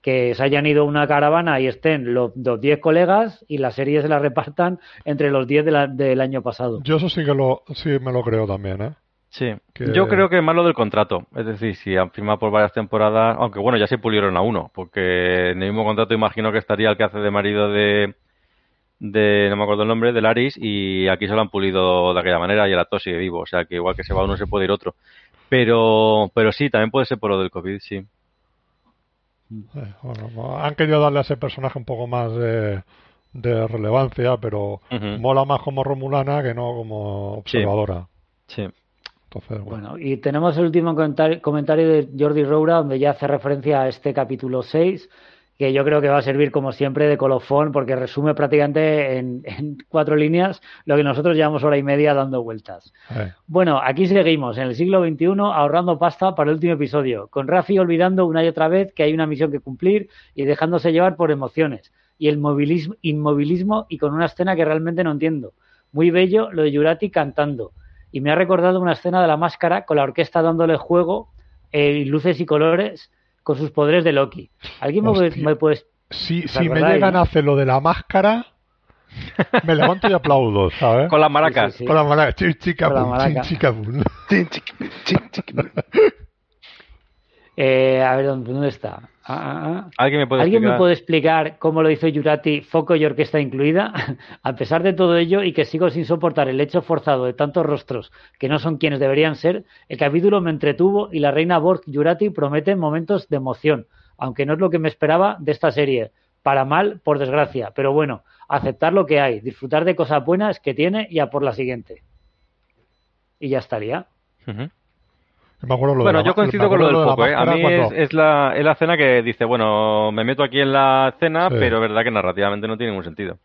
que se hayan ido una caravana y estén los 10 colegas y la serie se la repartan entre los 10 del año pasado. Yo eso sí que lo, sí me lo creo también, ¿eh? Sí, yo creo que es más lo del contrato. Es decir, si han firmado por varias temporadas, aunque bueno, ya se pulieron a uno, porque en el mismo contrato imagino que estaría el que hace de marido de, de, no me acuerdo el nombre, de Laris, y aquí se lo han pulido de aquella manera y el actor sigue vivo, o sea que igual que se va uno se puede ir otro. Pero, pero sí, también puede ser por lo del COVID, sí. Eh, han querido darle a ese personaje un poco más de, relevancia, pero mola más como Romulana que no como observadora. Sí. Entonces, bueno. y tenemos el último comentario de Jordi Roura, donde ya hace referencia a este capítulo 6 que yo creo que va a servir como siempre de colofón porque resume prácticamente en, cuatro líneas lo que nosotros llevamos hora y media dando vueltas. Bueno, aquí seguimos en el siglo XXI ahorrando pasta para el último episodio, con Rafi olvidando una y otra vez que hay una misión que cumplir y dejándose llevar por emociones y el movilismo, inmovilismo y con una escena que realmente no entiendo. Muy bello lo de Yurati cantando y me ha recordado una escena de la máscara con la orquesta dándole juego, eh, luces y colores con sus poderes de Loki. ¿Alguien me puede, Si, si me llegan a hacer lo de la máscara, me levanto y aplaudo, ¿sabes? Con las maracas. Con las maracas. Chica, chica, eh, a ver, ¿dónde está? Ah, ah, ah. ¿Alguien, me puede, ¿Alguien me puede explicar cómo lo hizo Yurati, foco y orquesta incluida? a pesar de todo ello y que sigo sin soportar el hecho forzado de tantos rostros que no son quienes deberían ser, el capítulo me entretuvo y la reina Borg Yurati promete momentos de emoción, aunque no es lo que me esperaba de esta serie. Para mal, por desgracia. Pero bueno, aceptar lo que hay, disfrutar de cosas buenas que tiene y a por la siguiente. Y ya estaría bueno, yo coincido con lo del foco. ¿eh? A mí es, la, es la escena que dice, bueno, me meto aquí en la escena, pero es verdad que narrativamente no tiene ningún sentido.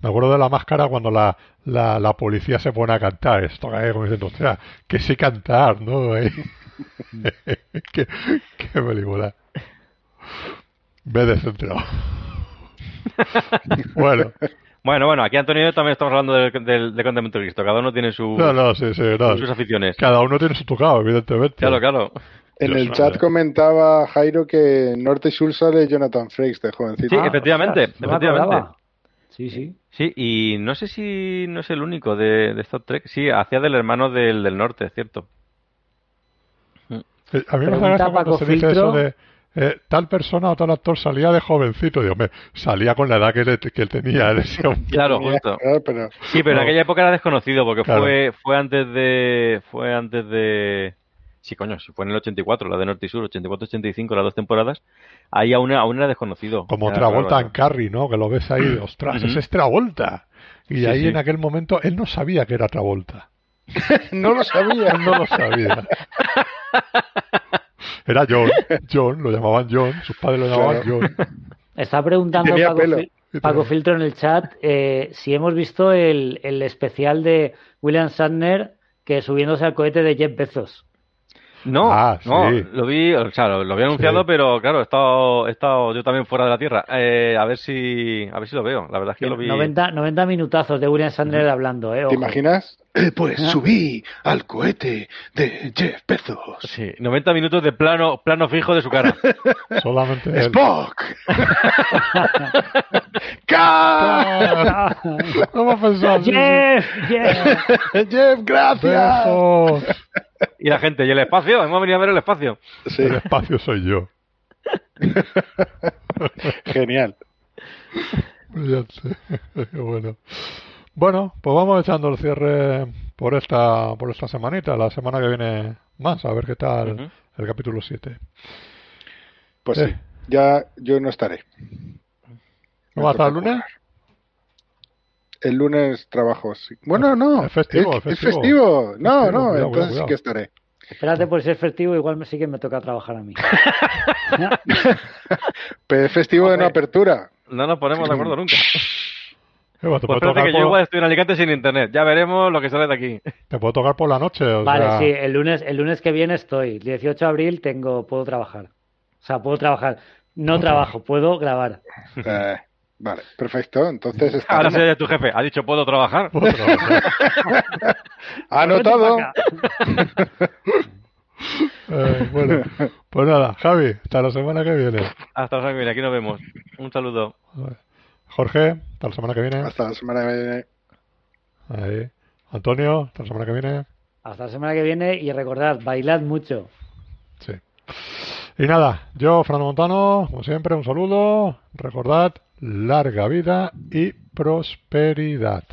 Me acuerdo de la máscara cuando la, la, la policía se pone a cantar. Esto que como diciendo, sea, que sí cantar, ¿no? qué, qué película. Ve descentrado. bueno. Bueno, bueno, aquí Antonio también estamos hablando del, del, de Contemplamiento Cristo. Cada uno tiene su, sus aficiones. Cada uno tiene su tocado, evidentemente. Claro, claro. En el chat comentaba Jairo que Norte Sur sale Jonathan Frakes de jovencito. Sí, efectivamente, efectivamente. Sí, sí. Sí, y no sé si no es el único de, de Star Trek. Sí, hacía del hermano del, del norte, cierto. A mí me parece cuando se dice eso de eh, tal persona o tal actor salía de jovencito. Dios mío, salía con la edad que, él tenía. claro, justo. Sí, pero en aquella época era desconocido porque fue, fue antes de. Fue antes de. Sí, coño, si fue en el 84, la de Norte y Sur, 84-85, las dos temporadas, ahí aún, aún era desconocido. Como Era Travolta raro, en Carrie, ¿no? Que lo ves ahí, ostras, ese es Travolta. Y Sí, ahí sí. en aquel momento él no sabía que era Travolta. no lo sabía. Él no lo sabía. Era John, John, lo llamaban John, sus padres lo llamaban John. Está preguntando Paco. Fil- Paco Filtro en el chat eh, si hemos visto el, el especial de William Shatner que subiéndose al cohete de Jeff Bezos. No, Ah, no, sí. lo vi, o sea, lo, lo había anunciado, Sí. pero claro, he estado, he estado yo también fuera de la Tierra. Eh, a ver si, a ver si lo veo. La verdad es que lo vi. 90, 90 minutazos de William Shatner hablando, ¿eh? ¿Te Ojo. imaginas? Eh, pues subí al cohete de Jeff Bezos. Sí, 90 minutos de plano, plano fijo de su cara. Solamente él. Spock. Ah, has pensado. Jeff, Jeff. Jeff, gracias. Besos. Y la gente, ¿y el espacio? Hemos venido a ver el espacio. Sí, El espacio soy yo. genial. Ya sé. Qué bueno. Bueno, pues vamos echando el cierre por esta por esta semanita. La semana que viene más, a ver qué tal el capítulo 7. Pues Eh. sí, ya yo no estaré. ¿No va a estar el lunes? El lunes trabajo, sí. Bueno, no. Es festivo, es, es es festivo. festivo. No, Festivo, no, cuidado, entonces cuidado, sí que estaré. Espérate por ser festivo, igual me sí que me toca trabajar a mí. Pero es festivo de no apertura. No nos ponemos de acuerdo nunca. Pues espérate que yo igual estoy en Alicante sin internet. Ya veremos lo que sale de aquí. te puede tocar por la noche. o Vale, sea, sí, el lunes, el lunes que viene estoy. El 18 de abril tengo, puedo trabajar. O sea, puedo trabajar. No trabajo, puedo grabar. Eh, vale, perfecto. Entonces está Ahora seré tu jefe. Ha dicho, ¿puedo trabajar? puedo trabajar. anotado. Eh, bueno, pues nada, Javi, hasta la semana que viene. Hasta la semana que viene. Aquí nos vemos. Un saludo. Jorge, hasta la semana que viene. Hasta la semana que viene. Ahí. Antonio, hasta la semana que viene. Hasta la semana que viene y recordad, bailad mucho. Sí. Y nada, yo, Fernando Montano, como siempre, un saludo. Recordad, larga vida y prosperidad.